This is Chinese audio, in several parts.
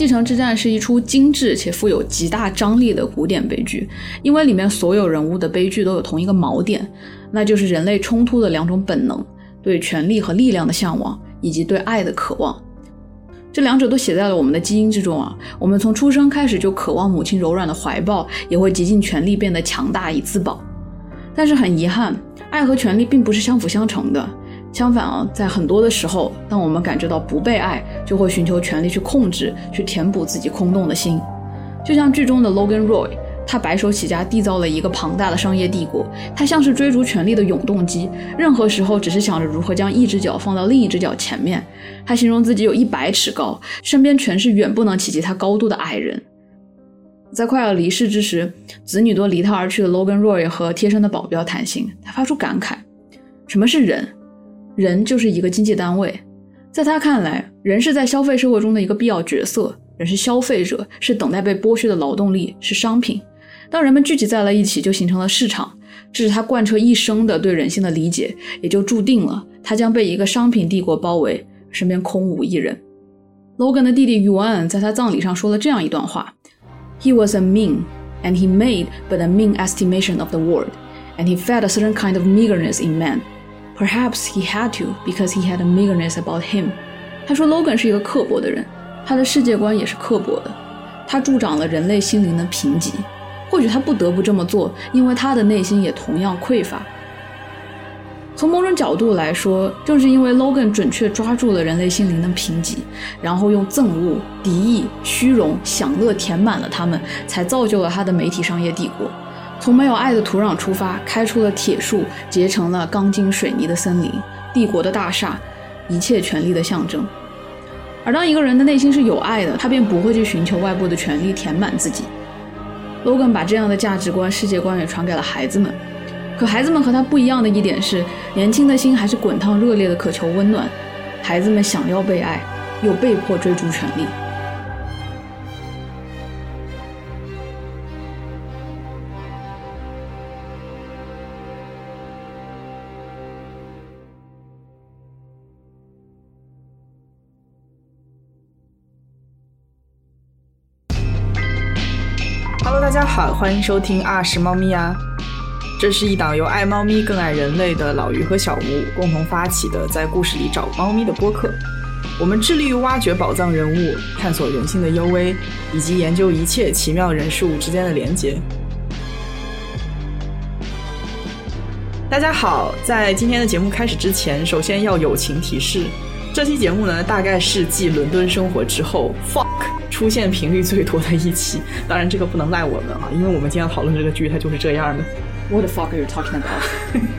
继承之战》是一出精致且富有极大张力的古典悲剧，因为里面所有人物的悲剧都有同一个锚点，那就是人类冲突的两种本能：对权力和力量的向往，以及对爱的渴望。这两者都写在了我们的基因之中啊！我们从出生开始就渴望母亲柔软的怀抱，也会竭尽全力变得强大以自保。但是很遗憾，爱和权力并不是相辅相成的。相反啊，在很多的时候，当我们感觉到不被爱，就会寻求权力去控制，去填补自己空洞的心。就像剧中的 Logan Roy，他白手起家缔造了一个庞大的商业帝国，他像是追逐权力的永动机，任何时候只是想着如何将一只脚放到另一只脚前面。他形容自己有一百尺高，身边全是远不能企及他高度的矮人。在快要离世之时，子女都离他而去的 Logan Roy 和贴身的保镖谈心，他发出感慨：什么是人？人就是一个经济单位，在他看来，人是在消费社会中的一个必要角色。人是消费者，是等待被剥削的劳动力，是商品。当人们聚集在了一起，就形成了市场。这是他贯彻一生的对人性的理解，也就注定了他将被一个商品帝国包围，身边空无一人。Logan 的弟弟 Yuan 在他葬礼上说了这样一段话：“He was a mean, and he made but a mean estimation of the world, and he fed a certain kind of meagerness in man.” Perhaps he had to because he had a meagerness about him。他说，Logan 是一个刻薄的人，他的世界观也是刻薄的。他助长了人类心灵的贫瘠。或许他不得不这么做，因为他的内心也同样匮乏。从某种角度来说，正是因为 Logan 准确抓住了人类心灵的贫瘠，然后用憎恶、敌意、虚荣、享乐填满了他们，才造就了他的媒体商业帝国。从没有爱的土壤出发，开出了铁树，结成了钢筋水泥的森林，帝国的大厦，一切权力的象征。而当一个人的内心是有爱的，他便不会去寻求外部的权力填满自己。Logan 把这样的价值观、世界观也传给了孩子们。可孩子们和他不一样的一点是，年轻的心还是滚烫热烈的渴求温暖。孩子们想要被爱，又被迫追逐权力。欢迎收听《啊是猫咪呀》，这是一档由爱猫咪更爱人类的老于和小吴共同发起的，在故事里找猫咪的播客。我们致力于挖掘宝藏人物，探索人性的幽微，以及研究一切奇妙人事物之间的连接。大家好，在今天的节目开始之前，首先要友情提示。这期节目呢，大概是继《伦敦生活》之后，fuck 出现频率最多的一期。当然，这个不能赖我们啊，因为我们今天讨论这个剧，它就是这样的。What the fuck are you talking about?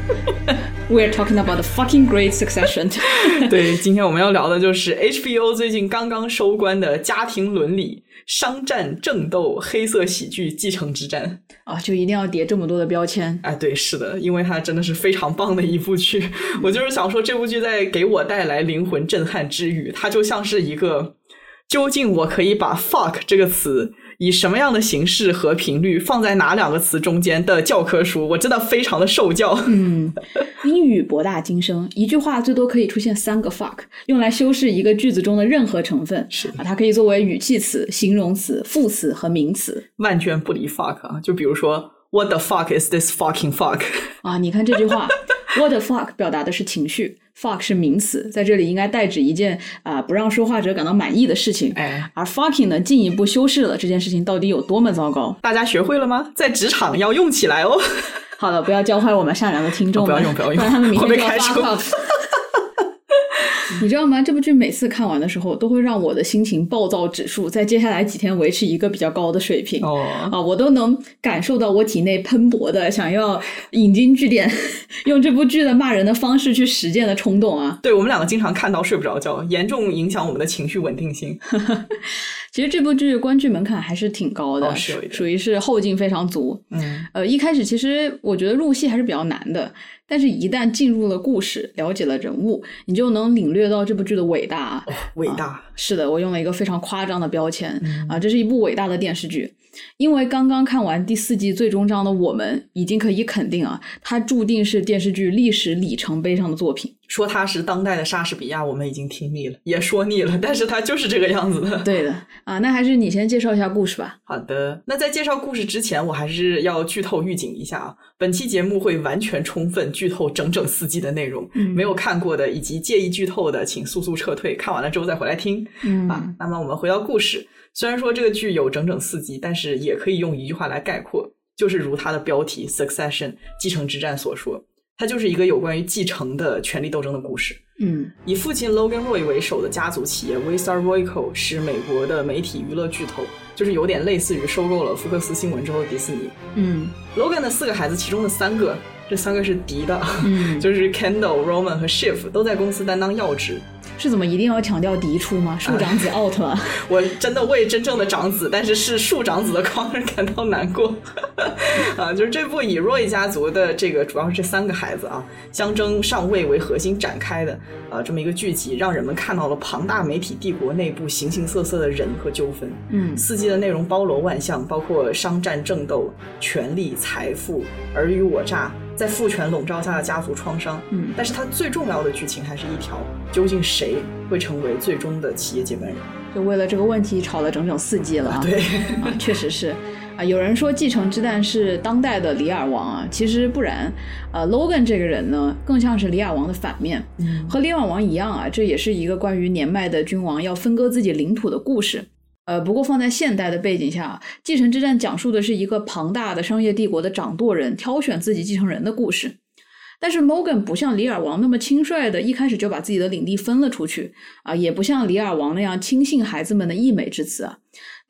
We're talking about the fucking Great Succession. 对，今天我们要聊的就是 HBO 最近刚刚收官的家庭伦理、商战、争斗、黑色喜剧《继承之战》啊，就一定要叠这么多的标签？哎，对，是的，因为它真的是非常棒的一部剧。我就是想说，这部剧在给我带来灵魂震撼之余，它就像是一个，究竟我可以把 fuck 这个词。以什么样的形式和频率放在哪两个词中间的教科书，我真的非常的受教。嗯，英语博大精深，一句话最多可以出现三个 fuck，用来修饰一个句子中的任何成分。是啊，它可以作为语气词、形容词、副词和名词。万卷不离 fuck 啊，就比如说 What the fuck is this fucking fuck？啊，你看这句话，What the fuck 表达的是情绪。Fuck 是名词，在这里应该代指一件啊不让说话者感到满意的事情。哎，而 fucking 呢，进一步修饰了这件事情到底有多么糟糕。大家学会了吗？在职场要用起来哦。好了，不要教坏我们善良的听众们，不要用，不要用，他们明天就要发课。你知道吗？这部剧每次看完的时候，都会让我的心情暴躁指数在接下来几天维持一个比较高的水平。哦，啊，我都能感受到我体内喷薄的想要引经据典，用这部剧的骂人的方式去实践的冲动啊！对我们两个经常看到睡不着觉，严重影响我们的情绪稳定性。其实这部剧观剧门槛还是挺高的，属于是后劲非常足。嗯，呃，一开始其实我觉得入戏还是比较难的。但是，一旦进入了故事，了解了人物，你就能领略到这部剧的伟大。伟大，是的，我用了一个非常夸张的标签啊！这是一部伟大的电视剧。因为刚刚看完第四季最终章的我们，已经可以肯定啊，它注定是电视剧历史里程碑上的作品。说它是当代的莎士比亚，我们已经听腻了，也说腻了，但是它就是这个样子的。对的啊，那还是你先介绍一下故事吧。好的，那在介绍故事之前，我还是要剧透预警一下啊，本期节目会完全充分剧透整整四季的内容，没有看过的以及介意剧透的，请速速撤退，看完了之后再回来听。嗯啊，那么我们回到故事，虽然说这个剧有整整四集，但是也可以用一句话来概括，就是如它的标题《Succession》继承之战所说，它就是一个有关于继承的权力斗争的故事。嗯以父亲 Logan Roy 为首的家族企业 Waystar Royco 是美国的媒体娱乐巨头，就是有点类似于收购了福克斯新闻之后的迪士尼。嗯 Logan 的四个孩子，其中的三个，这三个是嫡的，嗯，就是 Kendall、Roman 和 Shiv 都在公司担当要职。是怎么一定要强调嫡出吗？庶长子 out 了。我真的为真正的长子，但是是庶长子的狂人感到难过。啊，就是这部以 Roy 家族的这个主要是这三个孩子啊，相争上位为核心展开的啊这么一个剧集，让人们看到了庞大媒体帝国内部形形色色的人和纠纷。嗯四季的内容包罗万象，包括商战争斗、权力、财富、尔虞我诈，在父权笼罩下的家族创伤。嗯但是它最重要的剧情还是一条：究竟谁会成为最终的企业接班人？就为了这个问题吵了整整四季了啊。对，啊，确实是啊。有人说继承之战是当代的里尔王啊，其实不然。呃，Logan 这个人呢，更像是里尔王的反面。嗯和里尔王一样啊，这也是一个关于年迈的君王要分割自己领土的故事。呃，不过放在现代的背景下，继承之战讲述的是一个庞大的商业帝国的掌舵人挑选自己继承人的故事。但是 Logan 不像里尔王那么轻率的，一开始就把自己的领地分了出去啊，也不像里尔王那样轻信孩子们的溢美之词啊。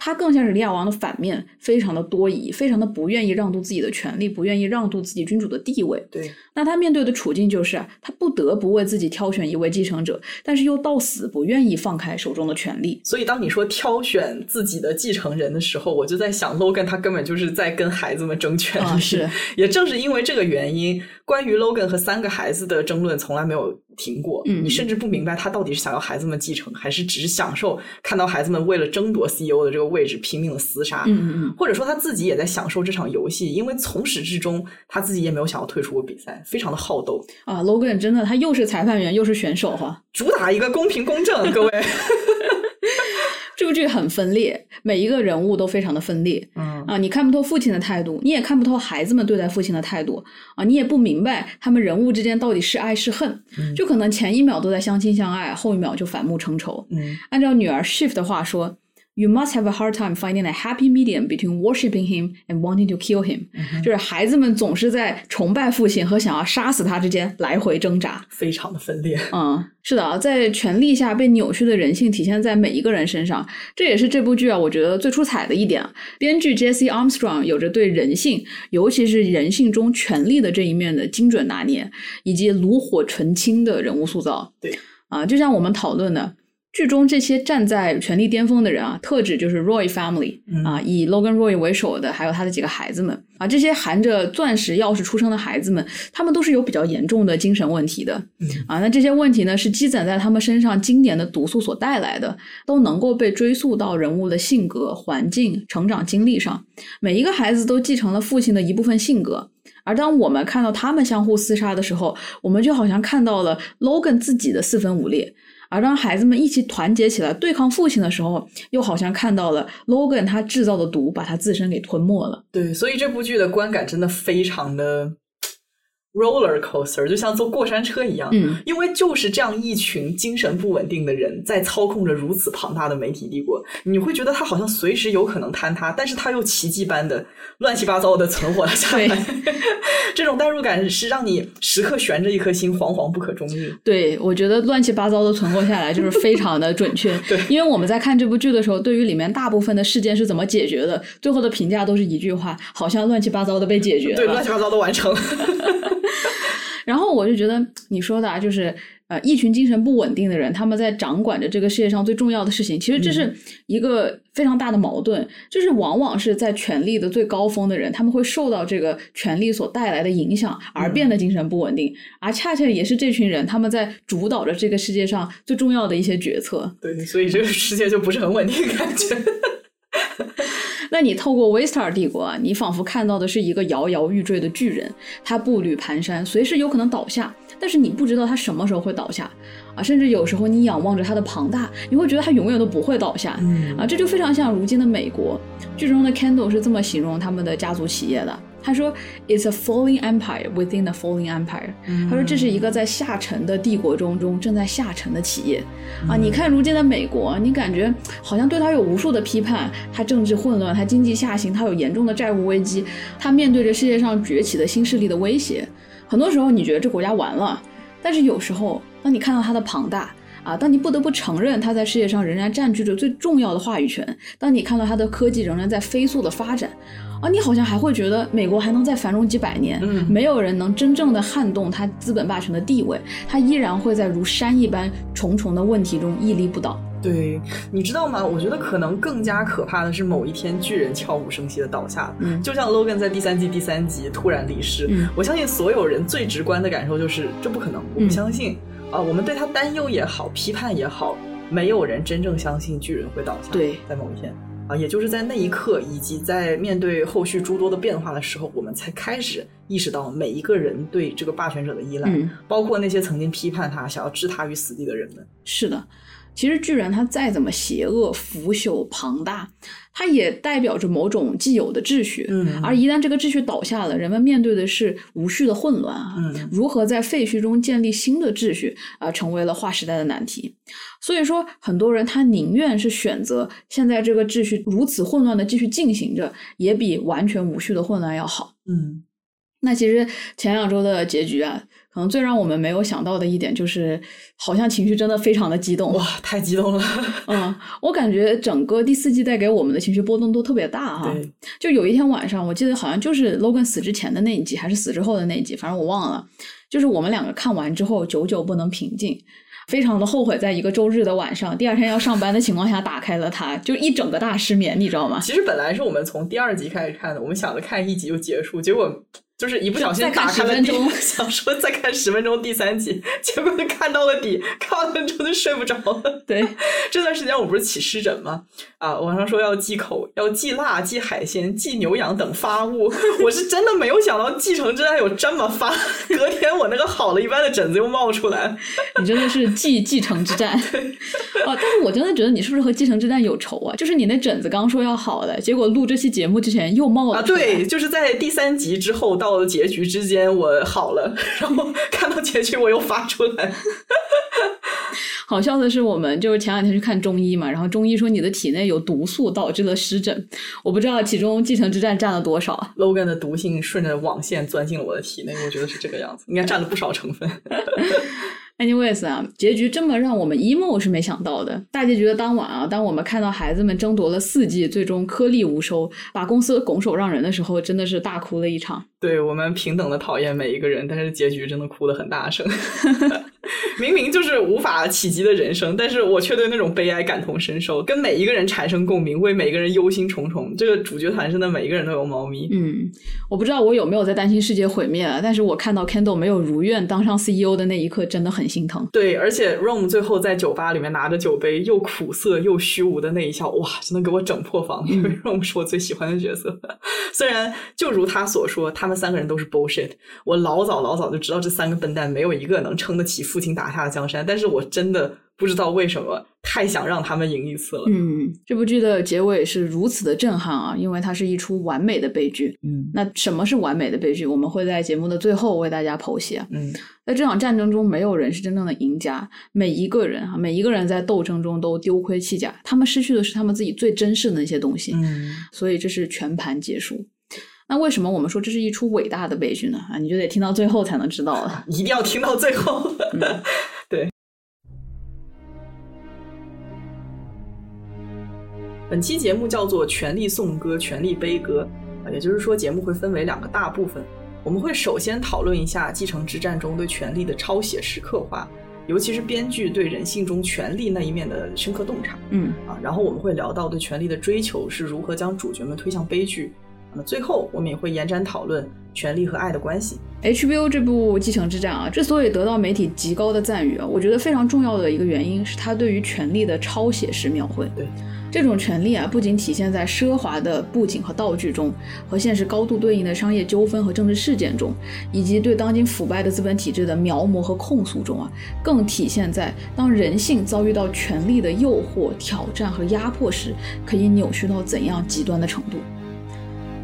他更像是李亚王的反面，非常的多疑，非常的不愿意让渡自己的权利，不愿意让渡自己君主的地位。对，那他面对的处境就是啊，他不得不为自己挑选一位继承者，但是又到死不愿意放开手中的权利。所以当你说挑选自己的继承人的时候，我就在想，Logan 他根本就是在跟孩子们争权利。啊是，也正是因为这个原因，关于 Logan 和三个孩子的争论从来没有停过。嗯你甚至不明白他到底是想要孩子们继承，还是只是享受看到孩子们为了争夺 CEO 的这个位置拼命的厮杀。嗯嗯嗯，或者说他自己也在享受这场游戏，因为从始至终他自己也没有想要退出过比赛，非常的好斗，啊，Logan 真的他又是裁判员又是选手哈。主打一个公平公正。各位，这个很分裂，每一个人物都非常的分裂。嗯，啊，你看不透父亲的态度，你也看不透孩子们对待父亲的态度啊，你也不明白他们人物之间到底是爱是恨，就可能前一秒都在相亲相爱，后一秒就反目成仇。嗯，按照女儿 Shift 的话说，You must have a hard time finding a happy medium between worshiping him and wanting to kill him，、就是孩子们总是在崇拜父亲和想要杀死他之间来回挣扎。非常的分裂。嗯，是的啊，在权力下被扭曲的人性体现在每一个人身上，这也是这部剧啊，我觉得最出彩的一点。编剧 Jesse Armstrong 有着对人性，尤其是人性中权力的这一面的精准拿捏，以及炉火纯青的人物塑造。对啊，就像我们讨论的。剧中这些站在权力巅峰的人啊，特指就是 Roy family 嗯啊，以 Logan Roy 为首的，还有他的几个孩子们啊，这些含着钻石钥匙出生的孩子们，他们都是有比较严重的精神问题的。嗯啊，那这些问题呢，是积攒在他们身上经典的毒素所带来的，都能够被追溯到人物的性格、环境、成长经历上。每一个孩子都继承了父亲的一部分性格，而当我们看到他们相互厮杀的时候，我们就好像看到了 Logan 自己的四分五裂。而当孩子们一起团结起来对抗父亲的时候，又好像看到了 Logan 他制造的毒把他自身给吞没了。对，所以这部剧的观感真的非常的 roller coaster，就像坐过山车一样。嗯，因为就是这样一群精神不稳定的人在操控着如此庞大的媒体帝国，你会觉得他好像随时有可能坍塌，但是他又奇迹般的乱七八糟的存活了下来。这种代入感是让你时刻悬着一颗心，惶惶不可终日。对，我觉得乱七八糟的存活下来就是非常的准确。对，因为我们在看这部剧的时候，对于里面大部分的事件是怎么解决的，最后的评价都是一句话，好像乱七八糟的被解决了。对，乱七八糟都完成。然后我就觉得你说的啊，就是呃，一群精神不稳定的人，他们在掌管着这个世界上最重要的事情。其实这是一个非常大的矛盾，就是往往是在权力的最高峰的人，他们会受到这个权力所带来的影响而变得精神不稳定，而恰恰也是这群人他们在主导着这个世界上最重要的一些决策。对，所以这个世界就不是很稳定，感觉。你透过威斯塔尔帝国啊，你仿佛看到的是一个摇摇欲坠的巨人，他步履蹒跚，随时有可能倒下，但是你不知道他什么时候会倒下啊，甚至有时候你仰望着他的庞大，你会觉得他永远都不会倒下啊，这就非常像如今的美国。剧中的 Kendall 是这么形容他们的家族企业的。他说：“It's a falling empire within a falling empire。”他说这是一个在下沉的帝国中中正在下沉的企业啊！你看如今的美国，你感觉好像对他有无数的批判，他政治混乱，他经济下行，他有严重的债务危机，他面对着世界上崛起的新势力的威胁。很多时候你觉得这国家完了，但是有时候当你看到它的庞大啊，当你不得不承认它在世界上仍然占据着最重要的话语权，当你看到它的科技仍然在飞速的发展。啊，你好像还会觉得美国还能再繁荣几百年，没有人能真正的撼动它资本霸权的地位，它依然会在如山一般重重的问题中屹立不倒。对，你知道吗？我觉得可能更加可怕的是某一天巨人悄无声息的倒下，嗯，就像 Logan 在第三季第三集突然离世，我相信所有人最直观的感受就是这不可能，我不相信啊！我们对他担忧也好，批判也好，没有人真正相信巨人会倒下。对，在某一天。啊，也就是在那一刻，以及在面对后续诸多的变化的时候，我们才开始意识到每一个人对这个霸权者的依赖，包括那些曾经批判他、想要置他于死地的人们。是的。其实巨人他再怎么邪恶、腐朽、庞大，它也代表着某种既有的秩序。嗯，而一旦这个秩序倒下了，人们面对的是无序的混乱啊！嗯，如何在废墟中建立新的秩序啊，成为了划时代的难题。所以说，很多人他宁愿是选择现在这个秩序如此混乱的继续进行着，也比完全无序的混乱要好。嗯，那其实前两周的结局啊。可能最让我们没有想到的一点就是，好像情绪真的非常的激动哇，太激动了。嗯，我感觉整个第四季带给我们的情绪波动都特别大哈。就有一天晚上，我记得好像就是 Logan 死之前的那一集，还是死之后的那一集，反正我忘了。就是我们两个看完之后，久久不能平静，非常的后悔，在一个周日的晚上，第二天要上班的情况下打开了它，就一整个大失眠，你知道吗？其实本来是我们从第二集开始看的，我们想着看一集就结束，结果。就是一不小心打开了第，想说再看十分钟第三集，结果就看到了底，看完了之后就睡不着了。对，这段时间我不是起湿疹吗？啊，网上说要忌口，要忌辣、忌海鲜、忌牛羊等发物，我是真的没有想到继承之战有这么发。隔天我那个好了一半的疹子又冒出来，你真的是继继承之战。哦，但是我真的觉得你是不是和继承之战有仇啊？就是你那疹子刚说要好的，结果录这期节目之前又冒了。啊，对，就是在第三集之后到。到结局之间，我好了，然后 看到结局我又发出来。好笑的是，我们就是前两天去看中医嘛，然后中医说你的体内有毒素导致了湿疹，我不知道其中继承之战占了多少。Logan 的毒性顺着网线钻进了我的体内，我觉得是这个样子，应该占了不少成分。Anyways 啊，结局这么让我们 emo 是没想到的。大结局的当晚啊，当我们看到孩子们争夺了四季，最终颗粒无收，把公司拱手让人的时候，真的是大哭了一场。对我们平等的讨厌每一个人，但是结局真的哭得很大声。明明就是无法企及的人生，但是我却对那种悲哀感同身受，跟每一个人产生共鸣，为每一个人忧心忡忡。这个主角团真的每一个人都有猫咪。嗯，我不知道我有没有在担心世界毁灭，但是我看到 Kendall 没有如愿当上 CEO 的那一刻，真的很心疼。对，而且 Rome 最后在酒吧里面拿着酒杯，又苦涩又虚无的那一笑，哇，真的给我整破防。因为 Rome 是我最喜欢的角色，虽然就如他所说，他们三个人都是 bullshit。我老早老早就知道这三个笨蛋没有一个能撑得起父亲打。下的江山，但是我真的不知道为什么太想让他们赢一次了。嗯，这部剧的结尾是如此的震撼啊，因为它是一出完美的悲剧。嗯，那什么是完美的悲剧？我们会在节目的最后为大家剖析。嗯，在这场战争中，没有人是真正的赢家，每一个人啊，每一个人在斗争中都丢盔弃甲，他们失去的是他们自己最珍视的那些东西。嗯，所以这是全盘皆输。那为什么我们说这是一出伟大的悲剧呢？啊，你就得听到最后才能知道了，一定要听到最后。对。本期节目叫做《权力颂歌》《权力悲歌》啊，也就是说，节目会分为两个大部分。我们会首先讨论一下继承之战中对权力的超写实刻画，尤其是编剧对人性中权力那一面的深刻洞察。嗯啊，然后我们会聊到对权力的追求是如何将主角们推向悲剧。那么最后，我们也会延展讨论权力和爱的关系。HBO 这部《继承之战》啊，之所以得到媒体极高的赞誉啊，我觉得非常重要的一个原因是它对于权力的超写实描绘。对，这种权力啊，不仅体现在奢华的布景和道具中，和现实高度对应的商业纠纷和政治事件中，以及对当今腐败的资本体制的描摹和控诉中啊，更体现在当人性遭遇到权力的诱惑、挑战和压迫时，可以扭曲到怎样极端的程度。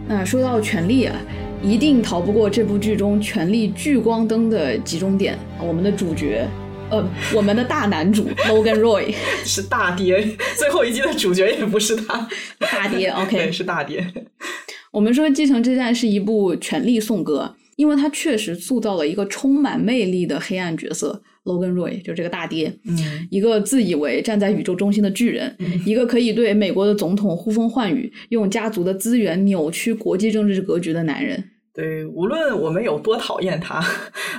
那说到权力啊，一定逃不过这部剧中权力聚光灯的集中点，我们的主角。呃，我们的大男主 Logan Roy 是大爹，最后一季的主角也不是他，大爹。OK，是大爹。我们说《继承之战》是一部权力颂歌，因为它确实塑造了一个充满魅力的黑暗角色 Logan Roy，就这个大爹，嗯，一个自以为站在宇宙中心的巨人，一个可以对美国的总统呼风唤雨，用家族的资源扭曲国际政治格局的男人。对，无论我们有多讨厌他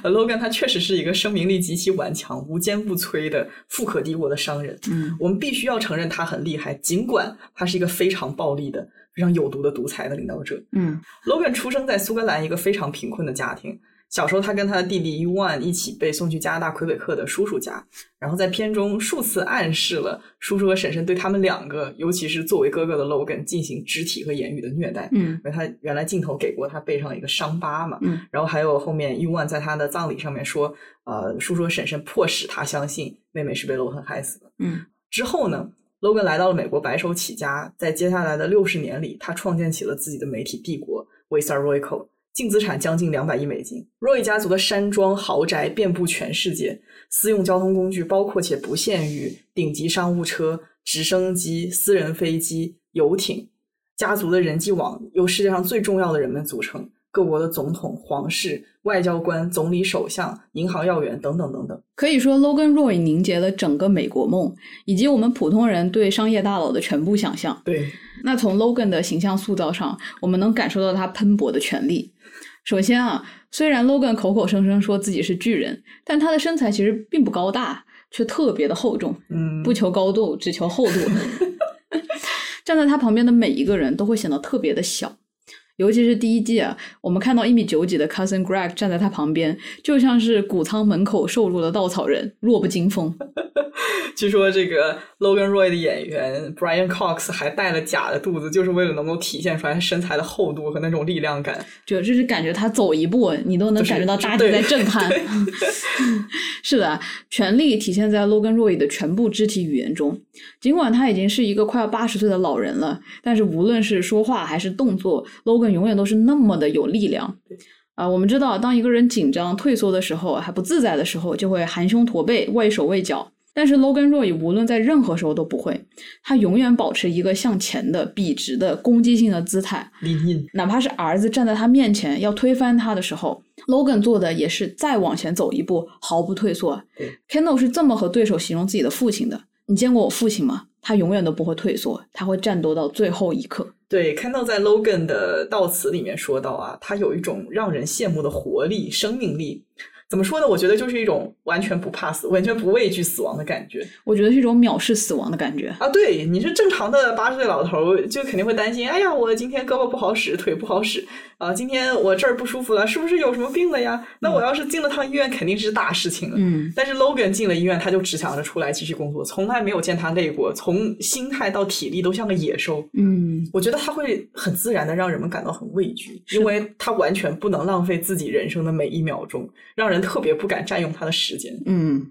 ，Logan 他确实是一个生命力极其顽强、无坚不摧的富可敌国的商人。嗯，我们必须要承认他很厉害，尽管他是一个非常暴力的、非常有毒的独裁的领导者。嗯，Logan 出生在苏格兰一个非常贫困的家庭。小时候，他跟他的弟弟 One 一起被送去加拿大魁北克的叔叔家，然后在片中数次暗示了叔叔和婶婶对他们两个，尤其是作为哥哥的 Logan 进行肢体和言语的虐待。嗯，因为他原来镜头给过他背上一个伤疤嘛。嗯，然后还有后面 One 在他的葬礼上面说，呃，叔叔和婶婶迫使他相信妹妹是被 Logan 害死的。嗯，之后呢，Logan 来到了美国白手起家，在接下来的六十年里，他创建起了自己的媒体帝国 w i s a r Royco。净资产将近两百亿美金，Roy 家族的山庄豪宅遍布全世界，私用交通工具包括且不限于顶级商务车、直升机、私人飞机、游艇。家族的人际网由世界上最重要的人们组成，各国的总统、皇室、外交官、总理、首相、银行要员等等等等。可以说，Logan Roy 凝结了整个美国梦，以及我们普通人对商业大佬的全部想象。对，那从 Logan 的形象塑造上，我们能感受到他喷薄的权利。首先啊，虽然 Logan 口口声声说自己是巨人，但他的身材其实并不高大，却特别的厚重。嗯，不求高度，只求厚度。站在他旁边的每一个人都会显得特别的小，尤其是第一季啊，我们看到一米九几的 Cousin Greg 站在他旁边，就像是谷仓门口受辱的稻草人，弱不禁风。据说这个 Logan Roy 的演员 Brian Cox 还带了假的肚子，就是为了能够体现出来身材的厚度和那种力量感。就就是感觉他走一步，你都能感觉到大地在震撼。是的，权力体现在 Logan Roy 的全部肢体语言中。尽管他已经是一个快要八十岁的老人了，但是无论是说话还是动作，Logan 永远都是那么的有力量。啊，我们知道，当一个人紧张、退缩的时候，还不自在的时候，就会含胸驼背、畏手畏脚。但是 Logan Roy 无论在任何时候都不会，他永远保持一个向前的、笔直的、攻击性的姿态。哪怕是儿子站在他面前要推翻他的时候，Logan 做的也是再往前走一步，毫不退缩。Kendall 是这么和对手形容自己的父亲的：“你见过我父亲吗？他永远都不会退缩，他会战斗到最后一刻。”对，Kendall 在 Logan 的悼词里面说到啊，他有一种让人羡慕的活力、生命力。怎么说呢？我觉得就是一种完全不怕死、完全不畏惧死亡的感觉。我觉得是一种藐视死亡的感觉啊！对，你是正常的八十岁老头，就肯定会担心。哎呀，我今天胳膊不好使，腿不好使啊！今天我这儿不舒服了，是不是有什么病了呀？那我要是进了趟医院，肯定是大事情了。嗯。但是 Logan 进了医院，他就只想着出来继续工作，从来没有见他累过，从心态到体力都像个野兽。嗯，我觉得他会很自然的让人们感到很畏惧，因为他完全不能浪费自己人生的每一秒钟，让人。特别不敢占用他的时间。嗯，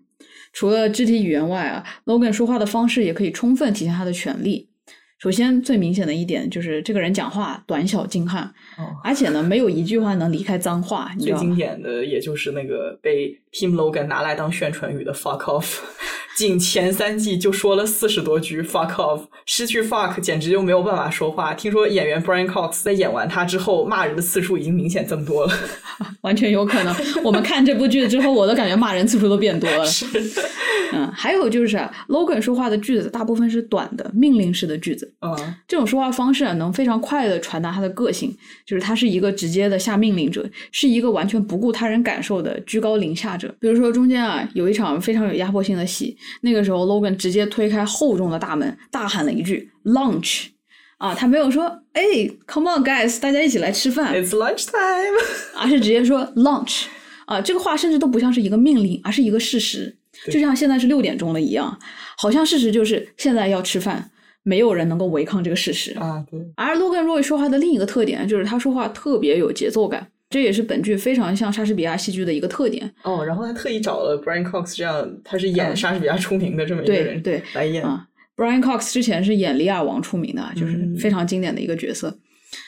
除了肢体语言外啊，Logan 说话的方式也可以充分体现他的权利。首先，最明显的一点就是这个人讲话短小精悍，而且呢，没有一句话能离开脏话。最经典的也就是那个被 Team Logan 拿来当宣传语的 “fuck off”。仅前三季就说了四十多句 “fuck off”，失去 “fuck” 简直就没有办法说话。听说演员 Brian Cox 在演完他之后，骂人的次数已经明显增多了。完全有可能，我们看这部剧之后，我都感觉骂人次数都变多了。是，嗯，还有就是，Logan 说话的句子大部分是短的命令式的句子。嗯，这种说话方式啊，能非常快的传达他的个性，就是他是一个直接的下命令者，是一个完全不顾他人感受的居高临下者。比如说中间啊，有一场非常有压迫性的戏。那个时候，Logan 直接推开厚重的大门，大喊了一句 “lunch”，啊，他没有说“哎，come on guys，大家一起来吃饭 ”，it's lunch time，而 是直接说 “lunch”，啊，这个话甚至都不像是一个命令，而是一个事实，就像现在是六点钟了一样，好像事实就是现在要吃饭。没有人能够违抗这个事实。啊，对，而 Logan Roy 说话的另一个特点就是他说话特别有节奏感，这也是本剧非常像莎士比亚戏剧的一个特点。哦，然后他特意找了 Brian Cox 这样，他是演嗯莎士比亚出名的这么一个对人，对来演。啊，Brian Cox 之前是演《李亚王》出名的，就是嗯非常经典的一个角色。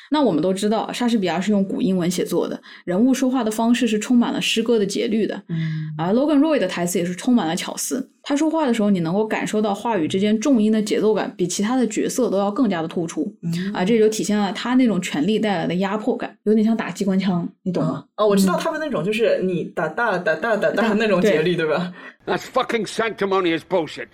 那我们都知道，莎士比亚是用古英文写作的，人物说话的方式是充满了诗歌的节律的。嗯而 Logan Roy 的台词也是充满了巧思，他说话的时候，你能够感受到话语之间重音的节奏感，比其他的角色都要更加的突出。嗯啊，这就体现了他那种权力带来的压迫感，有点像打机关枪，你懂吗？哦，我知道他们那种就是你哒哒哒哒哒哒那种节律，对吧？That's fucking sanctimonious bullshit.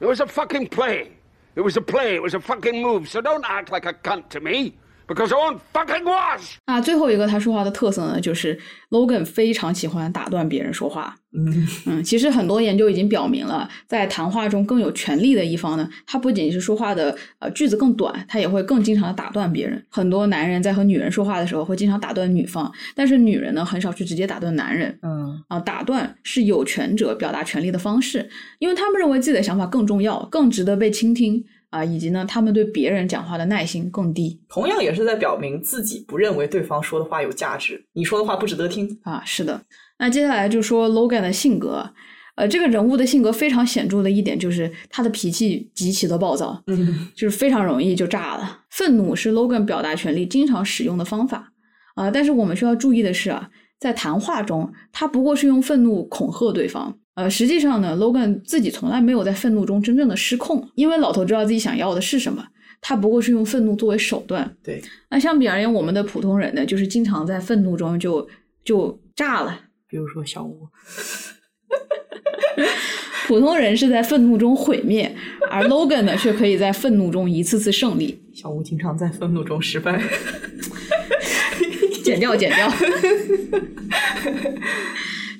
It was a fucking play. It was a play. It was a fucking move. So don't act like a cunt to me, because I won't fucking wash. 啊，最后一个他说话的特色呢，就是 Logan 非常喜欢打断别人说话。嗯嗯，其实很多研究已经表明了，在谈话中更有权力的一方呢，他不仅是说话的呃句子更短，他也会更经常的打断别人。很多男人在和女人说话的时候会经常打断女方，但是女人呢很少去直接打断男人。嗯啊，打断是有权者表达权利的方式，因为他们认为自己的想法更重要，更值得被倾听啊，以及呢，他们对别人讲话的耐心更低同样也是在表明自己不认为对方说的话有价值，你说的话不值得听。啊。是的，那接下来就说 Logan 的性格，呃，这个人物的性格非常显著的一点就是他的脾气极其的暴躁，嗯就是非常容易就炸了。愤怒是 Logan 表达权利经常使用的方法啊、但是我们需要注意的是啊，在谈话中，他不过是用愤怒恐吓对方。呃，实际上呢，Logan 自己从来没有在愤怒中真正的失控，因为老头知道自己想要的是什么，他不过是用愤怒作为手段。对，那相比而言，我们的普通人呢，就是经常在愤怒中就就炸了。比如说小吴，普通人是在愤怒中毁灭，而 Logan 呢，却可以在愤怒中一次次胜利。小吴经常在愤怒中失败。剪掉，剪掉。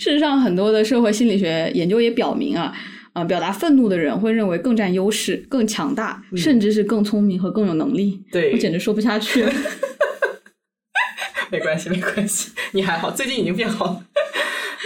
事实上，很多的社会心理学研究也表明啊，啊、表达愤怒的人会认为更占优势、更强大，甚至是更聪明和更有能力。对我简直说不下去了。没关系，没关系，你还好，最近已经变好了。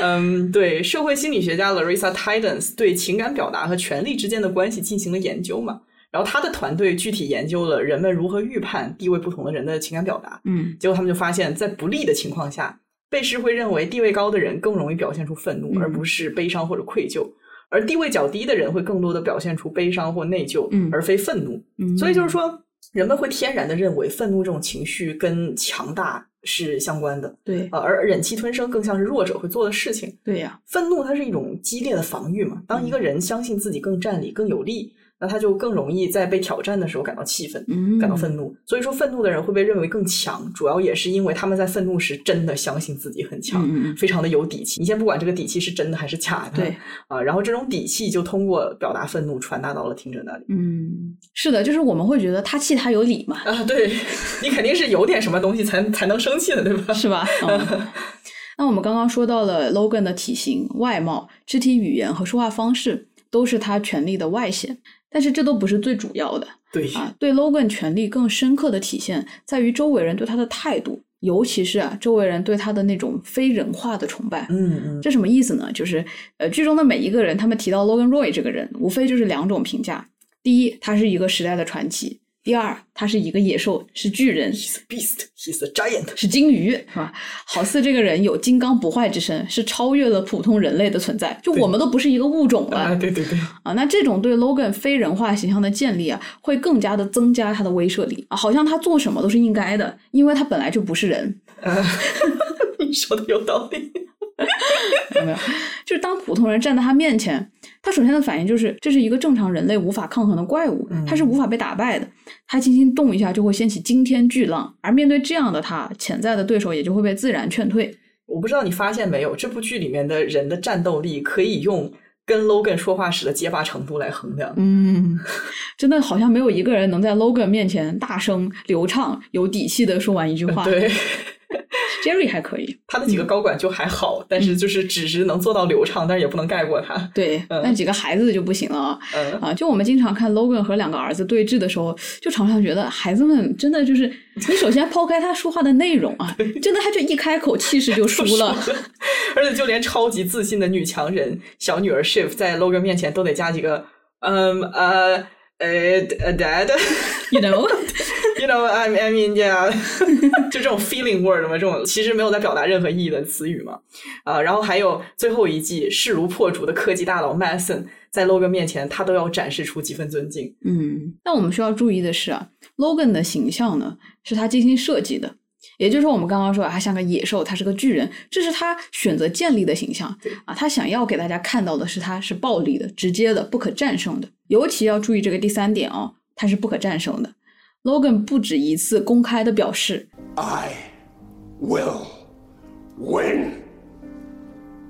嗯，对，社会心理学家 Larissa Tidens 对情感表达和权力之间的关系进行了研究嘛，然后他的团队具体研究了人们如何预判地位不同的人的情感表达，嗯结果他们就发现，在不利的情况下，被试会认为地位高的人更容易表现出愤怒，嗯而不是悲伤或者愧疚。而地位较低的人会更多的表现出悲伤或内疚，嗯而非愤怒。嗯，所以就是说，人们会天然的认为愤怒这种情绪跟强大是相关的，对呃，而忍气吞声更像是弱者会做的事情。对呀、愤怒它是一种激烈的防御嘛，当一个人相信自己更占理、更有利，那他就更容易在被挑战的时候感到气愤。嗯，感到愤怒，所以说愤怒的人会被认为更强，主要也是因为他们在愤怒时真的相信自己很强，嗯非常的有底气。你先不管这个底气是真的还是假的，对啊，然后这种底气就通过表达愤怒传达到了听者那里。嗯，是的，就是我们会觉得他气他有理嘛，啊，对 你肯定是有点什么东西才才能生气的，对吧？是吧？嗯那我们刚刚说到了 Logan 的体型、外貌、肢体语言和说话方式，都是他权力的外显，但是这都不是最主要的。对，啊，对 Logan 权力更深刻的体现在于周围人对他的态度，尤其是啊周围人对他的那种非人化的崇拜。嗯嗯，这什么意思呢？就是呃，剧中的每一个人，他们提到 Logan Roy 这个人，无非就是两种评价：第一，他是一个时代的传奇；第二，他是一个野兽，是巨人，He's a beast, he's a giant。是鲸鱼，是吧？好似这个人有金刚不坏之身，是超越了普通人类的存在，就我们都不是一个物种了。啊，对对对，啊，那这种对 Logan 非人化形象的建立啊，会更加的增加他的威慑力啊，好像他做什么都是应该的，因为他本来就不是人，啊，你说的有道理。有没有？就是当普通人站在他面前，他首先的反应就是这是一个正常人类无法抗衡的怪物，他是无法被打败的。他轻轻动一下就会掀起惊天巨浪，而面对这样的他，潜在的对手也就会被自然劝退。我不知道你发现没有，这部剧里面的人的战斗力可以用跟 Logan 说话时的结巴程度来衡量。嗯，真的好像没有一个人能在 Logan 面前大声、流畅、有底气的说完一句话。对，，Jerry 还可以。他的几个高管就还好，但是就是只是能做到流畅，但是也不能盖过他。对，嗯那几个孩子就不行了啊。嗯，啊，就我们经常看 Logan 和两个儿子对峙的时候，就常常觉得孩子们真的就是，你首先抛开他说话的内容啊，真的他就一开口气势 就输了。而且就连超级自信的女强人小女儿 Shiv 在 Logan 面前都得加几个嗯呃呃 dad，You know，You know, I I mean, yeah，就这种 feeling word 嘛，这种其实没有在表达任何意义的词语嘛。啊、然后还有最后一季势如破竹的科技大佬 Mason，在 Logan 面前，他都要展示出几分尊敬。嗯，但我们需要注意的是啊，Logan 的形象呢是他精心设计的，也就是说我们刚刚说啊他像个野兽，他是个巨人，这是他选择建立的形象啊。他想要给大家看到的是他是暴力的、直接的、不可战胜的。尤其要注意这个第三点哦，他是不可战胜的。Logan 不止一次公开的表示，I will win.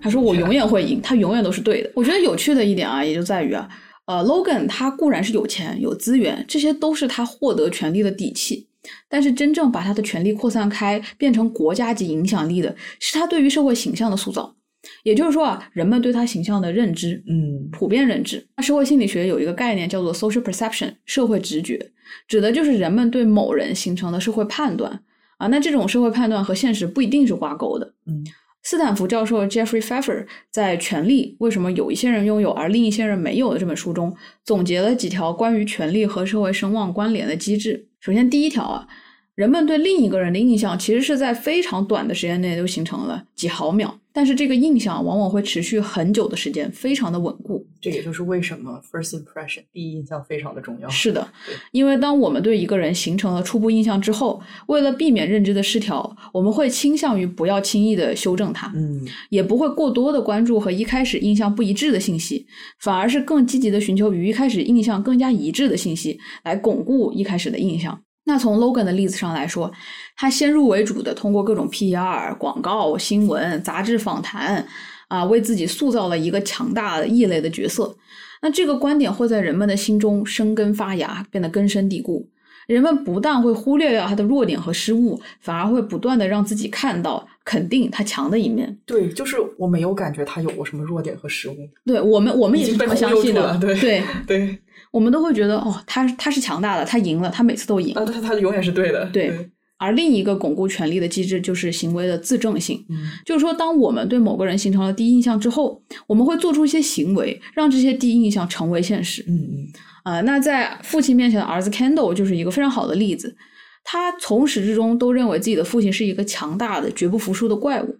他说我永远会赢，他永远都是对的。我觉得有趣的一点啊，也就在于啊，呃，Logan 他固然是有钱有资源，这些都是他获得权力的底气。但是真正把他的权力扩散开，变成国家级影响力的，是他对于社会形象的塑造。也就是说啊，人们对他形象的认知，嗯普遍认知。那社会心理学有一个概念叫做 social perception，社会直觉，指的就是人们对某人形成的社会判断啊。那这种社会判断和现实不一定是挂钩的。嗯，斯坦福教授 Jeffrey Pfeffer 在《权力为什么有一些人拥有而另一些人没有》的这本书中，总结了几条关于权力和社会声望关联的机制。首先，第一条啊，人们对另一个人的印象其实是在非常短的时间内就形成了几毫秒，但是这个印象往往会持续很久的时间，非常的稳固。这也就是为什么 first impression 第一印象非常的重要。是的，因为当我们对一个人形成了初步印象之后，为了避免认知的失调，我们会倾向于不要轻易的修正它，嗯也不会过多的关注和一开始印象不一致的信息，反而是更积极的寻求与一开始印象更加一致的信息，来巩固一开始的印象。那从 Logan 的例子上来说，他先入为主的通过各种 PR、广告、新闻、杂志访谈啊，为自己塑造了一个强大的异类的角色。那这个观点会在人们的心中生根发芽，变得根深蒂固。人们不但会忽略掉他的弱点和失误，反而会不断的让自己看到、肯定他强的一面。对，就是我没有感觉他有过什么弱点和失误。对我们，我们也是这么相信的。对对，对，我们都会觉得哦，他他是强大的，他赢了，他每次都赢。啊，他他永远是对的。对而另一个巩固权力的机制就是行为的自证性，嗯就是说，当我们对某个人形成了第一印象之后，我们会做出一些行为，让这些第一印象成为现实。嗯嗯啊、那在父亲面前的儿子 Kendall 就是一个非常好的例子。他从始至终都认为自己的父亲是一个强大的、绝不服输的怪物，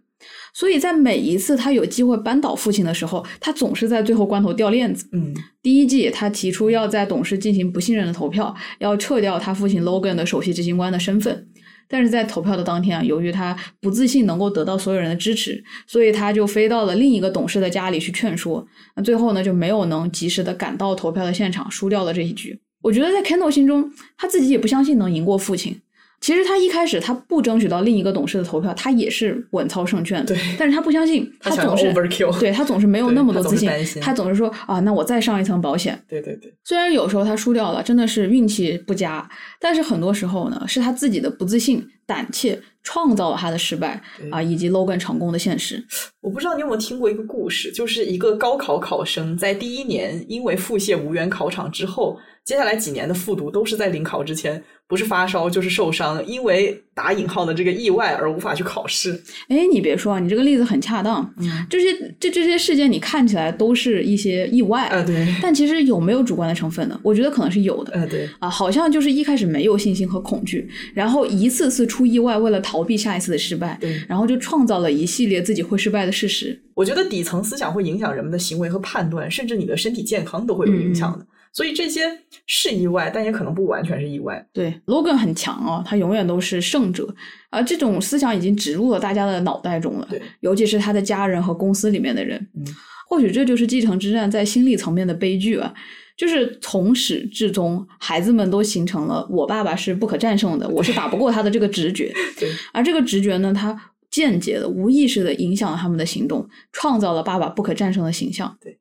所以在每一次他有机会扳倒父亲的时候，他总是在最后关头掉链子。嗯第一季，他提出要在董事进行不信任的投票，要撤掉他父亲 Logan 的首席执行官的身份。但是在投票的当天啊，由于他不自信能够得到所有人的支持，所以他就飞到了另一个董事的家里去劝说。那最后呢，就没有能及时的赶到投票的现场，输掉了这一局。我觉得在 Kendall 心中，他自己也不相信能赢过父亲。其实他一开始他不争取到另一个董事的投票，他也是稳操胜券的。对但是他不相信，他总是 overkill 对他总是没有那么多自信他总是说啊，那我再上一层保险。对对对，虽然有时候他输掉了，真的是运气不佳，但是很多时候呢，是他自己的不自信、胆怯创造了他的失败啊，以及 Logan 成功的现实。我不知道你有没有听过一个故事，就是一个高考考生在第一年因为腹泻无缘考场之后，接下来几年的复读都是在临考之前，不是发烧就是受伤，因为打引号的这个意外而无法去考试。哎，你别说，你这个例子很恰当。嗯，这些这这些事件你看起来都是一些意外，啊对，但其实有没有主观的成分呢？我觉得可能是有的。啊对，啊，好像就是一开始没有信心和恐惧，然后一次次出意外，为了逃避下一次的失败，对然后就创造了一系列自己会失败的事实。我觉得底层思想会影响人们的行为和判断，甚至你的身体健康都会有影响的。所以这些是意外，但也可能不完全是意外。对，Logan 很强哦，他永远都是胜者啊，这种思想已经植入了大家的脑袋中了对，尤其是他的家人和公司里面的人。嗯，或许这就是继承之战在心理层面的悲剧啊，就是从始至终，孩子们都形成了我爸爸是不可战胜的，我是打不过他的这个直觉。对，而这个直觉呢，他间接的、无意识的影响了他们的行动，创造了爸爸不可战胜的形象。对，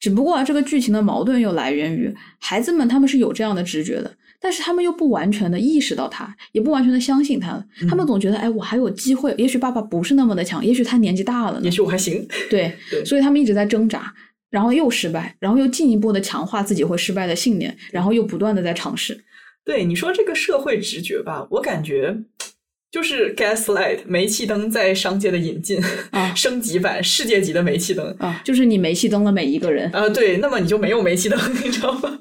只不过啊，这个剧情的矛盾又来源于孩子们他们是有这样的直觉的，但是他们又不完全的意识到他，也不完全的相信他。他们总觉得，哎，我还有机会，也许爸爸不是那么的强，也许他年纪大了呢也。许我还行。对，对所以他们一直在挣扎。然后又失败，然后又进一步的强化自己会失败的信念，然后又不断的在尝试。对你说这个社会直觉吧，我感觉就是 Gaslight 煤气灯在商界的引进啊 升级版世界级的煤气灯啊，就是你煤气灯的每一个人。啊，对，那么你就没有煤气灯，你知道吗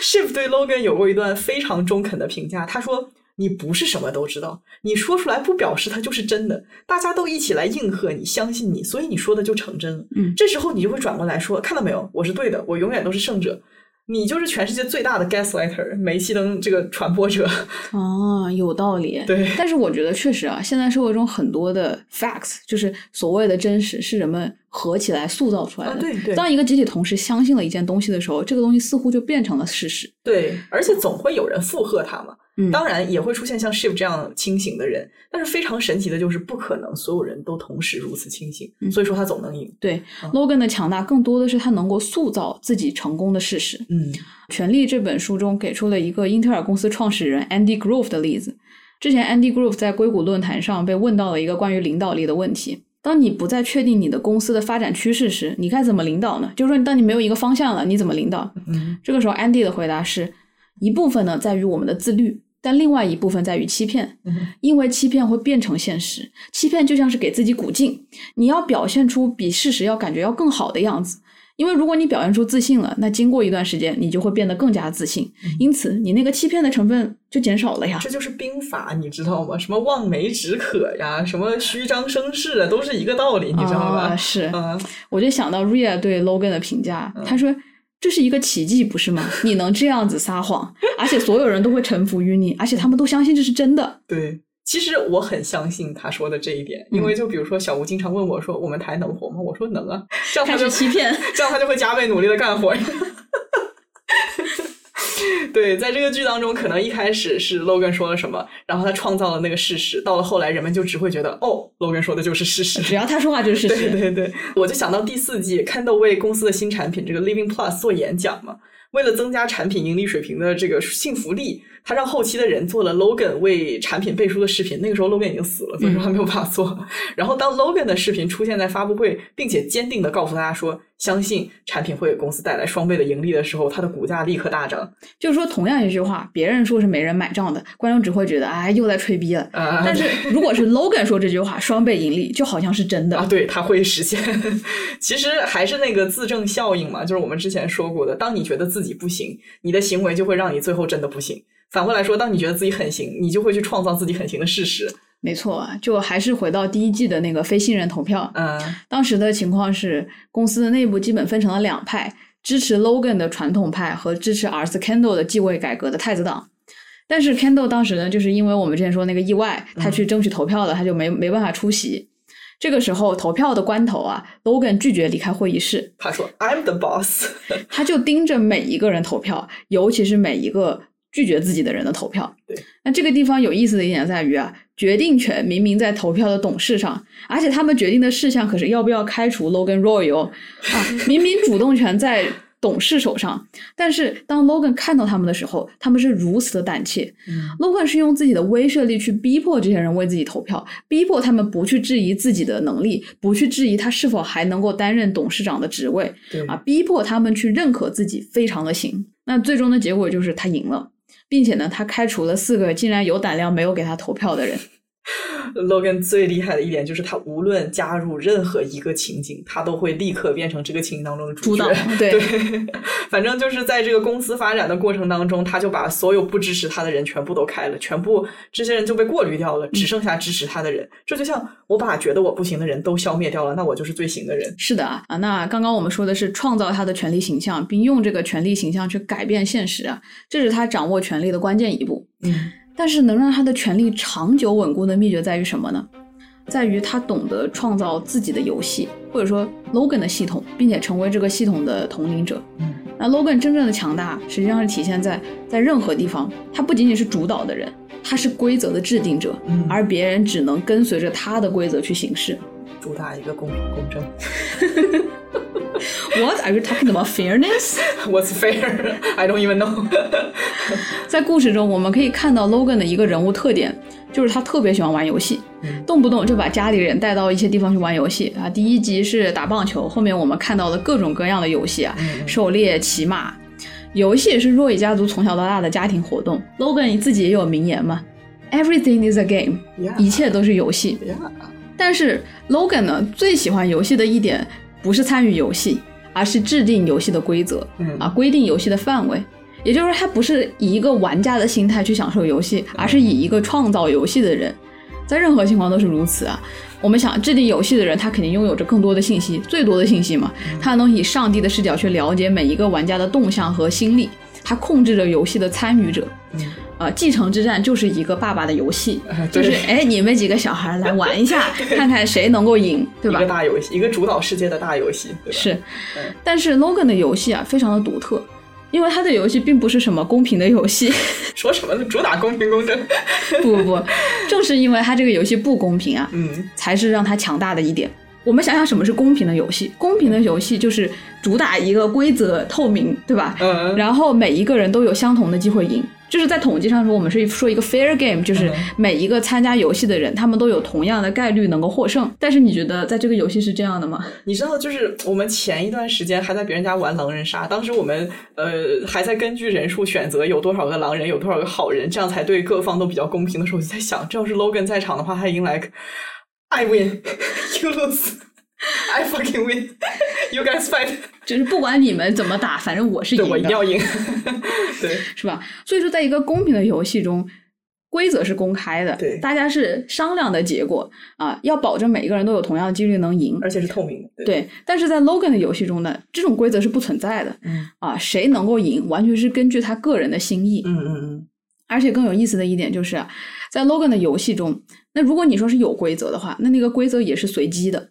？Shiv 对 Logan 有过一段非常中肯的评价，他说：“你不是什么都知道，你说出来不表示它就是真的，大家都一起来应和你，相信你，所以你说的就成真了。嗯这时候你就会转过来说：看到没有，我是对的，我永远都是胜者。”你就是全世界最大的 gaslighter，煤气灯这个传播者。哦，有道理。对但是我觉得确实啊，现在社会中很多的 facts，就是所谓的真实，是人们合起来塑造出来的。啊对对当一个集体同时相信了一件东西的时候，这个东西似乎就变成了事实。对，而且总会有人附和他嘛。嗯当然也会出现像 Shiv 这样清醒的人，但是非常神奇的就是，不可能所有人都同时如此清醒，嗯所以说他总能赢。对、嗯 Logan 的强大更多的是他能够塑造自己成功的事实。嗯《权力》这本书中给出了一个英特尔公司创始人 Andy Grove 的例子。之前 Andy Grove 在硅谷论坛上被问到了一个关于领导力的问题：当你不再确定你的公司的发展趋势时，你该怎么领导呢？就是说，当你没有一个方向了，你怎么领导？嗯这个时候，Andy 的回答是：一部分呢在于我们的自律，但另外一部分在于欺骗，嗯因为欺骗会变成现实。欺骗就像是给自己鼓劲，你要表现出比事实要感觉要更好的样子。因为如果你表现出自信了，那经过一段时间，你就会变得更加自信，因此你那个欺骗的成分就减少了呀。这就是兵法，你知道吗？什么望梅止渴呀，什么虚张声势啊，都是一个道理，你知道啊、吧？是，嗯，我就想到 Ria 对 Logan 的评价，他说。这是一个奇迹，不是吗？你能这样子撒谎，而且所有人都会臣服于你，而且他们都相信这是真的。对。其实我很相信他说的这一点，因为就比如说小吴经常问我说：“我们台能活吗？”我说：“能啊。”这样他就欺骗，这样他就会加倍努力的干活。对，在这个剧当中，可能一开始是 Logan 说了什么，然后他创造了那个事实，到了后来，人们就只会觉得，哦，Logan 说的就是事实。只要他说话就是事对实。对对，我就想到第四季，Kendall 为公司的新产品这个 Living Plus 做演讲嘛，为了增加产品盈利水平的这个信服力，他让后期的人做了 Logan 为产品背书的视频。那个时候 Logan 已经死了，所以说他没有办法做。然后当 Logan 的视频出现在发布会，并且坚定的告诉大家说，相信产品会给公司带来双倍的盈利的时候，它的股价立刻大涨。就是说，同样一句话，别人说是没人买账的，观众只会觉得哎又在吹逼了。啊但是如果是 Logan 说这句话，双倍盈利就好像是真的。啊，对，它会实现。其实还是那个自证效应嘛，就是我们之前说过的，当你觉得自己不行，你的行为就会让你最后真的不行。反过来说，当你觉得自己很行，你就会去创造自己很行的事实。没错啊，就还是回到第一季的那个非信任投票。嗯当时的情况是，公司的内部基本分成了两派，支持 Logan 的传统派和支持儿子 Kendall 的继位改革的太子党。但是 Kendall 当时呢，就是因为我们之前说那个意外，他去争取投票了，他就没没办法出席。这个时候投票的关头啊，Logan 拒绝离开会议室，他说：“I'm the boss。他就盯着每一个人投票，尤其是每一个拒绝自己的人的投票。对，那这个地方有意思的一点在于啊，决定权明明在投票的董事上，而且他们决定的事项可是要不要开除 Logan Roy 哦，啊，明明主动权在董事手上，但是当 Logan 看到他们的时候，他们是如此的胆怯。嗯 Logan 是用自己的威慑力去逼迫这些人为自己投票，逼迫他们不去质疑自己的能力，不去质疑他是否还能够担任董事长的职位。对啊，逼迫他们去认可自己非常的行。那最终的结果就是他赢了，并且呢，他开除了四个竟然有胆量没有给他投票的人。Logan 最厉害的一点就是，他无论加入任何一个情景，他都会立刻变成这个情景当中的主导对 对，反正就是在这个公司发展的过程当中，他就把所有不支持他的人全部都开了，全部这些人就被过滤掉了，只剩下支持他的人。这就像我把觉得我不行的人都消灭掉了，那我就是最行的人。是的啊，啊，那刚刚我们说的是创造他的权力形象，并用这个权力形象去改变现实啊，这是他掌握权力的关键一步。嗯但是能让他的权力长久稳固的秘诀在于什么呢？在于他懂得创造自己的游戏，或者说 Logan 的系统，并且成为这个系统的统领者。嗯，那 Logan 真正的强大，实际上是体现在在任何地方，他不仅仅是主导的人，他是规则的制定者，嗯而别人只能跟随着他的规则去行事。主打一个公平公正。What are you talking about fairness？What's fair? I don't even know。在故事中，我们可以看到 Logan 的一个人物特点，就是他特别喜欢玩游戏，嗯动不动就把家里人带到一些地方去玩游戏啊。第一集是打棒球，后面我们看到了各种各样的游戏啊，嗯狩猎、骑马。游戏是若雨家族从小到大的家庭活动。Logan 自己也有名言嘛 everything is a game，Yeah 一切都是游戏。呀，但是 Logan 呢，最喜欢游戏的一点不是参与游戏，而是制定游戏的规则，嗯啊，规定游戏的范围。也就是说，他不是以一个玩家的心态去享受游戏，而是以一个创造游戏的人，在任何情况都是如此啊。我们想制定游戏的人，他肯定拥有着更多的信息，最多的信息嘛，他能以上帝的视角去了解每一个玩家的动向和心理，他控制着游戏的参与者。嗯呃，继承之战就是一个爸爸的游戏，就是对哎，你们几个小孩来玩一下，看看谁能够赢，对吧一个？大游戏，一个主导世界的大游戏，对吧？是嗯，但是 Logan 的游戏啊，非常的独特，因为他的游戏并不是什么公平的游戏，说什么呢？主打公平公正。不不不，正是因为他这个游戏不公平啊，嗯才是让他强大的一点。我们想想什么是公平的游戏？公平的游戏就是主打一个规则透明，对吧？嗯，然后每一个人都有相同的机会赢。就是在统计上说，我们是说一个 fair game，就是嗯每一个参加游戏的人，他们都有同样的概率能够获胜。但是你觉得在这个游戏是这样的吗？你知道，就是我们前一段时间还在别人家玩狼人杀，当时我们呃还在根据人数选择有多少个狼人，有多少个好人，这样才对各方都比较公平的时候，我就在想，这要是 Logan 在场的话，他已经来个 I win, you lose, I fucking win, you guys fight，就是不管你们怎么打，反正我是赢对的。我一定要赢，对，是吧？所以说，在一个公平的游戏中，规则是公开的，对。大家是商量的结果啊，要保证每一个人都有同样的几率能赢。而且是透明的，对，对，但是在 Logan 的游戏中呢，这种规则是不存在的。嗯。啊，谁能够赢，完全是根据他个人的心意。嗯嗯嗯，而且更有意思的一点就是啊，在 Logan 的游戏中，那如果你说是有规则的话，那那个规则也是随机的。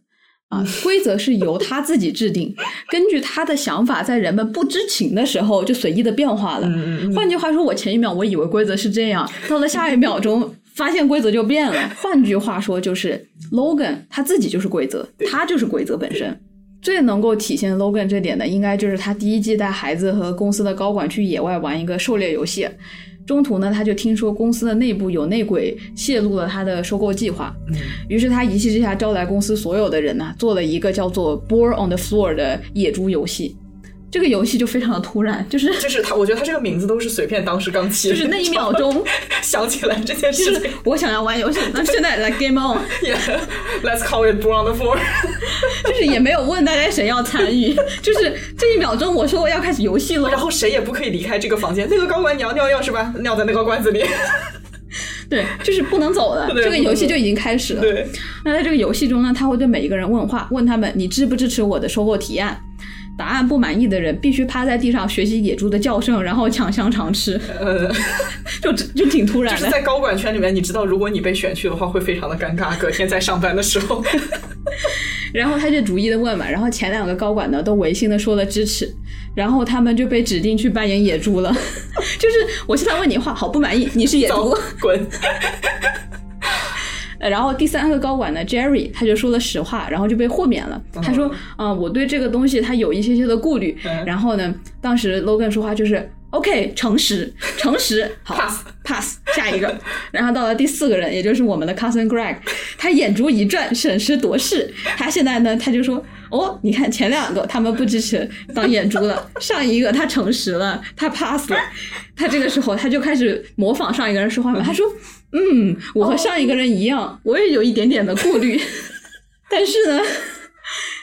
啊，规则是由他自己制定，根据他的想法，在人们不知情的时候就随意的变化了。换句话说，我前一秒我以为规则是这样，到了下一秒钟发现规则就变了。换句话说，就是 Logan 他自己就是规则，他就是规则本身。最能够体现 Logan 这点的，应该就是他第一季带孩子和公司的高管去野外玩一个狩猎游戏。中途呢，他就听说公司的内部有内鬼泄露了他的收购计划，嗯于是他一气之下招来公司所有的人呢、做了一个叫做 “Boar on the Floor” 的野猪游戏。这个游戏就非常的突然，就是就是他，我觉得他这个名字都是随便当时刚起的，就是那一秒钟，想起来这件就是事情我想要玩游戏，那现在来 Game On，，Yeah，Let's call it on the floor。就是也没有问大家谁要参与，就是这一秒钟我说我要开始游戏了，然后谁也不可以离开这个房间。那个高管你要尿尿是吧？尿在那个罐子里。对，就是不能走的，这个游戏就已经开始了。对，那在这个游戏中呢，他会对每一个人问话，问他们你支不支持我的收购提案。答案不满意的人必须趴在地上学习野猪的叫声，然后抢香肠吃，呃，就就挺突然的。就是在高管圈里面，你知道，如果你被选去的话，会非常的尴尬。隔天在上班的时候，然后他就逐一的问嘛，然后前两个高管呢都违心的说了支持，然后他们就被指定去扮演野猪了。就是我现在问你话，好不满意，你是野猪。滚。呃然后第三个高管呢，Jerry 他就说了实话，然后就被豁免了。他说，啊、我对这个东西他有一些些的顾虑。嗯然后呢，当时 Logan 说话就是 OK，诚实，诚实，好 Pass pass 下一个。然后到了第四个人，也就是我们的 cousin Greg，他眼珠一转，审时度势。他现在呢，他就说。哦，你看前两个他们不支持当眼珠了，上一个他诚实了，他 pass 了，他这个时候他就开始模仿上一个人说话嘛，他说：“嗯，我和上一个人一样，我也有一点点的顾虑，但是呢，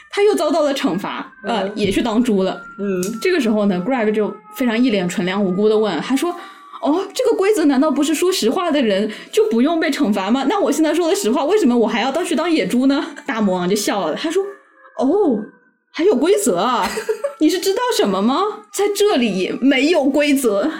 他又遭到了惩罚，呃，也去当猪了。嗯，这个时候呢，Greg 就非常一脸纯良无辜的问，他说：“哦，这个规则难道不是说实话的人就不用被惩罚吗？那我现在说的实话，为什么我还要当去当野猪呢？”大魔王就笑了，他说：“哦。”还有规则啊？你是知道什么吗？在这里没有规则。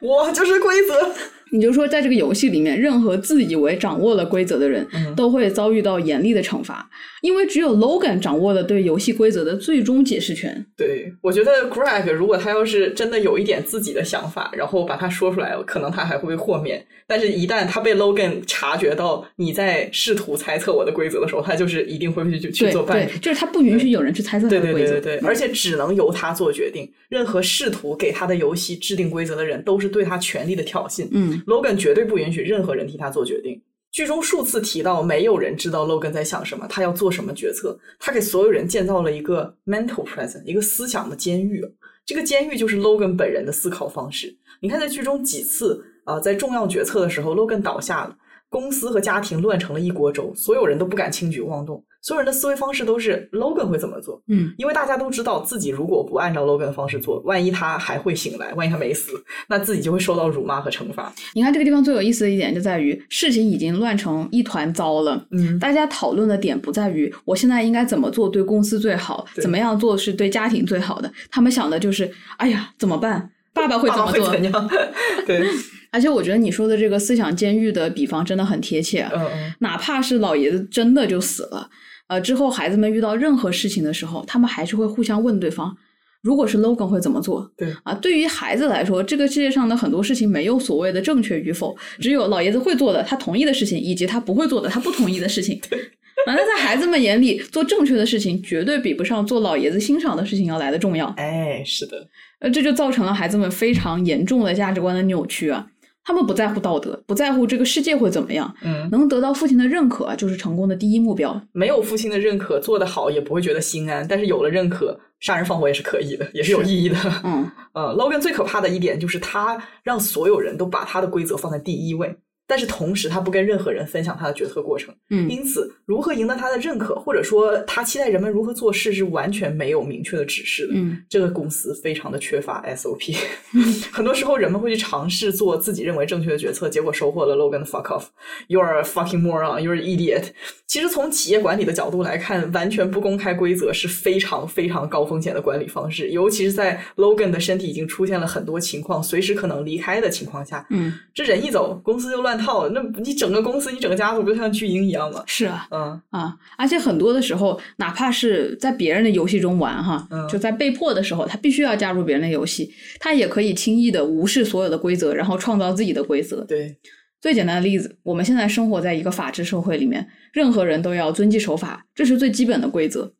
我就是规则。你就说，在这个游戏里面，任何自以为掌握了规则的人，都会遭遇到严厉的惩罚，因为只有 Logan 掌握了对游戏规则的最终解释权。对，我觉得 Greg 如果他要是真的有一点自己的想法，然后把它说出来，可能他还会被豁免。但是，一旦他被 Logan 察觉到你在试图猜测我的规则的时候，他就是一定会去去做办对，就是他不允许有人去猜测他的规则。对对对对，而且只能由他做决定。任何试图给他的游戏制定规则的人，都是对他权力的挑衅。嗯 Logan 绝对不允许任何人替他做决定。剧中数次提到，没有人知道 Logan 在想什么，他要做什么决策。他给所有人建造了一个 mental prison，一个思想的监狱。这个监狱就是 Logan 本人的思考方式。你看，在剧中几次啊、在重要决策的时候，Logan 倒下了，公司和家庭乱成了一锅粥，所有人都不敢轻举妄动，所有人的思维方式都是 Logan 会怎么做，嗯，因为大家都知道自己如果不按照 Logan 的方式做，万一他还会醒来，万一他没死，那自己就会受到辱骂和惩罚。你看这个地方最有意思的一点就在于事情已经乱成一团糟了，嗯，大家讨论的点不在于我现在应该怎么做对公司最好，怎么样做是对家庭最好的，他们想的就是，哎呀，怎么办？爸爸会怎么做？对，而且我觉得你说的这个思想监狱的比方真的很贴切啊，嗯嗯，哪怕是老爷子真的就死了，呃，之后孩子们遇到任何事情的时候，他们还是会互相问对方，如果是 Logan 会怎么做？对啊，对于孩子来说，这个世界上的很多事情没有所谓的正确与否，只有老爷子会做的他同意的事情，以及他不会做的他不同意的事情。反正在孩子们眼里，做正确的事情绝对比不上做老爷子欣赏的事情要来的重要。哎，是的，呃，这就造成了孩子们非常严重的价值观的扭曲啊。他们不在乎道德，不在乎这个世界会怎么样，嗯，能得到父亲的认可啊就是成功的第一目标。没有父亲的认可，做得好也不会觉得心安，但是有了认可，杀人放火也是可以的，也是有意义的。嗯，呃，Logan 最可怕的一点就是他让所有人都把他的规则放在第一位，但是同时他不跟任何人分享他的决策过程。嗯因此如何赢得他的认可，或者说他期待人们如何做事，是完全没有明确的指示的。嗯，这个公司非常的缺乏 SOP，很多时候人们会去尝试做自己认为正确的决策，结果收获了 Logan 的 fuck off，you are a fucking moron，you are an idiot。其实从企业管理的角度来看，完全不公开规则是非常非常高风险的管理方式，尤其是在 Logan 的身体已经出现了很多情况，随时可能离开的情况下，嗯，这人一走，公司就乱套了。那你整个公司，你整个家族不就像巨婴一样吗？是啊，嗯啊，而且很多的时候，哪怕是在别人的游戏中玩哈，嗯就在被迫的时候，他必须要加入别人的游戏，他也可以轻易的无视所有的规则，然后创造自己的规则。对，最简单的例子，我们现在生活在一个法治社会里面，任何人都要遵纪守法，这是最基本的规则。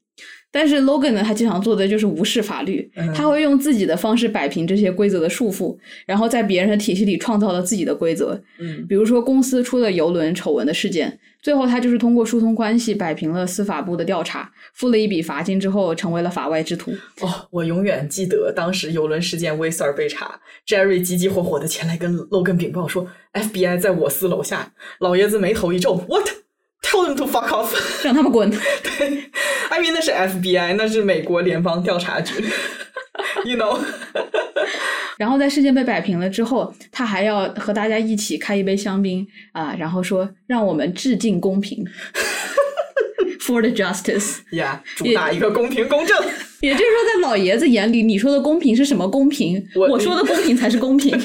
但是 Logan 呢，他经常做的就是无视法律，嗯他会用自己的方式摆平这些规则的束缚，然后在别人的体系里创造了自己的规则。嗯比如说公司出了游轮丑闻的事件，最后他就是通过疏通关系摆平了司法部的调查，付了一笔罚金之后，成为了法外之徒。哦，我永远记得当时游轮事件威斯尔被查，Jerry 急急火火的前来跟 Logan 禀报说，FBI 在我司楼下。老爷子眉头一皱，What? Tell them to fuck off。让他们滚！对，I mean 那是 FBI，那是美国联邦调查局。you know，然后在事件被摆平了之后，他还要和大家一起开一杯香槟啊，然后说让我们致敬公平，for the justice，yeah，、主打一个公平公正。也就是说，在老爷子眼里，你说的公平是什么公平？我我说的公平才是公平。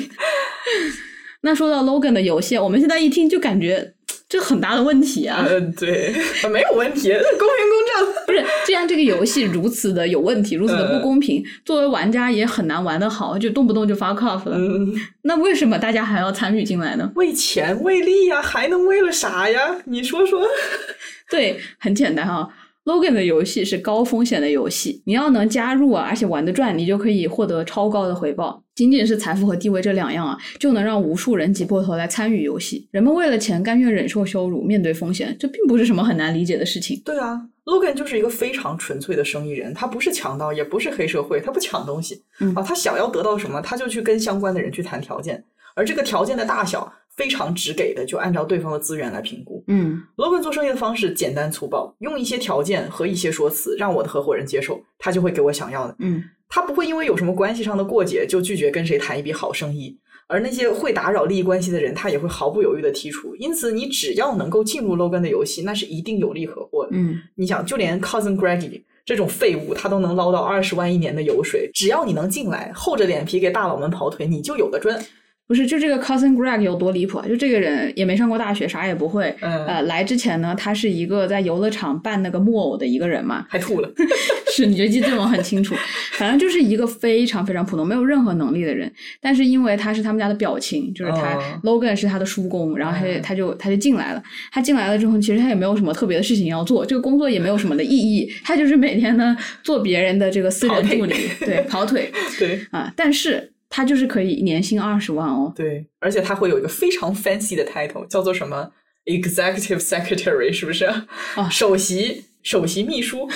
那说到 Logan 的游戏，我们现在一听就感觉这很大的问题啊！呃，对，没有问题，公平公正。不是，既然这个游戏如此的有问题，如此的呃不公平，作为玩家也很难玩得好，就动不动就 fuck off 了。嗯，那为什么大家还要参与进来呢？为钱为利呀，还能为了啥呀？你说说。对，很简单啊。Logan 的游戏是高风险的游戏，你要能加入啊，而且玩得转，你就可以获得超高的回报。仅仅是财富和地位这两样啊，就能让无数人挤破头来参与游戏。人们为了钱甘愿忍受羞辱，面对风险，这并不是什么很难理解的事情。对啊，Logan 就是一个非常纯粹的生意人，他不是强盗，也不是黑社会，他不抢东西、嗯啊，他想要得到什么，他就去跟相关的人去谈条件，而这个条件的大小非常直给的，就按照对方的资源来评估。嗯 Logan 做生意的方式简单粗暴，用一些条件和一些说辞让我的合伙人接受，他就会给我想要的。嗯他不会因为有什么关系上的过节就拒绝跟谁谈一笔好生意，而那些会打扰利益关系的人，他也会毫不犹豫的剔除。因此，你只要能够进入 Logan 的游戏，那是一定有利可获的。嗯你想，就连 Cousin Greggy 这种废物，他都能捞到二十万一年的油水。只要你能进来，厚着脸皮给大佬们跑腿，你就有的赚。不是，就这个 Cousin Greg 有多离谱啊？就这个人也没上过大学，啥也不会。嗯呃，来之前呢，他是一个在游乐场扮那个木偶的一个人嘛，还吐了，是，你就记这么很清楚。反正就是一个非常非常普通、没有任何能力的人，但是因为他是他们家的表亲，就是他、哦 Logan 是他的叔公，然后他他就他就进来了。他进来了之后，其实他也没有什么特别的事情要做，这个工作也没有什么的意义，他就是每天呢做别人的这个私人助理，对，跑腿 对啊。但是他就是可以年薪二十万哦。对，而且他会有一个非常 fancy 的 title，叫做什么 Executive Secretary，是不是？啊首席首席秘书。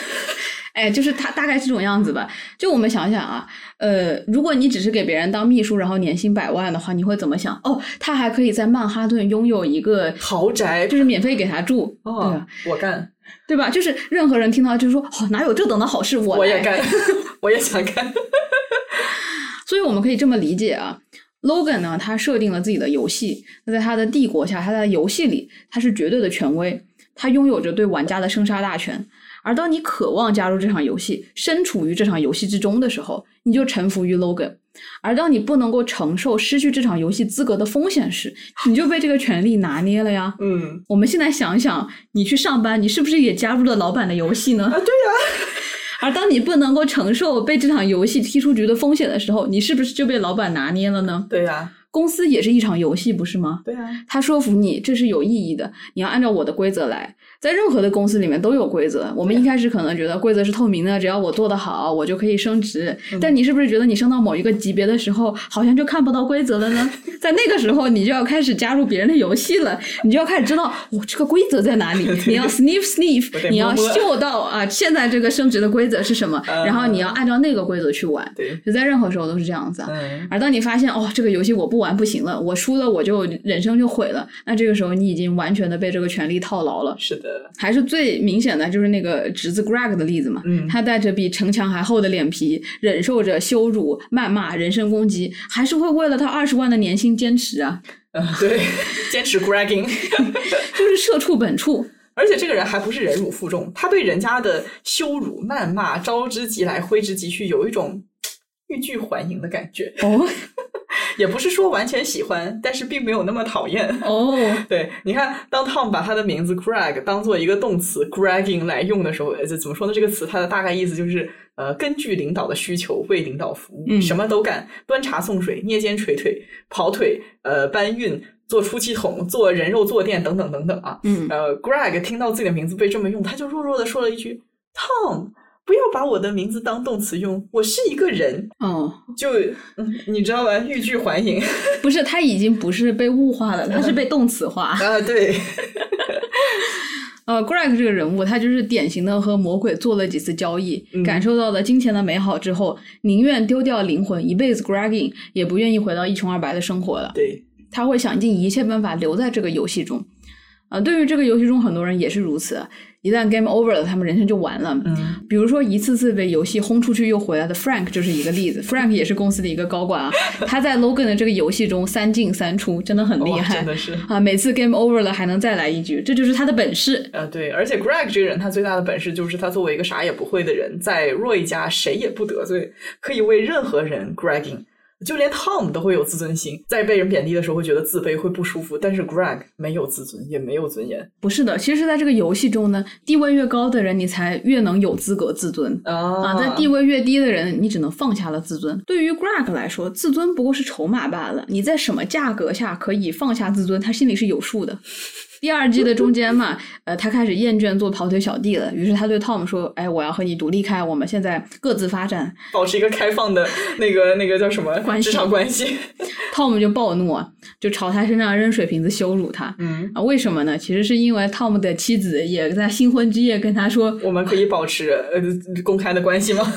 哎，就是他大概这种样子吧。就我们想想啊，呃，如果你只是给别人当秘书，然后年薪百万的话，你会怎么想？哦，他还可以在曼哈顿拥有一个豪宅，就是免费给他住，对哦吧？，我干，对吧？就是任何人听到就是说，哦，哪有这等的好事？我我也干，我也想干。所以我们可以这么理解啊，Logan 呢，他设定了自己的游戏，那在他的帝国下，他在游戏里他是绝对的权威，他拥有着对玩家的生杀大权。而当你渴望加入这场游戏，身处于这场游戏之中的时候，你就臣服于 Logan；而当你不能够承受失去这场游戏资格的风险时，你就被这个权利拿捏了呀。嗯我们现在想想，你去上班，你是不是也加入了老板的游戏呢？啊，对呀、而当你不能够承受被这场游戏踢出局的风险的时候，你是不是就被老板拿捏了呢？对呀、公司也是一场游戏，不是吗？对啊、他说服你，这是有意义的，你要按照我的规则来。在任何的公司里面都有规则。我们一开始可能觉得规则是透明的，只要我做得好，我就可以升职。但你是不是觉得你升到某一个级别的时候，好像就看不到规则了呢？在那个时候，你就要开始加入别人的游戏了，你就要开始知道我、这个规则在哪里。你要 sniff 我 sniff，得你要嗅到啊，现在这个升职的规则是什么，然后你要按照那个规则去玩。对，就在任何时候都是这样子而当你发现哦，这个游戏我不玩不行了，我输了我就人生就毁了，那这个时候你已经完全的被这个权利套牢了。是的，还是最明显的就是那个侄子 Greg 的例子嘛，嗯他带着比城墙还厚的脸皮，忍受着羞辱、谩骂、人身攻击，还是会为了他二十万的年薪坚持啊，嗯，对，坚持 bragging，就是社畜本畜。而且这个人还不是忍辱负重，他对人家的羞辱、谩骂招之即来，挥之即去，有一种 欲拒还迎的感觉。哦也不是说完全喜欢，但是并没有那么讨厌。哦，对，你看，当 Tom 把他的名字 Greg 当做一个动词 Gregging 来用的时候，呃，这怎么说呢？这个词它的大概意思就是，呃，根据领导的需求为领导服务，嗯什么都干，端茶送水、捏肩捶腿、跑腿、呃，搬运、做出气筒、做人肉坐垫等等等等啊。嗯，呃，Greg 听到自己的名字被这么用，他就弱弱的说了一句：“Tom，不要把我的名字当动词用，我是一个人。哦，”就，嗯，你知道吧？欲拒还迎 不是，他已经不是被物化了，他是被动词化。啊，对，呃，Greg 这个人物，他就是典型的和魔鬼做了几次交易，嗯感受到了金钱的美好之后，宁愿丢掉灵魂，一辈子 Gregging，也不愿意回到一穷二白的生活了。对，他会想尽一切办法留在这个游戏中。啊、对于这个游戏中很多人也是如此，一旦 game over 了，他们人生就完了。嗯，比如说一次次被游戏轰出去又回来的 Frank 就是一个例子。Frank 也是公司的一个高管啊，他在 Logan 的这个游戏中三进三出，真的很厉害真的是。啊！每次 game over 了还能再来一局，这就是他的本事。呃，对，而且 Greg 这个人，他最大的本事就是他作为一个啥也不会的人，在 Roy 家谁也不得罪，可以为任何人 Gregging，就连 Tom 都会有自尊心，在被人贬低的时候会觉得自卑，会不舒服，但是 Greg 没有自尊，也没有尊严不是的，其实，在这个游戏中呢，地位越高的人，你才越能有资格自尊。啊啊，在地位越低的人，你只能放下了自尊。对于 Greg 来说，自尊不过是筹码罢了。你在什么价格下可以放下自尊，他心里是有数的。第二季的中间嘛，呃，他开始厌倦做跑腿小弟了，于是他对 Tom 说：“哎，我要和你独立开，我们现在各自发展。保持一个开放的那个那个叫什么关系职场关系。”Tom 就暴怒啊，就朝他身上扔水瓶子羞辱他。嗯，啊，为什么呢？其实是因为 Tom 的妻子也在新婚之夜跟他说，我们可以保持呃公开的关系吗？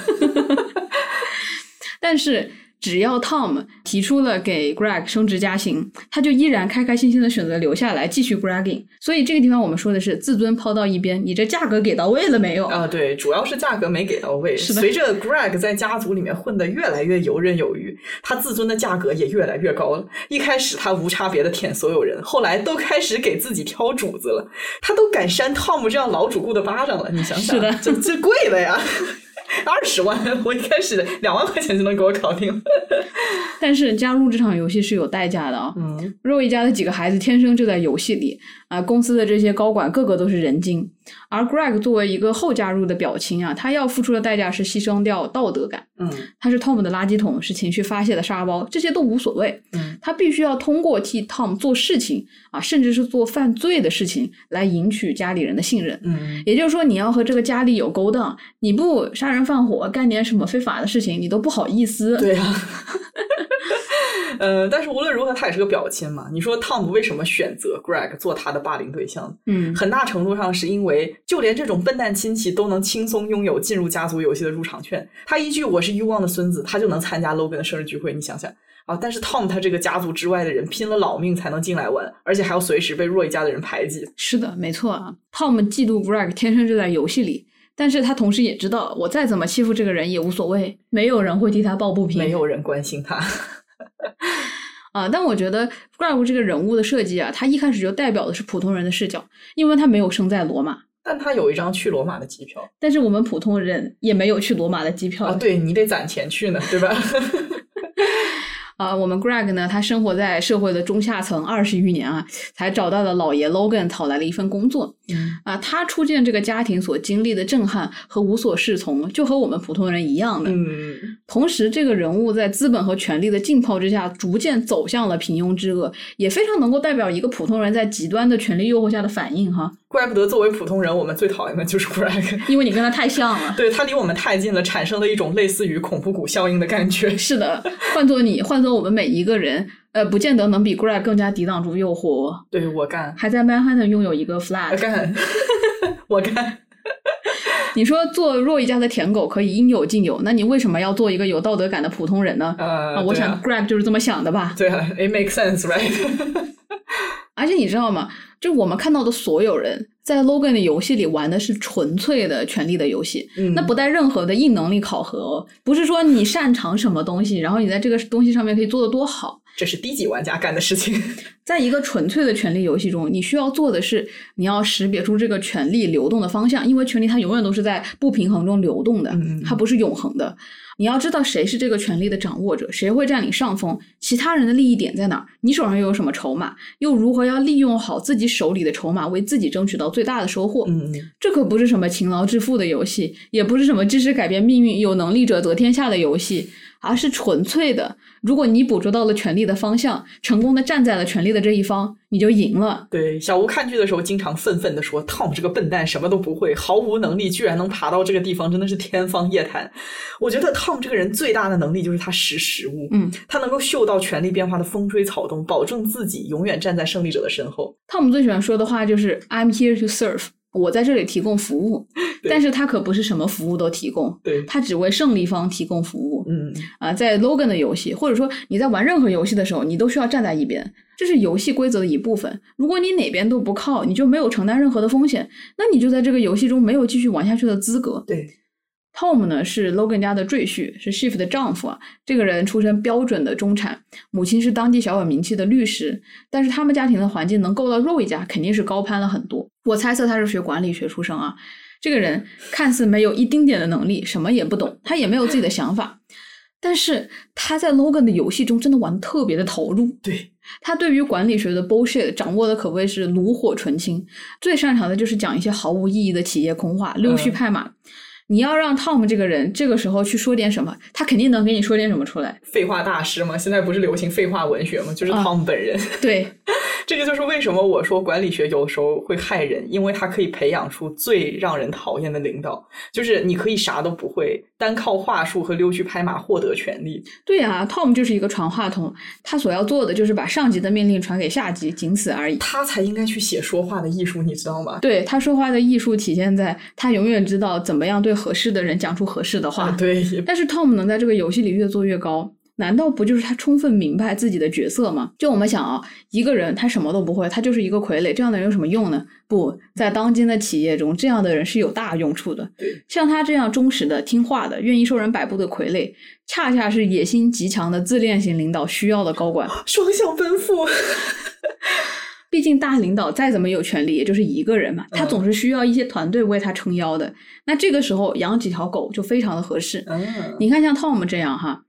但是只要 Tom 提出了给 Greg 升职加薪，他就依然开开心心的选择留下来继续 Gregging。所以这个地方我们说的是自尊抛到一边，你这价格给到位了没有？啊，对，主要是价格没给到位。是的随着 Greg 在家族里面混得越来越游刃有余，他自尊的价格也越来越高了。一开始他无差别的舔所有人，后来都开始给自己挑主子了，他都敢扇 Tom 这样老主顾的巴掌了。你想想，是的这这贵了呀。二十万，我一开始两万块钱就能给我搞定了。但是加入这场游戏是有代价的啊、嗯，肉一家的几个孩子天生就在游戏里啊，公司的这些高管个个都是人精，而 Greg 作为一个后加入的表亲啊，他要付出的代价是牺牲掉道德感。嗯他是 Tom 的垃圾桶，是情绪发泄的沙包，这些都无所谓。嗯，他必须要通过替 Tom 做事情啊，甚至是做犯罪的事情来赢取家里人的信任。嗯，也就是说，你要和这个家里有勾当，你不杀人放火，干点什么非法的事情，你都不好意思。对呀、呃，但是无论如何，他也是个表亲嘛。你说 Tom 为什么选择 Greg 做他的霸凌对象？嗯，很大程度上是因为就连这种笨蛋亲戚都能轻松拥有进入家族游戏的入场券。他一句“我是欲望的孙子”，他就能参加 Logan 的生日聚会。你想想啊！但是 Tom 他这个家族之外的人拼了老命才能进来玩，而且还要随时被若一家的人排挤。是的，没错啊。Tom 嫉妒 Greg 天生就在游戏里。但是他同时也知道，我再怎么欺负这个人也无所谓，没有人会替他抱不平，没有人关心他。啊，但我觉得 Greg 这个人物的设计啊，他一开始就代表的是普通人的视角，因为他没有生在罗马，但他有一张去罗马的机票。但是我们普通人也没有去罗马的机票啊，对你得攒钱去呢，对吧？啊，我们 Greg 呢，他生活在社会的中下层二十余年啊，才找到了老爷 Logan 讨来了一份工作。嗯啊，他初见这个家庭所经历的震撼和无所适从，就和我们普通人一样的。嗯，同时，这个人物在资本和权力的浸泡之下，逐渐走向了平庸之恶，也非常能够代表一个普通人在极端的权力诱惑下的反应哈。怪不得作为普通人，我们最讨厌的就是 Greg，因为你跟他太像了。对他离我们太近了，产生了一种类似于恐怖谷效应的感觉。是的，换做你，换做我们每一个人，呃，不见得能比 Greg 更加抵挡住诱惑。对我干，还在 Manhattan 拥有一个 flat，我干，我干。你说做若一家的舔狗可以应有尽有，那你为什么要做一个有道德感的普通人呢？呃，啊，我想 Greg 就是这么想的吧。对啊，it makes sense, right？而且你知道吗？就我们看到的所有人在 Logan 的游戏里玩的是纯粹的权力的游戏，嗯那不带任何的硬能力考核哦，不是说你擅长什么东西，然后你在这个东西上面可以做的多好。这是低级玩家干的事情。在一个纯粹的权力游戏中，你需要做的是，你要识别出这个权力流动的方向，因为权力它永远都是在不平衡中流动的它不是永恒的。你要知道谁是这个权力的掌握者，谁会占领上风，其他人的利益点在哪儿，你手上又有什么筹码，又如何要利用好自己手里的筹码，为自己争取到最大的收获。嗯，这可不是什么勤劳致富的游戏，也不是什么知识改变命运、有能力者得天下的游戏，而是纯粹的。如果你捕捉到了权力的方向，成功的站在了权力的这一方，你就赢了。对，小吴看剧的时候经常愤愤地说：“Tom 这个笨蛋什么都不会，毫无能力，居然能爬到这个地方，真的是天方夜谭。”我觉得 Tom 这个人最大的能力就是他识时务，嗯，他能够嗅到权力变化的风吹草动，保证自己永远站在胜利者的身后。Tom 最喜欢说的话就是 "I'm here to serve"，我在这里提供服务。对但是他可不是什么服务都提供，对，他只为胜利方提供服务。嗯，啊，在 Logan 的游戏，或者说你在玩任何游戏的时候，你都需要站在一边，这是游戏规则的一部分。如果你哪边都不靠，你就没有承担任何的风险，那你就在这个游戏中没有继续玩下去的资格。对，Tom 呢是 Logan 家的赘婿，是 Shift 的丈夫啊。这个人出身标准的中产，母亲是当地小有名气的律师，但是他们家庭的环境能够到 Roy 家，肯定是高攀了很多。我猜测他是学管理学出身啊。这个人看似没有一丁点的能力，什么也不懂，他也没有自己的想法，但是他在 Logan 的游戏中真的玩的特别的投入。对，他对于管理学的 bullshit 掌握的可谓是炉火纯青，最擅长的就是讲一些毫无意义的企业空话，溜须拍马。你要让 Tom 这个人这个时候去说点什么，他肯定能给你说点什么出来。废话大师嘛，现在不是流行废话文学嘛？就是啊 Tom 本人。对，这个就是为什么我说管理学有时候会害人，因为它可以培养出最让人讨厌的领导。就是你可以啥都不会，单靠话术和溜须拍马获得权利。对啊，Tom 就是一个传话筒，他所要做的就是把上级的命令传给下级，仅此而已。他才应该去写说话的艺术，你知道吗？对他说话的艺术体现在他永远知道怎么样对合适的人讲出合适的话。啊，对，但是 Tom 能在这个游戏里越做越高，难道不就是他充分明白自己的角色吗？就我们想啊，一个人他什么都不会，他就是一个傀儡，这样的人有什么用呢？不在当今的企业中，这样的人是有大用处的。对，像他这样忠实的、听话的、愿意受人摆布的傀儡，恰恰是野心极强的自恋型领导需要的高管。双向奔赴。毕竟大领导再怎么有权利，也就是一个人嘛，他嗯总是需要一些团队为他撑腰的。那这个时候养几条狗就非常的合适。嗯，你看，像 Tom 这样哈，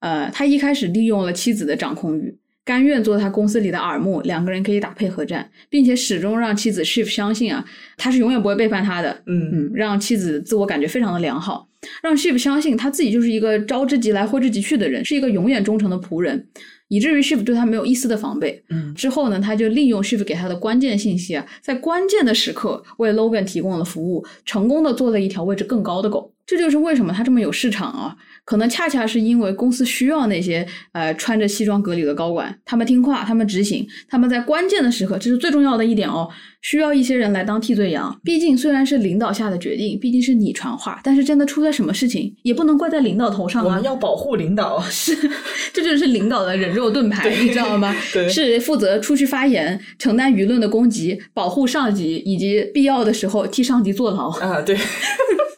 呃，他一开始利用了妻子的掌控欲，甘愿做他公司里的耳目，两个人可以打配合战，并且始终让妻子 Shift 相信啊，他是永远不会背叛他的。嗯嗯，让妻子自我感觉非常的良好，让 Shift 相信他自己就是一个招之即来挥之即去的人，是一个永远忠诚的仆人，以至于 Shift 对他没有一丝的防备。嗯之后呢，他就利用 Shift 给他的关键信息啊，在关键的时刻为 Logan 提供了服务，成功的做了一条位置更高的狗。这就是为什么他这么有市场啊。可能恰恰是因为公司需要那些呃穿着西装革履的高管，他们听话，他们执行，他们在关键的时刻，这是最重要的一点哦，需要一些人来当替罪羊。毕竟虽然是领导下的决定，毕竟是你传话，但是真的出了什么事情，也不能怪在领导头上啊我们。要保护领导，是，这就是领导的人肉盾牌，你知道吗？对是负责出去发言，承担舆论的攻击，保护上级，以及必要的时候替上级坐牢。啊，对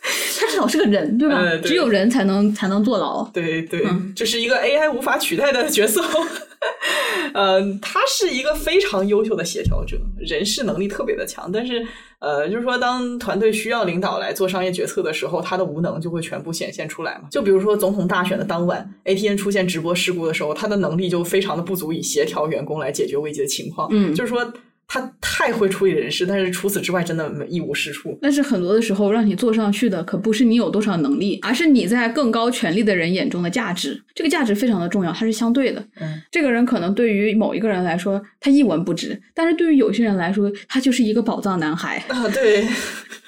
是个人，对吧？呃对只有人才能才能坐牢。对对，嗯这是一个 AI 无法取代的角色。呃，他是一个非常优秀的协调者，人事能力特别的强，但是呃，就是说，当团队需要领导来做商业决策的时候，他的无能就会全部显现出来嘛。就比如说总统大选的当晚，ATN 出现直播事故的时候，他的能力就非常的不足以协调员工来解决危机的情况。嗯就是说他太会处理人事，但是除此之外真的一无是处。但是很多的时候，让你坐上去的可不是你有多少能力，而是你在更高权力的人眼中的价值。这个价值非常的重要，它是相对的。嗯，这个人可能对于某一个人来说，他一文不值，但是对于有些人来说，他就是一个宝藏男孩。啊，对，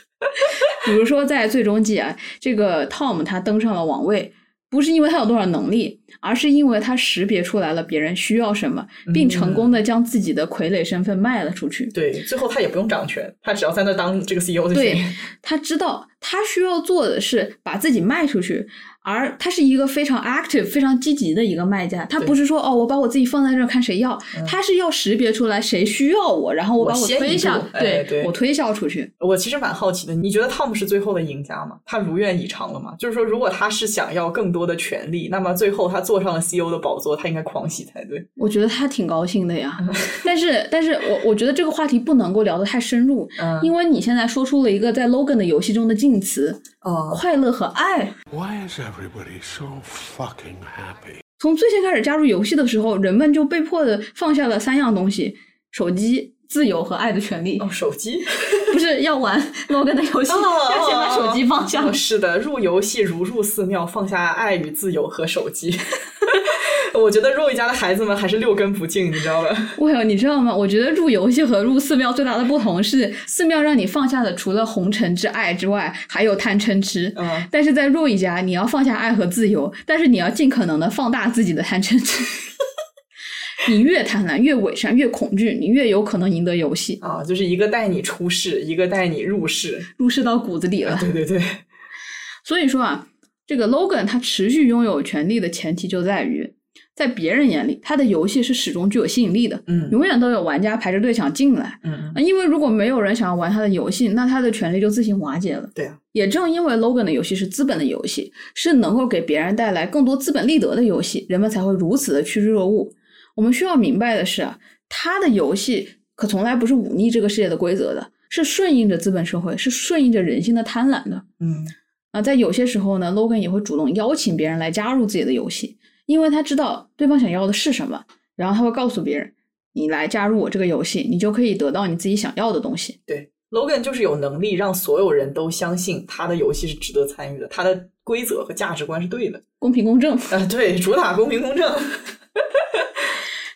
比如说在最终季啊，这个 Tom 他登上了王位，不是因为他有多少能力，而是因为他识别出来了别人需要什么，并成功的将自己的傀儡身份卖了出去。对，最后他也不用掌权，他只要在那当这个 CEO 就对行。他知道他需要做的是把自己卖出去，而他是一个非常 active、非常积极的一个卖家。他不是说哦，我把我自己放在这儿看谁要，他是要识别出来谁需要我，然后我把我推销，对哎对我推销出去。我其实蛮好奇的，你觉得汤姆是最后的赢家吗？他如愿以偿了吗？就是说，如果他是想要更多的权利，那么最后他坐上了 CEO 的宝座，他应该狂喜才对。我觉得他挺高兴的呀，但是，但是我我觉得这个话题不能够聊得太深入，嗯因为你现在说出了一个在 Logan 的游戏中的禁词哦“快乐”和“爱 Why is everybody so fucking happy? ”。从最先开始加入游戏的时候，人们就被迫的放下了三样东西：手机、自由和爱的权利。哦，手机 不是要玩 Logan 的游戏，要先把手机放下哦。是的，入游戏如入寺庙，放下爱与自由和手机。我觉得若一家的孩子们还是六根不净，你知道吧？喂，你知道吗？我觉得入游戏和入寺庙最大的不同是，寺庙让你放下的除了红尘之爱之外，还有贪嗔痴。嗯，但是在若一家，你要放下爱和自由，但是你要尽可能的放大自己的贪嗔痴。你越贪婪，越伪善，越恐惧，你越有可能赢得游戏，啊，就是一个带你出世，一个带你入世。入世到骨子里了。对对对，所以说啊，这个 Logan 他持续拥有权利的前提就在于，在别人眼里，他的游戏是始终具有吸引力的，嗯永远都有玩家排着队想进来。嗯，啊因为如果没有人想要玩他的游戏，那他的权利就自行瓦解了。对啊，也正因为 Logan 的游戏是资本的游戏，是能够给别人带来更多资本利得的游戏，人们才会如此的趋之若鹜。我们需要明白的是啊，他的游戏可从来不是忤逆这个世界的规则的，是顺应着资本社会，是顺应着人性的贪婪的。嗯啊，在有些时候呢，Logan 也会主动邀请别人来加入自己的游戏，因为他知道对方想要的是什么，然后他会告诉别人：“你来加入我这个游戏，你就可以得到你自己想要的东西。对，Logan 就是有能力让所有人都相信他的游戏是值得参与的，他的规则和价值观是对的。公平公正。啊，对，主打公平公正。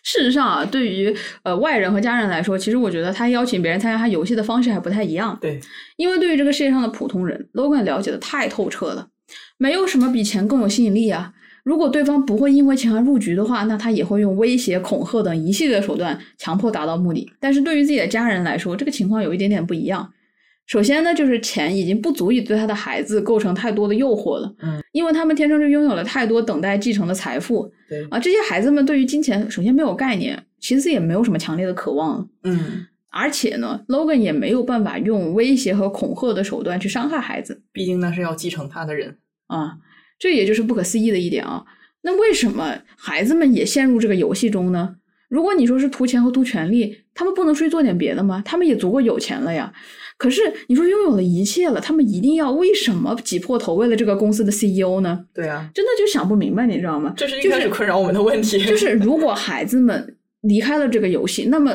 事实上啊，对于呃外人和家人来说，其实我觉得他邀请别人参加他游戏的方式还不太一样。对，因为对于这个世界上的普通人，Logan 了解的太透彻了，没有什么比钱更有吸引力啊。如果对方不会因为钱而入局的话，那他也会用威胁、恐吓等一系列手段强迫达到目的。但是对于自己的家人来说，这个情况有一点点不一样。首先呢，就是钱已经不足以对他的孩子构成太多的诱惑了，嗯，因为他们天生就拥有了太多等待继承的财富对，啊。这些孩子们对于金钱首先没有概念，其次也没有什么强烈的渴望。嗯，而且呢，Logan 也没有办法用威胁和恐吓的手段去伤害孩子毕竟那是要继承他的人。啊，这也就是不可思议的一点啊。那为什么孩子们也陷入这个游戏中呢？如果你说是图钱和图权利，他们不能出去做点别的吗？他们也足够有钱了呀。可是你说拥有了一切了，他们一定要为什么挤破头为了这个公司的 CEO 呢？对啊，真的就想不明白，你知道吗？这是一就是开始困扰我们的问题。就是如果孩子们离开了这个游戏，那么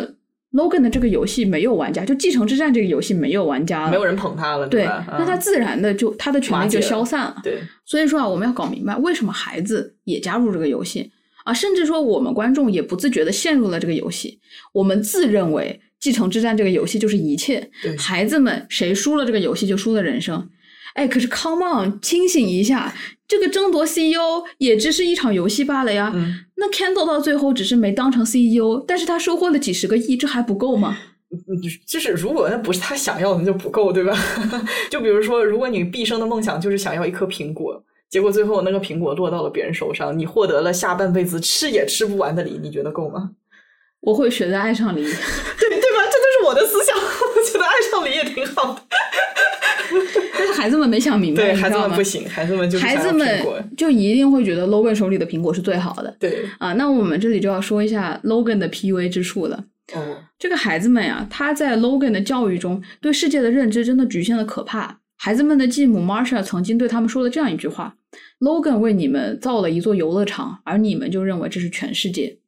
Logan 的这个游戏没有玩家，就《继承之战》这个游戏没有玩家了，没有人捧他了，对，吧？那他嗯自然的就他的权利就消散了。对，所以说啊，我们要搞明白为什么孩子也加入这个游戏啊，甚至说我们观众也不自觉的陷入了这个游戏，我们自认为《继承之战》这个游戏就是一切，对孩子们谁输了这个游戏就输了人生。哎，可是 Come on，清醒一下，这个争夺 CEO 也只是一场游戏罢了呀。嗯那 Kendall 到最后只是没当成 CEO，但是他收获了几十个亿，这还不够吗？嗯就是如果那不是他想要的，那就不够，对吧？就比如说，如果你毕生的梦想就是想要一颗苹果，结果最后那个苹果落到了别人手上，你获得了下半辈子吃也吃不完的梨，你觉得够吗？我会选择爱上梨。对对吧？我的思想，我觉得爱上你也挺好的。但是孩子们没想明白，对，孩子们不行，孩子们就孩子们就一定会觉得 Logan 手里的苹果是最好的对啊。那我们这里就要说一下 Logan 的 PUA 之处了。哦，这个孩子们呀，他在 Logan 的教育中对世界的认知真的局限的可怕。孩子们的继母 Marsha 曾经对他们说了这样一句话：“Logan 为你们造了一座游乐场，而你们就认为这是全世界。”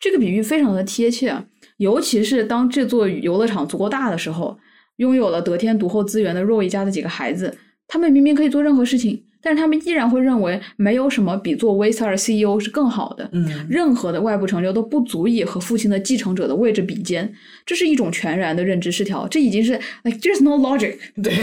这个比喻非常的贴切啊，尤其是当这座游乐场足够大的时候，拥有了得天独厚资源的若一家的几个孩子，他们明明可以做任何事情，但是他们依然会认为没有什么比做 Waystar CEO 是更好的。嗯，任何的外部成就都不足以和父亲的继承者的位置比肩，这是一种全然的认知失调，这已经是 like there's no logic。对，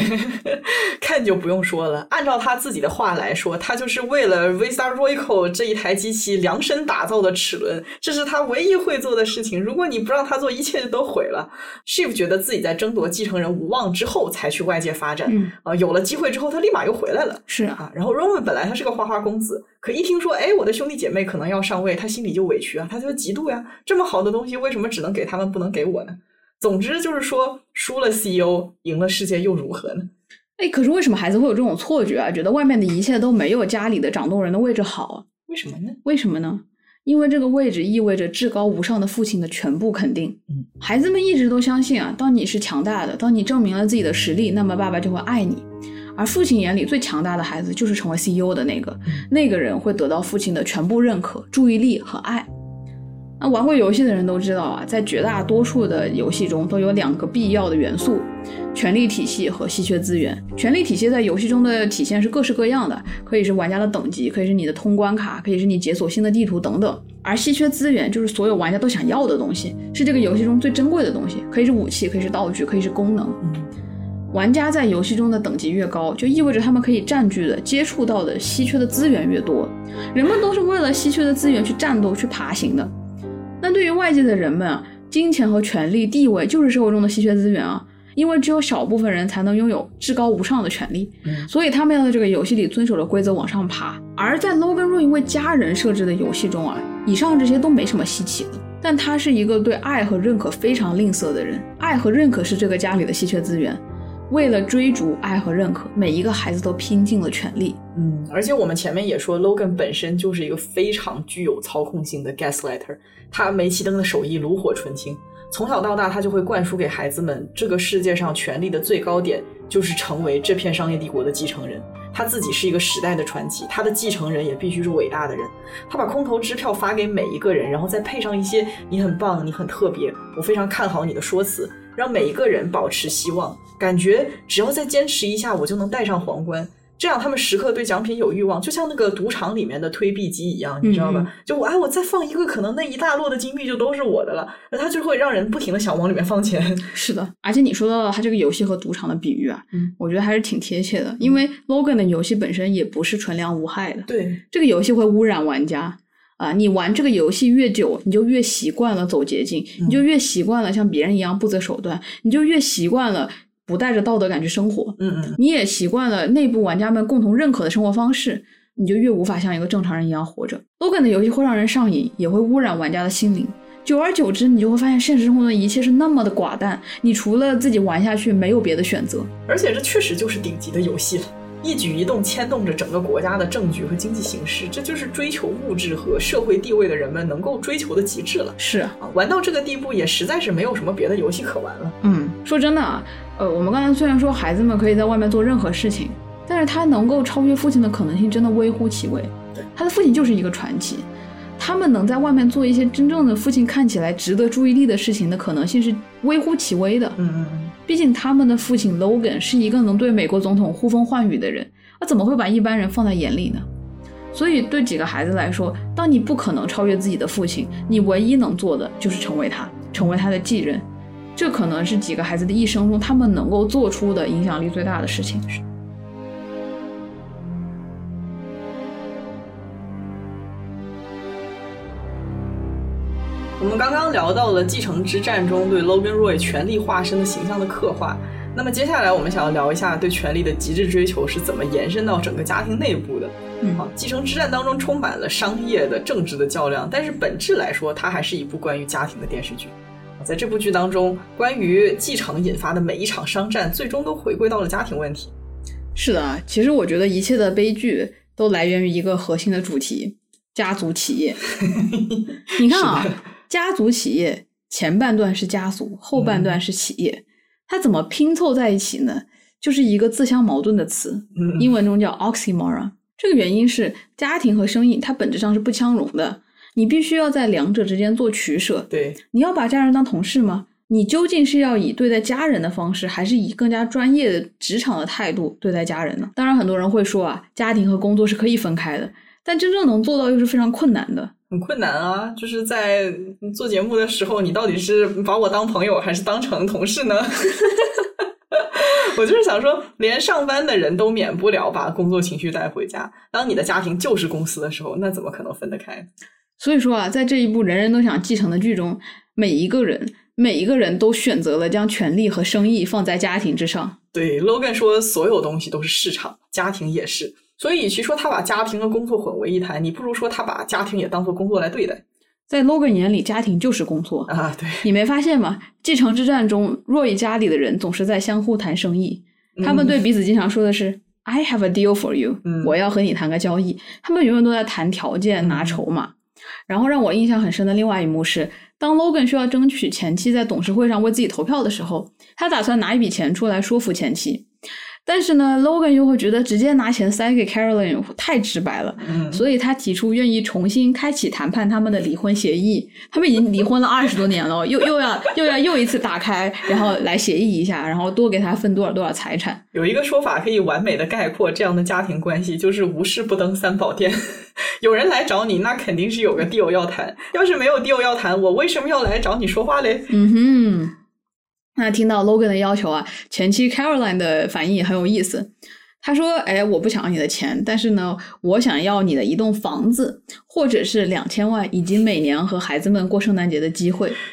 看就不用说了。按照他自己的话来说，他就是为了 Vista Royco 这一台机器量身打造的齿轮，这是他唯一会做的事情。如果你不让他做，一切就都毁了。Shiv 觉得自己在争夺继承人无望之后，才去外界发展。嗯啊、有了机会之后，他立马又回来了。是啊，啊，然后 Roman 本来他是个花花公子，可一听说，哎，我的兄弟姐妹可能要上位，他心里就委屈啊，他就嫉妒呀，这么好的东西为什么只能给他们，不能给我呢？总之就是说，输了 CEO，赢了世界又如何呢？哎，可是为什么孩子会有这种错觉啊？觉得外面的一切都没有家里的掌舵人的位置好啊？为什么呢？为什么呢？因为这个位置意味着至高无上的父亲的全部肯定。嗯，孩子们一直都相信啊，当你是强大的，当你证明了自己的实力，那么爸爸就会爱你。而父亲眼里最强大的孩子就是成为 CEO 的那个，那个人会得到父亲的全部认可、注意力和爱。那玩过游戏的人都知道啊，在绝大多数的游戏中都有两个必要的元素：权力体系和稀缺资源。权力体系在游戏中的体现是各式各样的，可以是玩家的等级，可以是你的通关卡，可以是你解锁新的地图等等。而稀缺资源就是所有玩家都想要的东西，是这个游戏中最珍贵的东西，可以是武器，可以是道具，可以是功能。玩家在游戏中的等级越高，就意味着他们可以占据的、接触到的稀缺的资源越多。人们都是为了稀缺的资源去战斗、去爬行的。那对于外界的人们啊，金钱和权力、地位就是社会中的稀缺资源啊，因为只有少部分人才能拥有至高无上的权利，所以他们要在这个游戏里遵守着规则往上爬。而在 Logan 为家人设置的游戏中啊，以上这些都没什么稀奇的。但他是一个对爱和认可非常吝啬的人，爱和认可是这个家里的稀缺资源。为了追逐爱和认可，每一个孩子都拼尽了全力。嗯，而且我们前面也说，Logan 本身就是一个非常具有操控性的 gaslighter，他煤气灯的手艺炉火纯青，从小到大他就会灌输给孩子们，这个世界上权力的最高点就是成为这片商业帝国的继承人。他自己是一个时代的传奇，他的继承人也必须是伟大的人。他把空头支票发给每一个人，然后再配上一些“你很棒，你很特别，我非常看好你”的说辞，让每一个人保持希望，感觉只要再坚持一下，我就能戴上皇冠。这样他们时刻对奖品有欲望，就像那个赌场里面的推币机一样，你知道吧？嗯就我哎，我再放一个，可能那一大摞的金币就都是我的了。那他就会让人不停的想往里面放钱。是的，而且你说到了他这个游戏和赌场的比喻啊，嗯，我觉得还是挺贴切的，因为 Logan 的游戏本身也不是纯良无害的，对，这个游戏会污染玩家。啊，你玩这个游戏越久，你就越习惯了走捷径，你就越习惯了像别人一样不择手段，你就越习惯了不带着道德感去生活。嗯嗯，你也习惯了内部玩家们共同认可的生活方式，你就越无法像一个正常人一样活着。Logan 的游戏会让人上瘾，也会污染玩家的心灵。久而久之，你就会发现现实生活中的一切是那么的寡淡，你除了自己玩下去，没有别的选择。而且这确实就是顶级的游戏了。一举一动牵动着整个国家的政局和经济形势，这就是追求物质和社会地位的人们能够追求的极致了。是啊，啊，玩到这个地步，也实在是没有什么别的游戏可玩了。嗯，说真的啊，呃，我们刚才虽然说孩子们可以在外面做任何事情，但是他能够超越父亲的可能性真的微乎其微。对，他的父亲就是一个传奇，他们能在外面做一些真正的父亲看起来值得注意力的事情的可能性是微乎其微的。嗯嗯嗯，毕竟他们的父亲 Logan 是一个能对美国总统呼风唤雨的人，他怎么会把一般人放在眼里呢？所以对几个孩子来说，当你不可能超越自己的父亲，你唯一能做的就是成为他，成为他的继任。这可能是几个孩子的一生中他们能够做出的影响力最大的事情。我们刚刚聊到了继承之战中对 Logan Roy 权力化身的形象的刻画，那么接下来我们想要聊一下对权力的极致追求是怎么延伸到整个家庭内部的。嗯好，继承之战当中充满了商业的、政治的较量，但是本质来说，它还是一部关于家庭的电视剧。在这部剧当中，关于继承引发的每一场商战，最终都回归到了家庭问题。是的，啊其实我觉得一切的悲剧都来源于一个核心的主题——家族企业。你看啊，家族企业前半段是家族，后半段是企业，它怎么拼凑在一起呢？就是一个自相矛盾的词，嗯英文中叫 oxymoron。这个原因是家庭和生意它本质上是不相容的，你必须要在两者之间做取舍。对，你要把家人当同事吗？你究竟是要以对待家人的方式，还是以更加专业的职场的态度对待家人呢？当然，很多人会说啊，家庭和工作是可以分开的，但真正能做到又是非常困难的。很困难啊！就是在做节目的时候，你到底是把我当朋友，还是当成同事呢？我就是想说，连上班的人都免不了把工作情绪带回家。当你的家庭就是公司的时候，那怎么可能分得开？所以说啊，在这一部人人都想继承的剧中，每一个人每一个人都选择了将权力和生意放在家庭之上。对，Logan 说，所有东西都是市场，家庭也是。所以，与其说他把家庭和工作混为一谈，你不如说他把家庭也当做工作来对待在 Logan 眼里，家庭就是工作。啊。对，你没发现吗？继承之战中，若伊家里的人总是在相互谈生意，他们对彼此经常说的是。I have a deal for you，、嗯我要和你谈个交易。他们永远都在谈条件、拿筹码。然后让我印象很深的另外一幕是，当 Logan 需要争取前妻在董事会上为自己投票的时候，他打算拿一笔钱出来说服前妻。但是呢，Logan 又会觉得直接拿钱塞给 Caroline 太直白了，嗯，所以他提出愿意重新开启谈判他们的离婚协议。他们已经离婚了二十多年了，又又要又要又一次打开，然后来协议一下，然后多给他分多少多少财产。有一个说法可以完美的概括这样的家庭关系，就是无事不登三宝殿。有人来找你，那肯定是有个 deal 要谈。要是没有 deal 要谈，我为什么要来找你说话嘞？嗯哼，那听到 Logan 的要求啊，前妻 Caroline 的反应也很有意思。他说：“哎，我不想要你的钱，但是呢，我想要你的一栋房子，或者是两千万，以及每年和孩子们过圣诞节的机会。”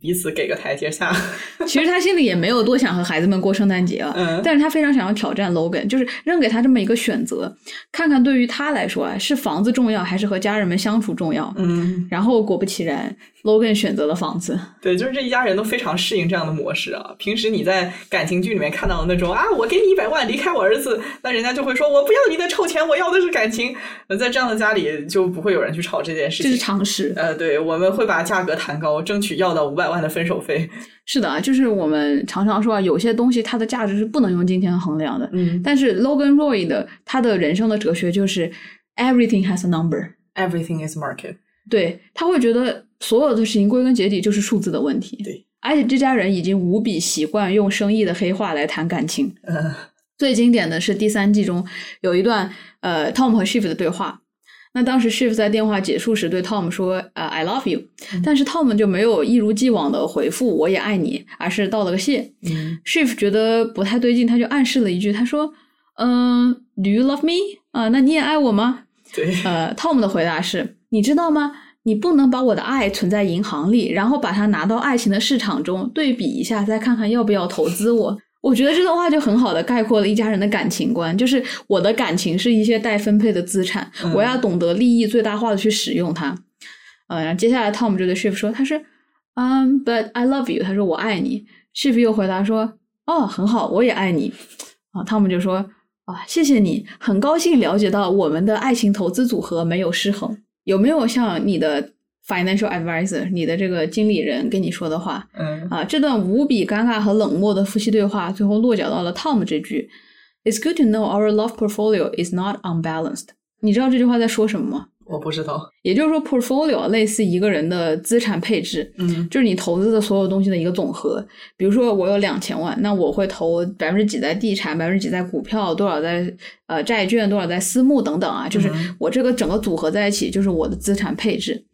彼此给个台阶下。其实他心里也没有多想和孩子们过圣诞节啊，嗯但是他非常想要挑战 Logan，就是扔给他这么一个选择，看看对于他来说啊，是房子重要还是和家人们相处重要。嗯，然后果不其然，Logan 选择的房子。对，就是这一家人都非常适应这样的模式啊。平时你在感情剧里面看到的那种啊，我给你一百万离开我儿子，那人家就会说我不要你的臭钱，我要的是感情。那在这样的家里就不会有人去吵这件事情。这是常识，呃，对，我们会把价格谈高，争取要到五百万的分手费。是的啊，就是我们常常说啊，有些东西它的价值是不能用金钱衡量的。嗯但是 Logan Roy 的他的人生的哲学就是 everything has a number，，everything is market。对他会觉得所有的事情归根结底就是数字的问题。对，而且这家人已经无比习惯用生意的黑话来谈感情。嗯最经典的是第三季中有一段呃 Tom 和 Shiv 的对话。那当时 Shiv 在电话结束时对 Tom 说：“呃，I love you。”但是 Tom 就没有一如既往的回复“我也爱你”，而是道了个谢。嗯 Shiv 觉得不太对劲，他就暗示了一句，他说：“嗯、d o you love me？啊、那你也爱我吗？”对，呃，Tom 的回答是：你知道吗？你不能把我的爱存在银行里，然后把它拿到爱情的市场中对比一下，再看看要不要投资我。我觉得这段话就很好的概括了一家人的感情观，就是我的感情是一些待分配的资产，嗯我要懂得利益最大化的去使用它。呃，然后接下来 Tom 就对 Shiv 说，他说，嗯、b u t I love you，他说我爱你。Shiv 又回答说，哦，很好，我也爱你。啊，Tom 就说，啊，谢谢你，很高兴了解到我们的爱情投资组合没有失衡。有没有像你的 financial advisor，你的这个经理人跟你说的话嗯啊？这段无比尴尬和冷漠的夫妻对话，最后落脚到了 Tom 这句：“It's good to know our love portfolio is not unbalanced。”你知道这句话在说什么吗？我不知道。也就是说，portfolio 类似一个人的资产配置，嗯就是你投资的所有东西的一个总和。比如说，我有两千万，那我会投百分之几在地产，百分之几在股票，多少在呃债券，多少在私募等等啊。就是嗯我这个整个组合在一起，就是我的资产配置。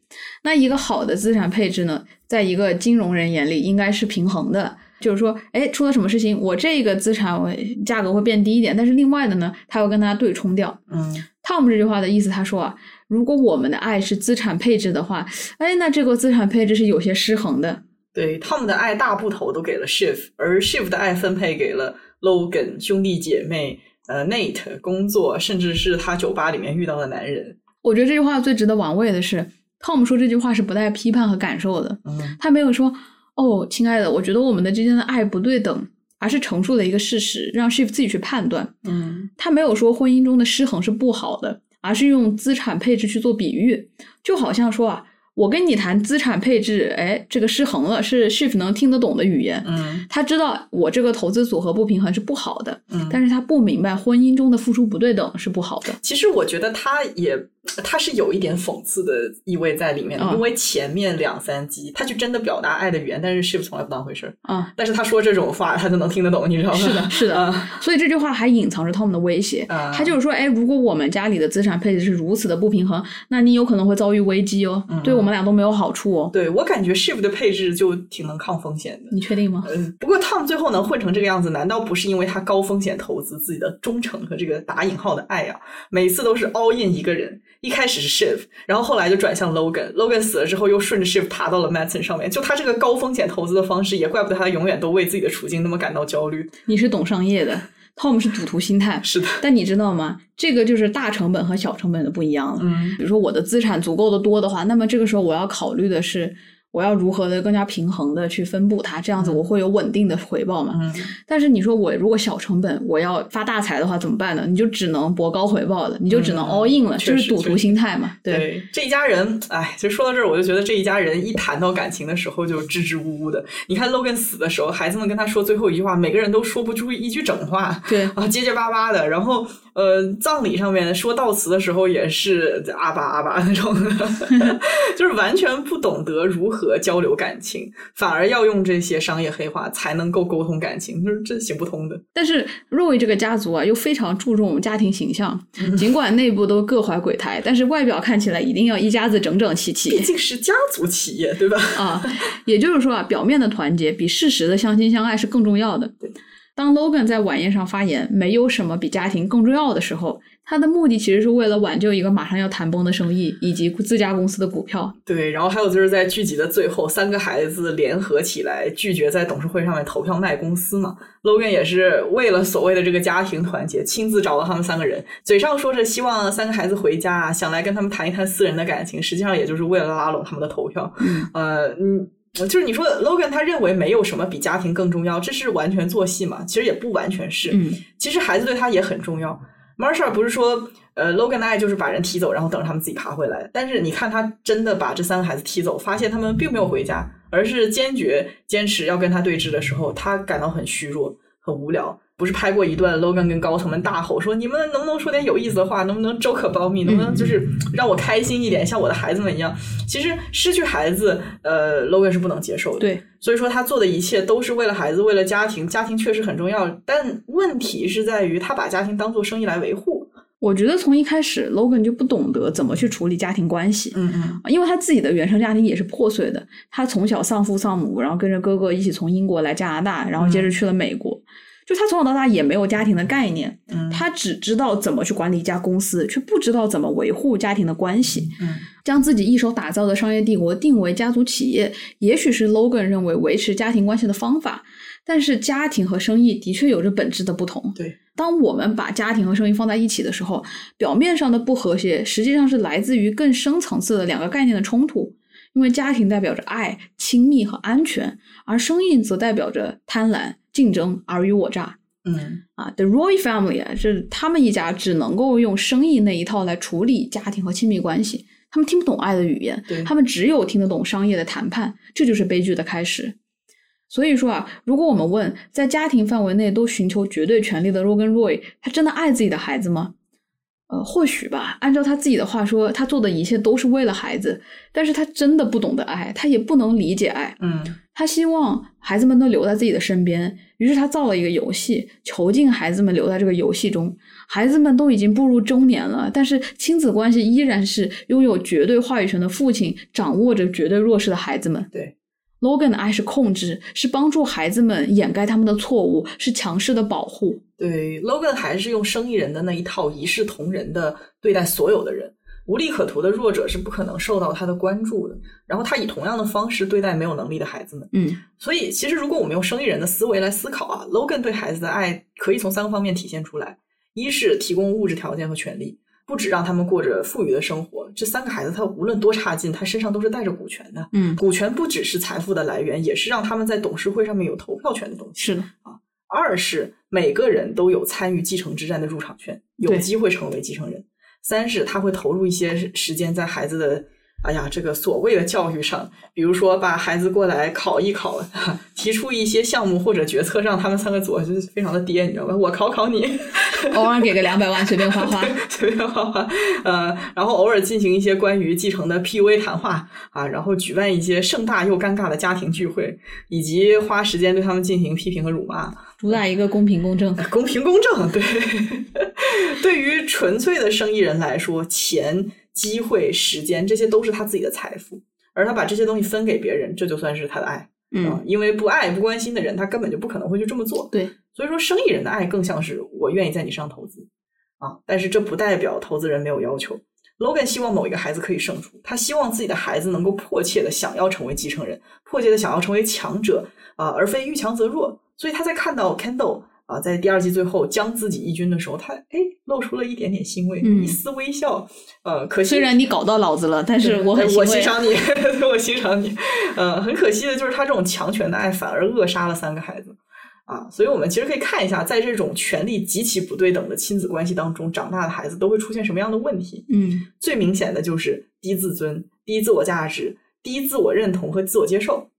那一个好的资产配置呢，在一个金融人眼里应该是平衡的。就是说，哎，出了什么事情，我这个资产价格会变低一点，但是另外的呢，它会跟它对冲掉。嗯 Tom 这句话的意思，他说啊，如果我们的爱是资产配置的话，哎，那这个资产配置是有些失衡的。对，Tom 的爱大部头都给了 Shift，而 Shift 的爱分配给了 Logan 兄弟姐妹、呃 Nate 工作，甚至是他酒吧里面遇到的男人。我觉得这句话最值得玩味的是，Tom 说这句话是不带批判和感受的，嗯他没有说哦，亲爱的，我觉得我们的之间的爱不对等，而是陈述了一个事实，让 Shift 自己去判断。嗯他没有说婚姻中的失衡是不好的，而是用资产配置去做比喻，就好像说啊，我跟你谈资产配置，哎，这个失衡了，是 Shift 能听得懂的语言。嗯他知道我这个投资组合不平衡是不好的，嗯。但是他不明白婚姻中的付出不对等是不好的。其实我觉得他也他是有一点讽刺的意味在里面的，嗯因为前面两三集他就真的表达爱的语言，但是 Shiv 从来不当回事儿。啊，但是他说这种话，他就能听得懂，你知道吗？是的，是的。啊所以这句话还隐藏着 Tom 的威胁。啊他就是说，哎，如果我们家里的资产配置是如此的不平衡，那你有可能会遭遇危机哦，嗯对我们俩都没有好处哦。对我感觉 Shiv 的配置就挺能抗风险的。你确定吗？嗯，不过 Tom 最后能混成这个样子，难道不是因为他高风险投资自己的忠诚和这个打引号的爱啊？每次都是 all in 一个人，一开始是 Shiv，然后后来就转向 Logan，Logan 死了之后又顺着 Shiv 爬到了 Matson 上面。就他这个高风险投资的方式，也怪不得他永远都为自己的处境那么感到焦虑。你是懂商业的，Tom 是赌徒心态。是的，但你知道吗？这个就是大成本和小成本的不一样了。嗯比如说我的资产足够的多的话，那么这个时候我要考虑的是，我要如何的更加平衡的去分布它，这样子我会有稳定的回报嘛。嗯，但是你说我如果小成本，我要发大财的话怎么办呢？你就只能博高回报了，你就只能嗯 all in 了，就是赌徒心态嘛。对，对这一家人，哎，其实说到这儿，我就觉得这一家人一谈到感情的时候就支支吾吾的。你看 Logan 死的时候，孩子们跟他说最后一句话，每个人都说不出一句整话，对啊，结结巴巴的。然后呃，葬礼上面说悼词的时候也是阿巴阿巴那种的，就是完全不懂得如何交流感情，反而要用这些商业黑话才能够沟通感情，就是这行不通的。但是，Roy 这个家族啊，又非常注重家庭形象，嗯 尽管内部都各怀鬼胎，但是外表看起来一定要一家子整整齐齐毕。竟是家族企业，对吧？啊，也就是说啊，表面的团结比事实的相亲相爱是更重要的。当 Logan 在晚宴上发言“没有什么比家庭更重要的时候”，他的目的其实是为了挽救一个马上要谈崩的生意以及自家公司的股票。对，然后还有就是在剧集的最后，三个孩子联合起来拒绝在董事会上面投票卖公司嘛。Logan 也是为了所谓的这个家庭团结，亲自找到他们三个人，嘴上说着希望三个孩子回家啊，想来跟他们谈一谈私人的感情，实际上也就是为了拉拢他们的投票。嗯呃，嗯。就是你说 Logan 他认为没有什么比家庭更重要，这是完全做戏嘛？其实也不完全是。嗯，其实孩子对他也很重要。Marsha 不是说，呃，Logan 的爱就是把人踢走，然后等着他们自己爬回来。但是你看他真的把这三个孩子踢走，发现他们并没有回家，而是坚决坚持要跟他对峙的时候，他感到很虚弱、很无聊。不是拍过一段 Logan 跟高层们大吼说：“你们能不能说点有意思的话？能不能 joke about me？能不能就是让我开心一点，像我的孩子们一样？”其实失去孩子，呃，Logan 是不能接受的。对，所以说他做的一切都是为了孩子，为了家庭。家庭确实很重要，但问题是在于他把家庭当做生意来维护。我觉得从一开始，Logan 就不懂得怎么去处理家庭关系。嗯嗯因为他自己的原生家庭也是破碎的，他从小丧父丧母，然后跟着哥哥一起从英国来加拿大，然后接着去了美国。就他从小到大也没有家庭的概念，嗯他只知道怎么去管理一家公司，却不知道怎么维护家庭的关系。嗯将自己一手打造的商业帝国定为家族企业，也许是 Logan 认为维持家庭关系的方法。但是家庭和生意的确有着本质的不同。对，当我们把家庭和生意放在一起的时候，表面上的不和谐，实际上是来自于更深层次的两个概念的冲突。因为家庭代表着爱、亲密和安全，而生意则代表着贪婪、竞争、尔虞我诈。嗯啊，The Roy Family 啊，这他们一家只能够用生意那一套来处理家庭和亲密关系，他们听不懂爱的语言，他们只有听得懂商业的谈判，这就是悲剧的开始。所以说啊，如果我们问在家庭范围内都寻求绝对权利的 Rogan Roy，他真的爱自己的孩子吗？呃，或许吧。按照他自己的话说，他做的一切都是为了孩子，但是他真的不懂得爱，他也不能理解爱。嗯他希望孩子们都留在自己的身边，于是他造了一个游戏，囚禁孩子们留在这个游戏中。孩子们都已经步入中年了，但是亲子关系依然是拥有绝对话语权的父亲掌握着绝对弱势的孩子们。对，Logan 的爱是控制，是帮助孩子们掩盖他们的错误，是强势的保护。对，Logan 还是用生意人的那一套一视同仁的对待所有的人，无利可图的弱者是不可能受到他的关注的。然后他以同样的方式对待没有能力的孩子们。嗯，所以其实如果我们用生意人的思维来思考啊，Logan 对孩子的爱可以从三个方面体现出来：一是提供物质条件和权利。不止让他们过着富裕的生活，这三个孩子他无论多差劲，他身上都是带着股权的。嗯，股权不只是财富的来源，也是让他们在董事会上面有投票权的东西。是的啊。二是每个人都有参与继承之战的入场券，有机会成为继承人。三是他会投入一些时间在孩子的。哎呀，这个所谓的教育上，比如说把孩子过来考一考，提出一些项目或者决策让他们三个做，就是非常的爹，你知道吧？我考考你，偶尔给个两百万随便花花，随便花花，呃，然后偶尔进行一些关于继承的 PUA 谈话啊，然后举办一些盛大又尴尬的家庭聚会，以及花时间对他们进行批评和辱骂，主打一个公平公正，公平公正。对，对于纯粹的生意人来说，钱。机会、时间，这些都是他自己的财富，而他把这些东西分给别人，这就算是他的爱。嗯，因为不爱、不关心的人，他根本就不可能会去这么做。对，所以说，生意人的爱更像是我愿意在你身上投资啊，但是这不代表投资人没有要求。Logan 希望某一个孩子可以胜出，他希望自己的孩子能够迫切的想要成为继承人，迫切的想要成为强者啊，而非遇强则弱。所以他在看到 Kendall。啊，在第二季最后将自己一军的时候，他哎露出了一点点欣慰，一丝微笑。呃，可惜虽然你搞到老子了，但是我很我欣赏你，我欣赏你。呃，很可惜的就是他这种强权的爱反而扼杀了三个孩子啊。所以我们其实可以看一下，在这种权力极其不对等的亲子关系当中长大的孩子都会出现什么样的问题。嗯，最明显的就是低自尊、低自我价值、低自我认同和自我接受。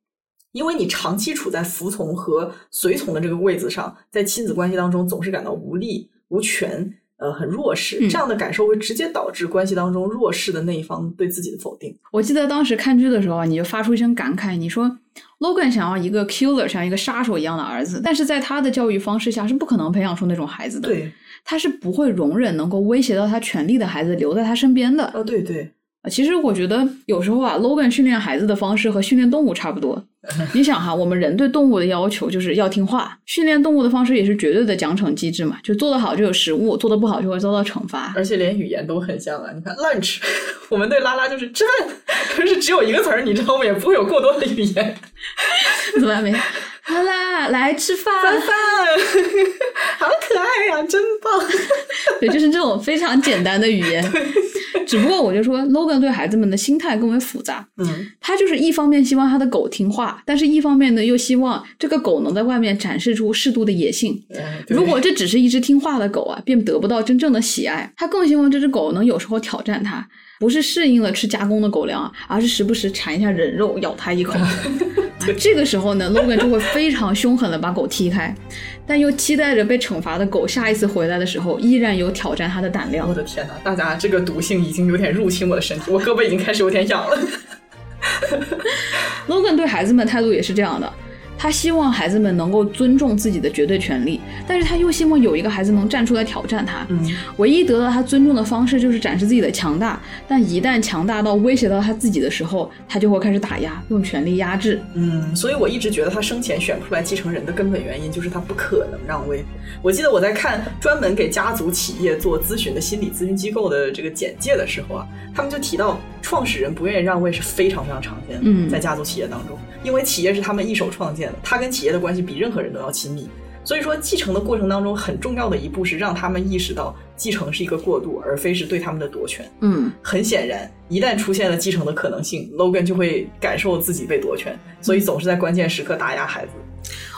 因为你长期处在服从和随从的这个位子上，在亲子关系当中总是感到无力、无权，呃，很弱势，这样的感受会直接导致关系当中弱势的那一方对自己的否定。我记得当时看剧的时候啊，你就发出一声感慨，你说 Logan 想要一个 killer，像一个杀手一样的儿子，但是在他的教育方式下是不可能培养出那种孩子的。对，他是不会容忍能够威胁到他权利的孩子留在他身边的。哦，对对。其实我觉得有时候啊，Logan 训练孩子的方式和训练动物差不多。你想哈，我们人对动物的要求就是要听话，训练动物的方式也是绝对的奖惩机制嘛，就做得好就有食物，做得不好就会遭到惩罚。而且连语言都很像啊，你看 lunch，我们对拉拉就是吃饭，可是只有一个词儿，你知道吗？也不会有过多的语言。怎么没？拉拉来吃饭，饭饭，好可爱呀，真棒。对，就是这种非常简单的语言。只不过我就说，Logan 对孩子们的心态更为复杂。嗯，他就是一方面希望他的狗听话，但是一方面呢又希望这个狗能在外面展示出适度的野性。如果这只是一只听话的狗啊，便得不到真正的喜爱。他更希望这只狗能有时候挑战他，不是适应了吃加工的狗粮，而是时不时馋一下人肉，咬它一口。这个时候呢，Logan 就会非常凶狠的把狗踢开。但又期待着被惩罚的狗下一次回来的时候，依然有挑战它的胆量。我的天哪，大家这个毒性已经有点入侵我的身体，我胳膊已经开始有点痒了。Logan 对孩子们态度也是这样的。他希望孩子们能够尊重自己的绝对权利，但是他又希望有一个孩子能站出来挑战他。嗯，唯一得到他尊重的方式就是展示自己的强大，但一旦强大到威胁到他自己的时候，他就会开始打压，用权力压制。嗯，所以我一直觉得他生前选不出来继承人的根本原因就是他不可能让位。我记得我在看专门给家族企业做咨询的心理咨询机构的这个简介的时候啊，他们就提到创始人不愿意让位是非常非常常见的。嗯，在家族企业当中，因为企业是他们一手创建的。他跟企业的关系比任何人都要亲密，所以说继承的过程当中很重要的一步是让他们意识到继承是一个过渡，而非是对他们的夺权。嗯，很显然，一旦出现了继承的可能性，Logan 就会感受自己被夺权，所以总是在关键时刻打压孩子。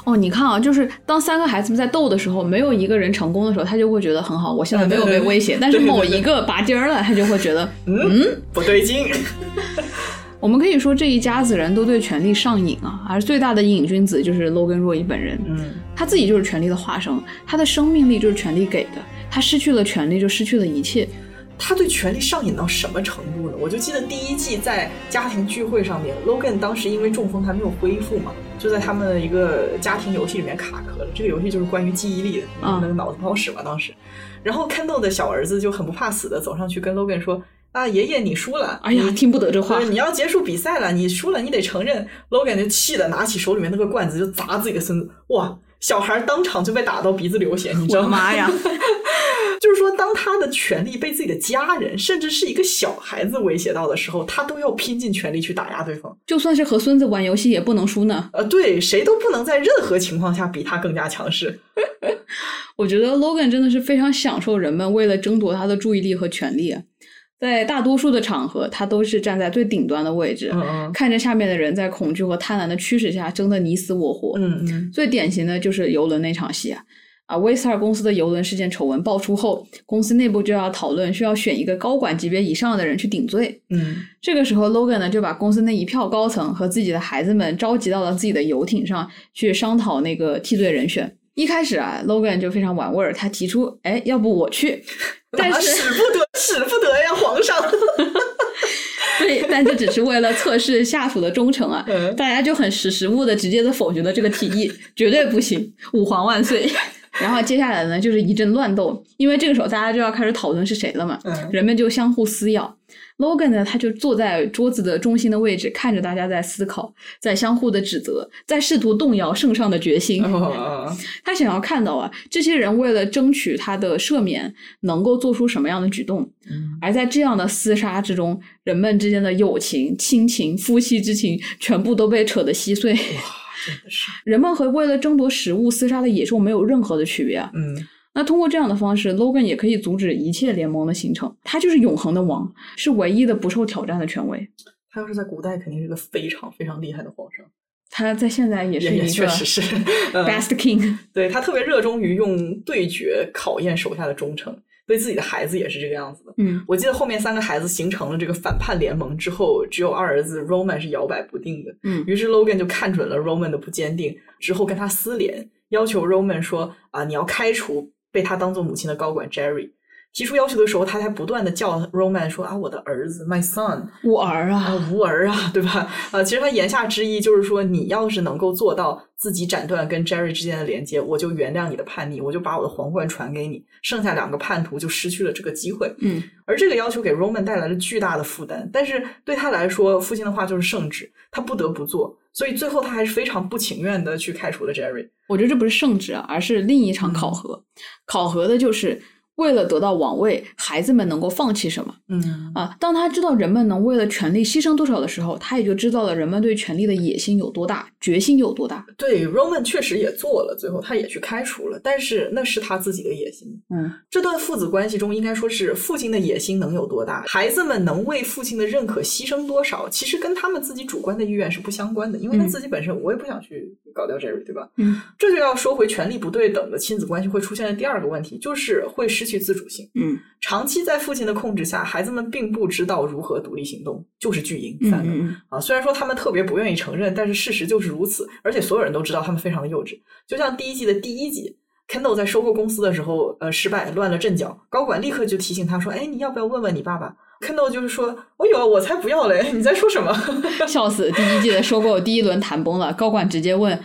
哦，你看啊，就是当三个孩子们在斗的时候，没有一个人成功的时候，他就会觉得很好，我现在没有被威胁。但是某一个拔尖儿了，他就会觉得嗯 不对劲。我们可以说这一家子人都对权力上瘾啊，而最大的瘾君子就是 Logan 若伊本人。嗯，他自己就是权力的化身，他的生命力就是权力给的，他失去了权力就失去了一切。他对权力上瘾到什么程度呢？我就记得第一季在家庭聚会上面，Logan 当时因为中风还没有恢复嘛，就在他们的一个家庭游戏里面卡壳了。这个游戏就是关于记忆力的，那个脑子不好使嘛当时。然后 Kendall 的小儿子就很不怕死的走上去跟 Logan 说。啊，爷爷你输了，哎呀，听不得这话对，。你要结束比赛了，你输了，你得承认。Logan 就气的拿起手里面那个罐子就砸自己的孙子，哇！小孩当场就被打到鼻子流血，你知道吗？妈呀！就是说，当他的权利被自己的家人，甚至是一个小孩子威胁到的时候，他都要拼尽全力去打压对方。就算是和孙子玩游戏也不能输呢。呃，对，谁都不能在任何情况下比他更加强势。我觉得 Logan 真的是非常享受人们为了争夺他的注意力和权利啊，在大多数的场合，他都是站在最顶端的位置，嗯嗯看着下面的人在恐惧和贪婪的驱使下争得你死我活。嗯嗯最典型的就是游轮那场戏啊。啊，威斯尔公司的游轮事件丑闻爆出后，公司内部就要讨论需要选一个高管级别以上的人去顶罪。嗯这个时候，Logan 呢就把公司那一票高层和自己的孩子们召集到了自己的游艇上去商讨那个替罪人选。一开始啊，Logan 就非常玩味儿，他提出，哎，要不我去？但啊是，使不得，使不得呀，皇上。对，但这只是为了测试下属的忠诚啊。嗯大家就很识时务的直接的否决了这个提议，绝对不行，吾皇万岁。然后接下来呢，就是一阵乱斗，因为这个时候大家就要开始讨论是谁了嘛，嗯人们就相互撕咬。Logan 呢，他就坐在桌子的中心的位置，看着大家在思考，在相互的指责，在试图动摇圣上的决心。哦 他想要看到啊，这些人为了争取他的赦免，能够做出什么样的举动。嗯而在这样的厮杀之中，人们之间的友情、亲情、夫妻之情，全部都被扯得稀碎。真的是，人们和为了争夺食物厮杀的野兽没有任何的区别啊。嗯那通过这样的方式，Logan 也可以阻止一切联盟的形成。他就是永恒的王，是唯一的不受挑战的权威。他要是在古代，肯定是个非常非常厉害的皇上，他在现在也是一个确实是。嗯 best king。对他特别热衷于用对决考验手下的忠诚，对自己的孩子也是这个样子的。嗯我记得后面三个孩子形成了这个反叛联盟之后，只有二儿子 Roman 是摇摆不定的。嗯于是 Logan 就看准了 Roman 的不坚定，之后跟他撕联，要求 Roman 说啊，你要开除被他当做母亲的高管 Jerry。提出要求的时候，他还不断的叫 Roman 说啊，我的儿子，my son，我儿啊，啊，无儿啊，对吧？啊，其实他言下之意就是说，你要是能够做到自己斩断跟 Jerry 之间的连接，我就原谅你的叛逆，我就把我的皇冠传给你，剩下两个叛徒就失去了这个机会。嗯而这个要求给 Roman 带来了巨大的负担，但是对他来说，父亲的话就是圣旨，他不得不做，所以最后他还是非常不情愿的去开除了 Jerry。我觉得这不是圣旨啊，而是另一场考核。考核的就是为了得到王位，孩子们能够放弃什么嗯啊？当他知道人们能为了权力牺牲多少的时候，他也就知道了人们对权力的野心有多大，决心有多大。对，Roman 确实也做了，最后他也去开除了，但是那是他自己的野心。嗯这段父子关系中，应该说是父亲的野心能有多大，孩子们能为父亲的认可牺牲多少，其实跟他们自己主观的意愿是不相关的。因为他嗯自己本身，我也不想去搞掉 Jerry，对吧？嗯这就要说回权力不对等的亲子关系会出现的第二个问题，就是会失去自主性。嗯长期在父亲的控制下，孩子们并不知道如何独立行动，就是巨婴嗯三个。嗯啊，虽然说他们特别不愿意承认，但是事实就是如此，而且所有人都知道他们非常的幼稚。就像第一季的第一集，Kendall 在收购公司的时候，呃，失败，乱了阵脚，高管立刻就提醒他说：“哎，你要不要问问你爸爸？”Kendall 就是说：“我有，我才不要嘞！你在说什么嗯，笑死！第一季的收购第一轮谈崩了，高管直接问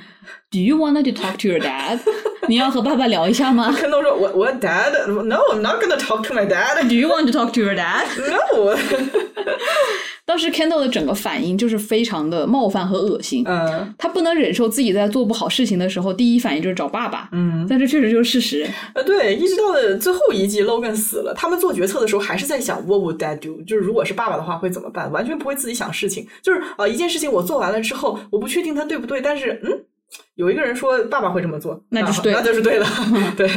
：“Do you want to talk to your dad？” 你要和爸爸聊一下吗？Kendall 说：“我我 dad，no，I'm not gonna talk to my dad。？Do you want to talk to your dad？” No，当时 Kendall 的整个反应就是非常的冒犯和恶心。嗯他不能忍受自己在做不好事情的时候，第一反应就是找爸爸。嗯，但这确实就是事实。呃，对，一直到了最后一季，Logan 死了，他们做决策的时候还是在想 What would Dad do？就是如果是爸爸的话会怎么办？完全不会自己想事情。就是啊、呃一件事情我做完了之后，我不确定它对不对，但是嗯，有一个人说爸爸会这么做，那就是对的那就是对的。对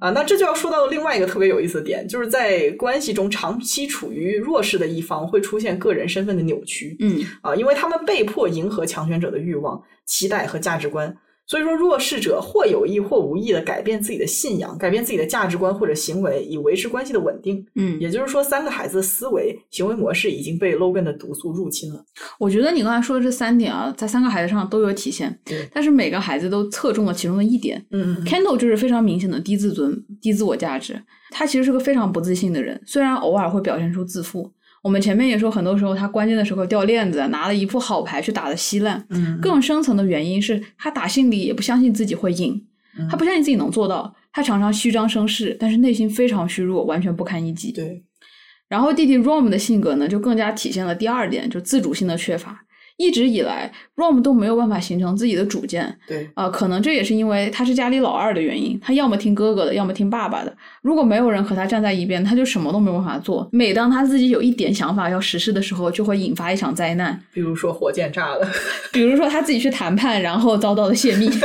啊，那这就要说到另外一个特别有意思的点，就是在关系中长期处于弱势的一方会出现个人身份的扭曲。嗯啊，因为他们被迫迎合强权者的欲望、期待和价值观。所以说，弱势者或有意或无意的改变自己的信仰，改变自己的价值观或者行为，以维持关系的稳定。嗯，也就是说，三个孩子的思维、行为模式已经被 Logan 的毒素入侵了。我觉得你刚才说的这三点啊，在三个孩子上都有体现，但是每个孩子都侧重了其中的一点。嗯嗯 Kendall 就是非常明显的低自尊、低自我价值，他其实是个非常不自信的人，虽然偶尔会表现出自负。我们前面也说，很多时候他关键的时候掉链子，拿了一副好牌去打的稀烂。嗯更深层的原因是他打心里也不相信自己会赢，嗯他不相信自己能做到，他常常虚张声势，但是内心非常虚弱，完全不堪一击。对，然后弟弟 Rom 的性格呢，就更加体现了第二点，就自主性的缺乏。一直以来，Rom 都没有办法形成自己的主见。对啊、可能这也是因为他是家里老二的原因，他要么听哥哥的，要么听爸爸的。如果没有人和他站在一边，他就什么都没有办法做。每当他自己有一点想法要实施的时候，就会引发一场灾难。比如说火箭炸了，比如说他自己去谈判，然后遭到了泄密。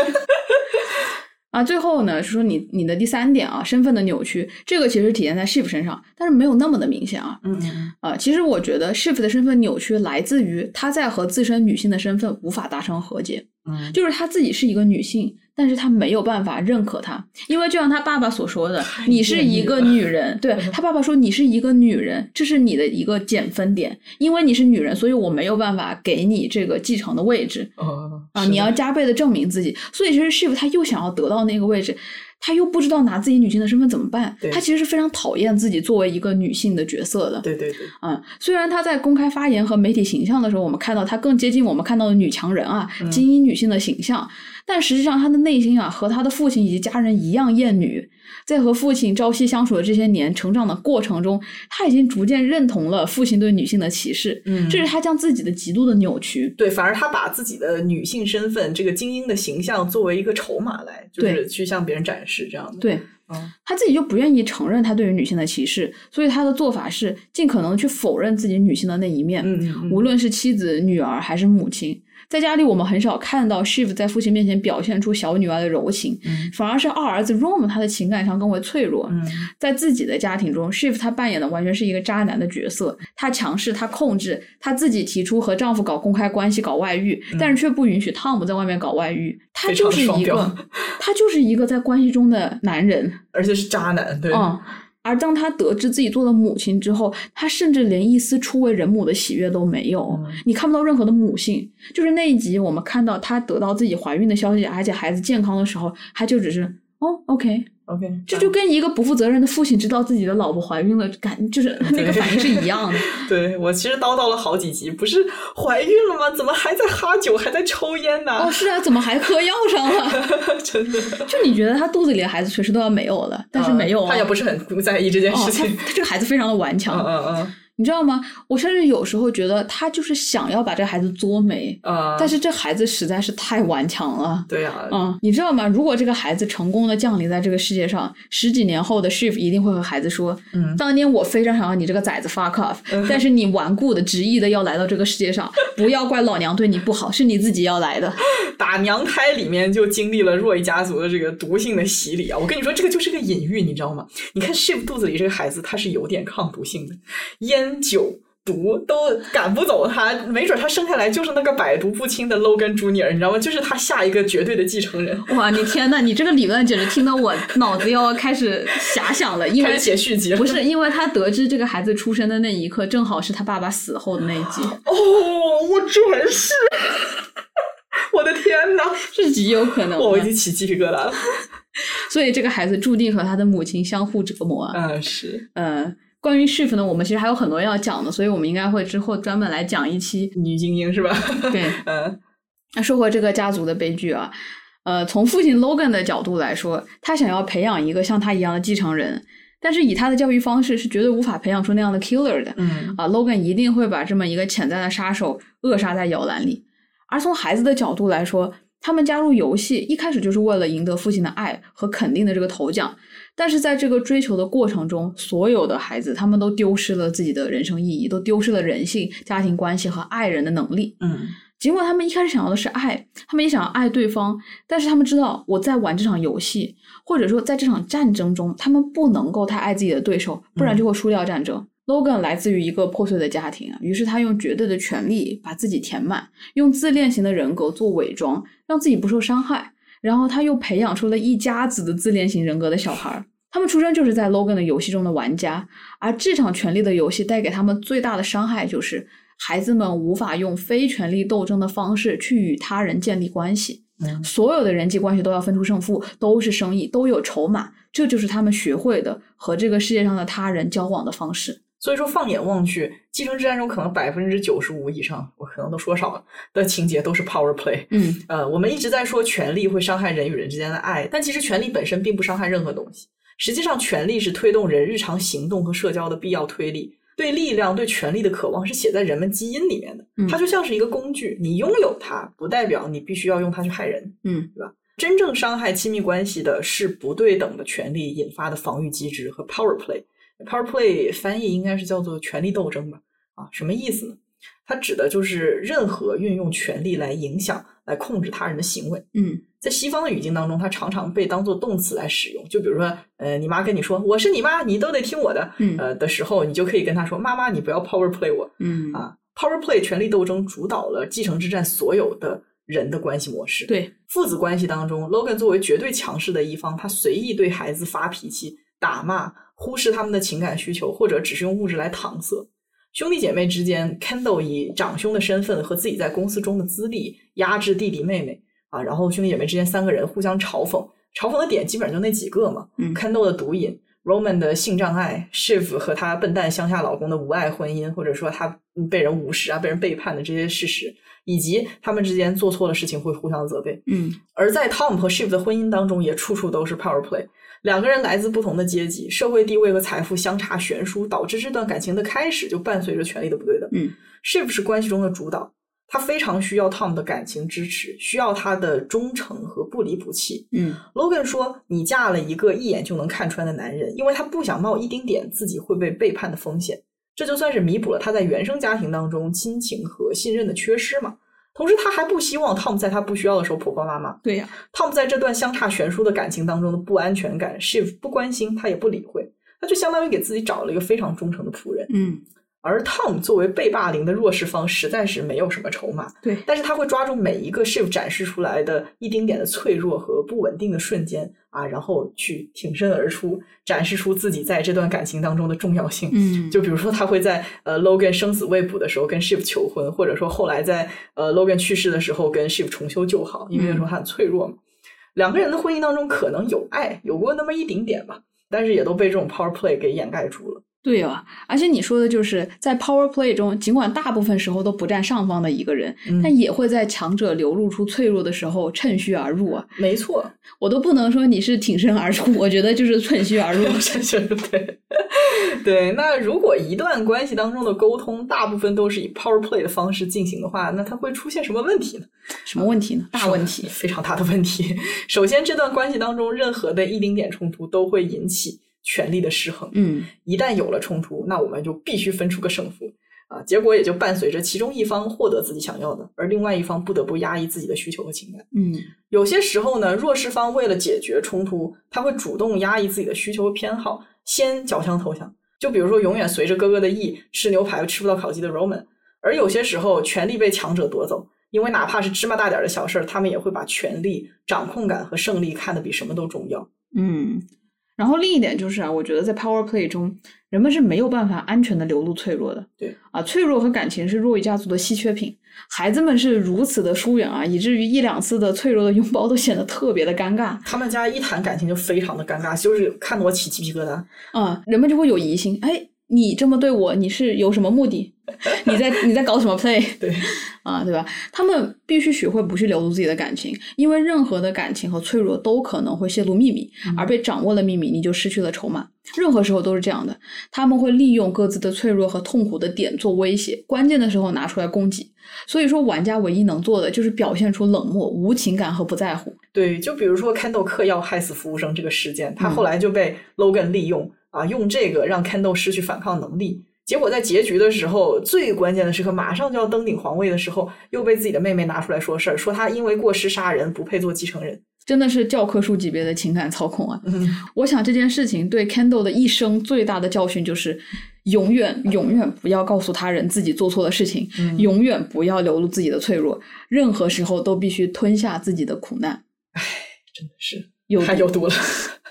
啊，最后呢是说你你的第三点啊，身份的扭曲，这个其实体现在 Shift 身上，但是没有那么的明显啊。嗯啊，其实我觉得 Shift 的身份扭曲来自于他在和自身女性的身份无法达成和解，嗯，就是她自己是一个女性，但是她没有办法认可她，因为就像她爸爸所说的，你是一个。女人，对她爸爸说你是一个女人，这是你的一个减分点，因为你是女人，所以我没有办法给你这个继承的位置。哦啊，你要加倍的证明自己。所以其实 Shiv 他又想要得到那个位置，他又不知道拿自己女性的身份怎么办对。他其实是非常讨厌自己作为一个女性的角色的。对对对，嗯，虽然他在公开发言和媒体形象的时候，我们看到他更接近我们看到的女强人啊、嗯精英女性的形象，但实际上他的内心啊和他的父亲以及家人一样厌女。在和父亲朝夕相处的这些年成长的过程中，他已经逐渐认同了父亲对女性的歧视。嗯这是他将自己的极度的扭曲。对，反而他把自己的女性身份、这个精英的形象作为一个筹码来，就是去向别人展示这样的。，对，嗯他自己就不愿意承认他对于女性的歧视，所以他的做法是尽可能地去否认自己女性的那一面，嗯无论是妻子、女儿还是母亲。在家里，我们很少看到 Shiv 在父亲面前表现出小女儿的柔情，嗯反而是二儿子 Rom 他的情感上更为脆弱。嗯在自己的家庭中，Shiv 他扮演的完全是一个渣男的角色，他强势，他控制，他自己提出和丈夫搞公开关系、搞外遇，但是却不允许 Tom 在外面搞外遇。他就是一个他就是一个在关系中的男人。而且是渣男，对，嗯，而当他得知自己做了母亲之后，他甚至连一丝初为人母的喜悦都没有。嗯你看不到任何的母性。就是那一集，我们看到她得到自己怀孕的消息，而且孩子健康的时候，他就只是哦，OK，OK，这就跟一个不负责任的父亲知道自己的老婆怀孕了，感就是 那个反应是一样的。对 我其实叨叨了好几集，不是怀孕了吗？怎么还在哈酒，还在抽烟呢？哦，是啊，怎么还嗑药上了？真的，就你觉得他肚子里的孩子随时都要没有了，但是没有啊。他也不是很在意这件事情。他这个孩子非常的顽强。嗯嗯你知道吗？我甚至有时候觉得他就是想要把这个孩子作没，嗯，啊，但是这孩子实在是太顽强了。对啊，嗯，你知道吗？如果这个孩子成功的降临在这个世界上，十几年后的 Shiv 一定会和孩子说：“嗯当年我非常想要你这个崽子 fuck off，、但是你顽固的、执意的要来到这个世界上，不要怪老娘对你不好，是你自己要来的。打娘胎里面就经历了若一家族的这个毒性的洗礼啊！我跟你说，这个就是个隐喻，你知道吗？你看 Shiv 肚子里这个孩子，他是有点抗毒性的，烟酒。毒都赶不走他，没准他生下来就是那个百毒不侵的 Logan Junior，你知道吗？就是他下一个绝对的继承人。哇，你天呐，你这个理论简直听得我脑子要开始遐想了，因为写续集了不是因为他得知这个孩子出生的那一刻，正好是他爸爸死后的那一集，哦，我转世，我的天呐，是极有可能的。我已经起鸡皮疙瘩了。所以这个孩子注定和他的母亲相互折磨啊。嗯，是呃，关于 Shift 呢，我们其实还有很多要讲的，所以我们应该会之后专门来讲一期。女精英是吧？对，嗯 那说回这个家族的悲剧啊，呃，从父亲 Logan 的角度来说，他想要培养一个像他一样的继承人，但是以他的教育方式是绝对无法培养出那样的 killer 的。嗯啊，Logan 一定会把这么一个潜在的杀手扼杀在摇篮里。而从孩子的角度来说，他们加入游戏一开始就是为了赢得父亲的爱和肯定的这个头奖，但是在这个追求的过程中，所有的孩子他们都丢失了自己的人生意义，都丢失了人性、家庭关系和爱人的能力。嗯尽管他们一开始想要的是爱，他们也想要爱对方，但是他们知道我在玩这场游戏，或者说在这场战争中，他们不能够太爱自己的对手，不然就会输掉战争。Logan 来自于一个破碎的家庭啊，于是他用绝对的权力把自己填满，用自恋型的人格做伪装，让自己不受伤害。然后他又培养出了一家子的自恋型人格的小孩儿，他们出生就是在 Logan 的游戏中的玩家，而这场权力的游戏带给他们最大的伤害就是。孩子们无法用非权力斗争的方式去与他人建立关系，嗯所有的人际关系都要分出胜负，都是生意，都有筹码，这就是他们学会的和这个世界上的他人交往的方式。所以说，放眼望去，《继承之战》中可能百分之九十五以上，我可能都说少了的情节都是 power play。嗯，呃，我们一直在说权力会伤害人与人之间的爱，但其实权力本身并不伤害任何东西。实际上，权力是推动人日常行动和社交的必要推力。对力量、对权力的渴望是写在人们基因里面的，嗯它就像是一个工具，你拥有它，不代表你必须要用它去害人。嗯对吧真正伤害亲密关系的是不对等的权利引发的防御机制和 power play。Power play 翻译应该是叫做权力斗争吧？啊，什么意思呢？它指的就是任何运用权力来影响、来控制他人的行为。嗯在西方的语境当中，它常常被当做动词来使用。就比如说，呃，你妈跟你说“我是你妈，你都得听我的”，嗯呃的时候，你就可以跟她说：“妈妈，你不要 power play 我。”嗯啊，Power Play 权力斗争主导了继承之战所有的人的关系模式。，对，父子关系当中，Logan 作为绝对强势的一方，他随意对孩子发脾气、打骂，忽视他们的情感需求，或者只是用物质来搪塞。兄弟姐妹之间，Kendall 以长兄的身份和自己在公司中的资历压制弟弟妹妹啊，然后兄弟姐妹之间三个人互相嘲讽，嘲讽的点基本上就那几个嘛。嗯 Kendall 的毒瘾，Roman 的性障碍，Shiv 和她笨蛋乡下老公的无爱婚姻，或者说他被人无视啊、被人背叛的这些事实，以及他们之间做错了事情会互相责备。嗯而在 Tom 和 Shiv 的婚姻当中，也处处都是 power play。两个人来自不同的阶级，社会地位和财富相差悬殊，导致这段感情的开始就伴随着权力的不对等。嗯 Shiv 是关系中的主导，他非常需要 Tom 的感情支持，需要他的忠诚和不离不弃。嗯 Logan 说：“你嫁了一个一眼就能看穿的男人，因为他不想冒一丁点自己会被背叛的风险。这就算是弥补了他在原生家庭当中亲情和信任的缺失嘛。同时，他还不希望汤姆在他不需要的时候婆婆妈妈。对呀、Tom 在这段相差悬殊的感情当中的不安全感，Shiv 不关心，他也不理会，他就相当于给自己找了一个非常忠诚的仆人。嗯而 Tom 作为被霸凌的弱势方，实在是没有什么筹码。对，但是他会抓住每一个 Shiv 展示出来的一丁点的脆弱和不稳定的瞬间啊，然后去挺身而出，展示出自己在这段感情当中的重要性。嗯就比如说，他会在呃 Logan 生死未卜的时候跟 Shiv 求婚，或者说后来在呃 Logan 去世的时候跟 Shiv 重修旧好，因为那时候他很脆弱嘛。两个人的婚姻当中可能有爱，有过那么一丁点吧，但是也都被这种 power play 给掩盖住了。对啊，而且你说的就是在 power play 中，尽管大部分时候都不占上方的一个人，嗯但也会在强者流露出脆弱的时候趁虚而入啊。没错，我都不能说你是挺身而出，我觉得就是趁虚而入。这就是对对。那如果一段关系当中的沟通大部分都是以 power play 的方式进行的话，那它会出现什么问题呢？什么问题呢？大问题。非常大的问题。首先，这段关系当中任何的一丁点冲突都会引起权力的失衡。嗯一旦有了冲突，那我们就必须分出个胜负啊！结果也就伴随着其中一方获得自己想要的，而另外一方不得不压抑自己的需求和情感。嗯有些时候呢，弱势方为了解决冲突，他会主动压抑自己的需求和偏好，先缴枪投降。就比如说，永远随着哥哥的意吃牛排吃不到烤鸡的 Roman，而有些时候，权力被强者夺走，因为哪怕是芝麻大点儿的小事儿，他们也会把权力、掌控感和胜利看得比什么都重要。嗯。然后另一点就是啊，我觉得在 power play 中，人们是没有办法安全的流露脆弱的。对啊，脆弱和感情是弱一家族的稀缺品。孩子们是如此的疏远啊，以至于一两次的脆弱的拥抱都显得特别的尴尬。他们家一谈感情就非常的尴尬，就是看得我起鸡皮疙瘩。啊，人们就会有疑心，哎，你这么对我，你是有什么目的？你在你在搞什么 play 对，啊，对吧？他们必须学会不去流露自己的感情，因为任何的感情和脆弱都可能会泄露秘密，而被掌握了秘密，你就失去了筹码。任何时候都是这样的，他们会利用各自的脆弱和痛苦的点做威胁，关键的时候拿出来攻击。所以说，玩家唯一能做的就是表现出冷漠、无情感和不在乎。对，就比如说 Kendall 嗑药害死服务生这个事件，他嗯后来就被 Logan 利用、啊，用这个让 Kendall 失去反抗能力。结果在结局的时候，最关键的时刻，马上就要登顶皇位的时候，又被自己的妹妹拿出来说事儿，说他因为过失杀人，不配做继承人。真的是教科书级别的情感操控啊！嗯，我想这件事情对 Kendall 的一生最大的教训就是，永远永远不要告诉他人自己做错的事情，嗯永远不要流露自己的脆弱，任何时候都必须吞下自己的苦难。唉真的是有太有毒了。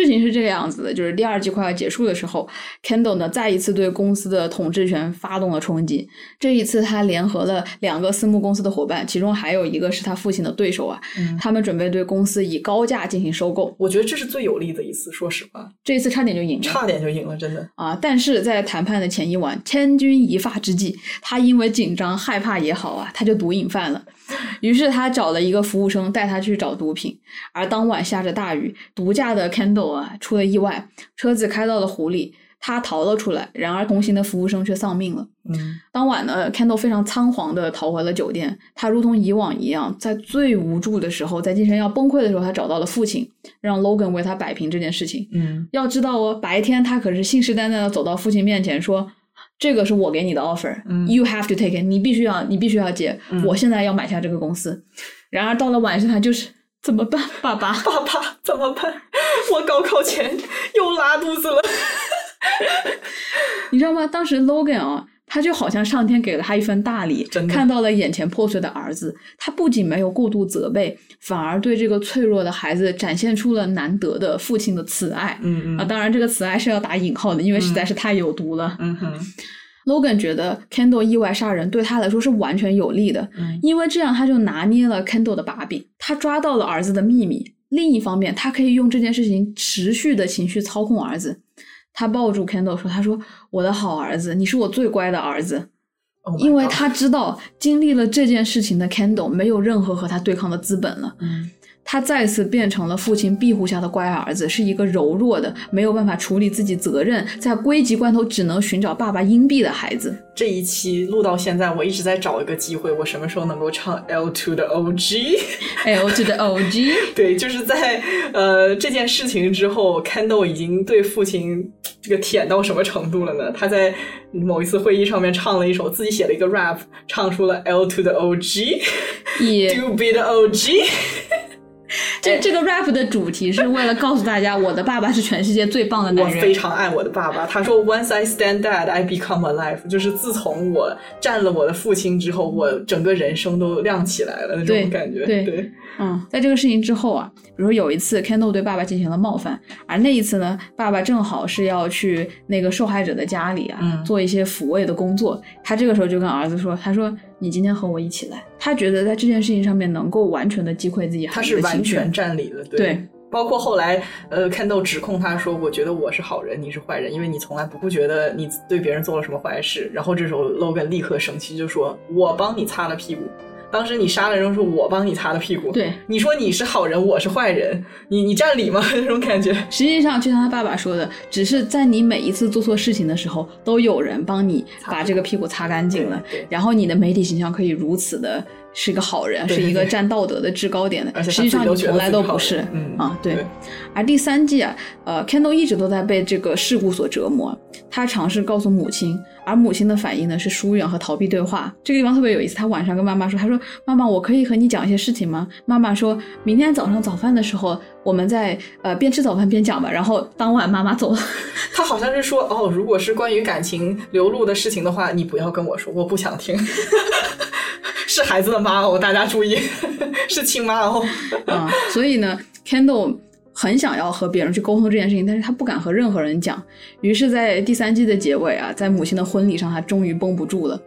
事情是这个样子的，就是第二季快要结束的时候，Kendall 呢再一次对公司的统治权发动了冲击。这一次，他联合了两个私募公司的伙伴，其中还有一个是他父亲的对手啊。嗯他们准备对公司以高价进行收购。我觉得这是最有利的一次，说实话，这一次差点就赢了。差点就赢了，真的。啊！但是在谈判的前一晚，千钧一发之际，他因为紧张害怕也好啊，他就毒瘾犯了。于是他找了一个服务生带他去找毒品，而当晚下着大雨，毒驾的 Candle 啊出了意外，车子开到了湖里，他逃了出来，然而同行的服务生却丧命了。嗯当晚呢，Candle 非常仓皇的逃回了酒店。他如同以往一样，在最无助的时候，在精神要崩溃的时候，他找到了父亲，让 Logan 为他摆平这件事情。嗯要知道哦，白天他可是信誓旦旦的走到父亲面前说：“这个是我给你的 offer，、嗯 you have to take it，你必须要，你必须要接。嗯我现在要买下这个公司。”然而到了晚上，他就是怎么办，爸爸？爸爸怎么办？我高考前又拉肚子了。你知道吗？当时 Logan 啊，他就好像上天给了他一份大礼看到了眼前破碎的儿子，他不仅没有过度责备，反而对这个脆弱的孩子展现出了难得的父亲的慈爱。嗯啊，当然这个慈爱是要打引号的，因为实在是太有毒了。嗯哼 Logan 觉得 Kendall 意外杀人对他来说是完全有利的，嗯因为这样他就拿捏了 Kendall 的把柄，他抓到了儿子的秘密。另一方面，他可以用这件事情持续的情绪操控儿子。他抱住 Kendall 说：“他说我的好儿子，你是我最乖的儿子。” Oh 因为他知道经历了这件事情的 Kendall 没有任何和他对抗的资本了。嗯他再次变成了父亲庇护下的乖儿子，是一个柔弱的、没有办法处理自己责任，在危急关头只能寻找爸爸硬币的孩子。这一期录到现在，我一直在找一个机会，我什么时候能够唱 L two 的 OG？L to the OG，对，就是在呃这件事情之后，Kendall 已经对父亲这个舔到什么程度了呢？他在某一次会议上面唱了一首自己写了一个 rap，唱出了 L to the OG，也 Do be the OG。这这个 rap 的主题是为了告诉大家，我的爸爸是全世界最棒的我男人。我非常爱我的爸爸。他说：“Once I stand dead, I become alive。”就是自从我占了我的父亲之后，我整个人生都亮起来了那种感觉。对对，嗯，在这个事情之后啊，比如说有一次 Kendall 对爸爸进行了冒犯，而那一次呢，爸爸正好是要去那个受害者的家里啊，嗯做一些抚慰的工作。他这个时候就跟儿子说：“他说你今天和我一起来。”他觉得在这件事情上面能够完全的击溃自己孩他是完。全占理了。对包括后来，呃，Kendall 指控他说：“我觉得我是好人，你是坏人，因为你从来不觉得你对别人做了什么坏事。”然后这时候 Logan 立刻生气，就说：“我帮你擦了屁股。当时你杀了人，说我帮你擦的屁股。对，你说你是好人，我是坏人，你你占理吗？那种感觉。实际上，就像他爸爸说的，只是在你每一次做错事情的时候，都有人帮你把这个屁股擦干净了然后你的媒体形象可以如此的是一个好人，对是一个对站道德的制高点的。实际上你从来都不是嗯啊，对对。而第三季啊，呃，Kendall 一直都在被这个事故所折磨，他尝试告诉母亲，而母亲的反应呢是疏远和逃避对话。这个地方特别有意思，他晚上跟妈妈说：“他说妈妈，我可以和你讲一些事情吗？”妈妈说明天早上早饭的时候，我们在呃边吃早饭边讲吧。然后当晚妈妈走了。他好像是说：“哦，如果是关于感情流露的事情的话，你不要跟我说，我不想听。”是孩子的妈哦，大家注意，是亲妈哦。啊、所以呢，Kendall 很想要和别人去沟通这件事情，但是他不敢和任何人讲。于是，在第三季的结尾啊，在母亲的婚礼上，他终于绷不住了。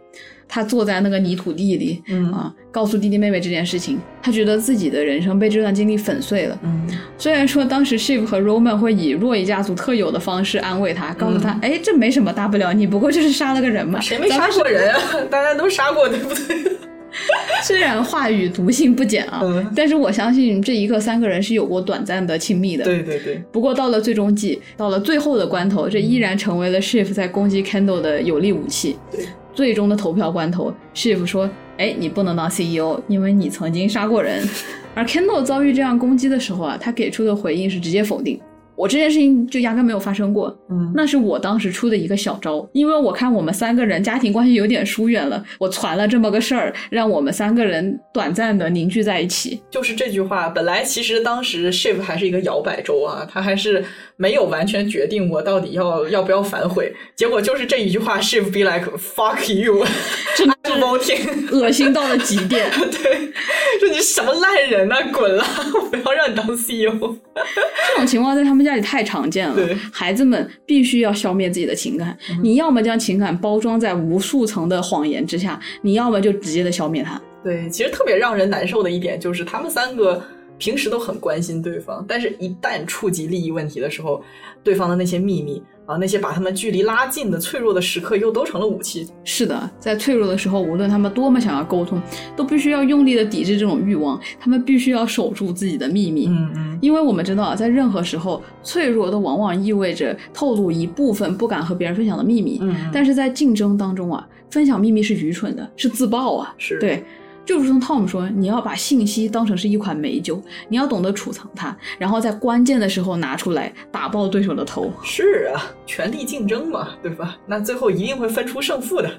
他坐在那个泥土地里，嗯啊，告诉弟弟妹妹这件事情。他觉得自己的人生被这段经历粉碎了。嗯，虽然说当时 Shiv 和 Roman 会以若伊家族特有的方式安慰他，告诉他：“哎、这没什么大不了，你不过就是杀了个人嘛，嗯谁没杀过人啊？大家都杀过，对不对？虽然话语毒性不减啊，嗯但是我相信这一个三个人是有过短暂的亲密的。对对对，不过到了最终季，到了最后的关头，这依然成为了 Shift 在攻击 Kendall 的有力武器。对，最终的投票关头，Shift 说：“哎，你不能当 CEO，因为你曾经杀过人。”而 Kendall 遭遇这样攻击的时候啊，他给出的回应是直接否定。我这件事情就压根没有发生过，嗯那是我当时出的一个小招，因为我看我们三个人家庭关系有点疏远了，我传了这么个事儿，让我们三个人短暂的凝聚在一起。就是这句话。本来其实当时 Shiv 还是一个摇摆州啊，他还是没有完全决定我到底要要不要反悔。结果就是这一句话，Shiv be like fuck you，真的不包听。恶心到了极点。对，说你什么烂人呐、滚了！我不要让你当 E CEO。这种情况在他们家里太常见了对。孩子们必须要消灭自己的情感，你要么将情感包装在无数层的谎言之下，你要么就直接的消灭它。对，其实特别让人难受的一点就是，他们三个平时都很关心对方，但是一旦触及利益问题的时候，对方的那些秘密啊，那些把他们距离拉近的脆弱的时刻又都成了武器。是的，在脆弱的时候，无论他们多么想要沟通，都必须要用力的抵制这种欲望。他们必须要守住自己的秘密。嗯嗯，因为我们知道啊，在任何时候，脆弱都往往意味着透露一部分不敢和别人分享的秘密。嗯，但是在竞争当中啊，分享秘密是愚蠢的，是自爆啊。是对。就如同 Tom 说，你要把信息当成是一款美酒，你要懂得储藏它，然后在关键的时候拿出来打爆对手的头。是啊，权力竞争嘛，对吧？那最后一定会分出胜负的。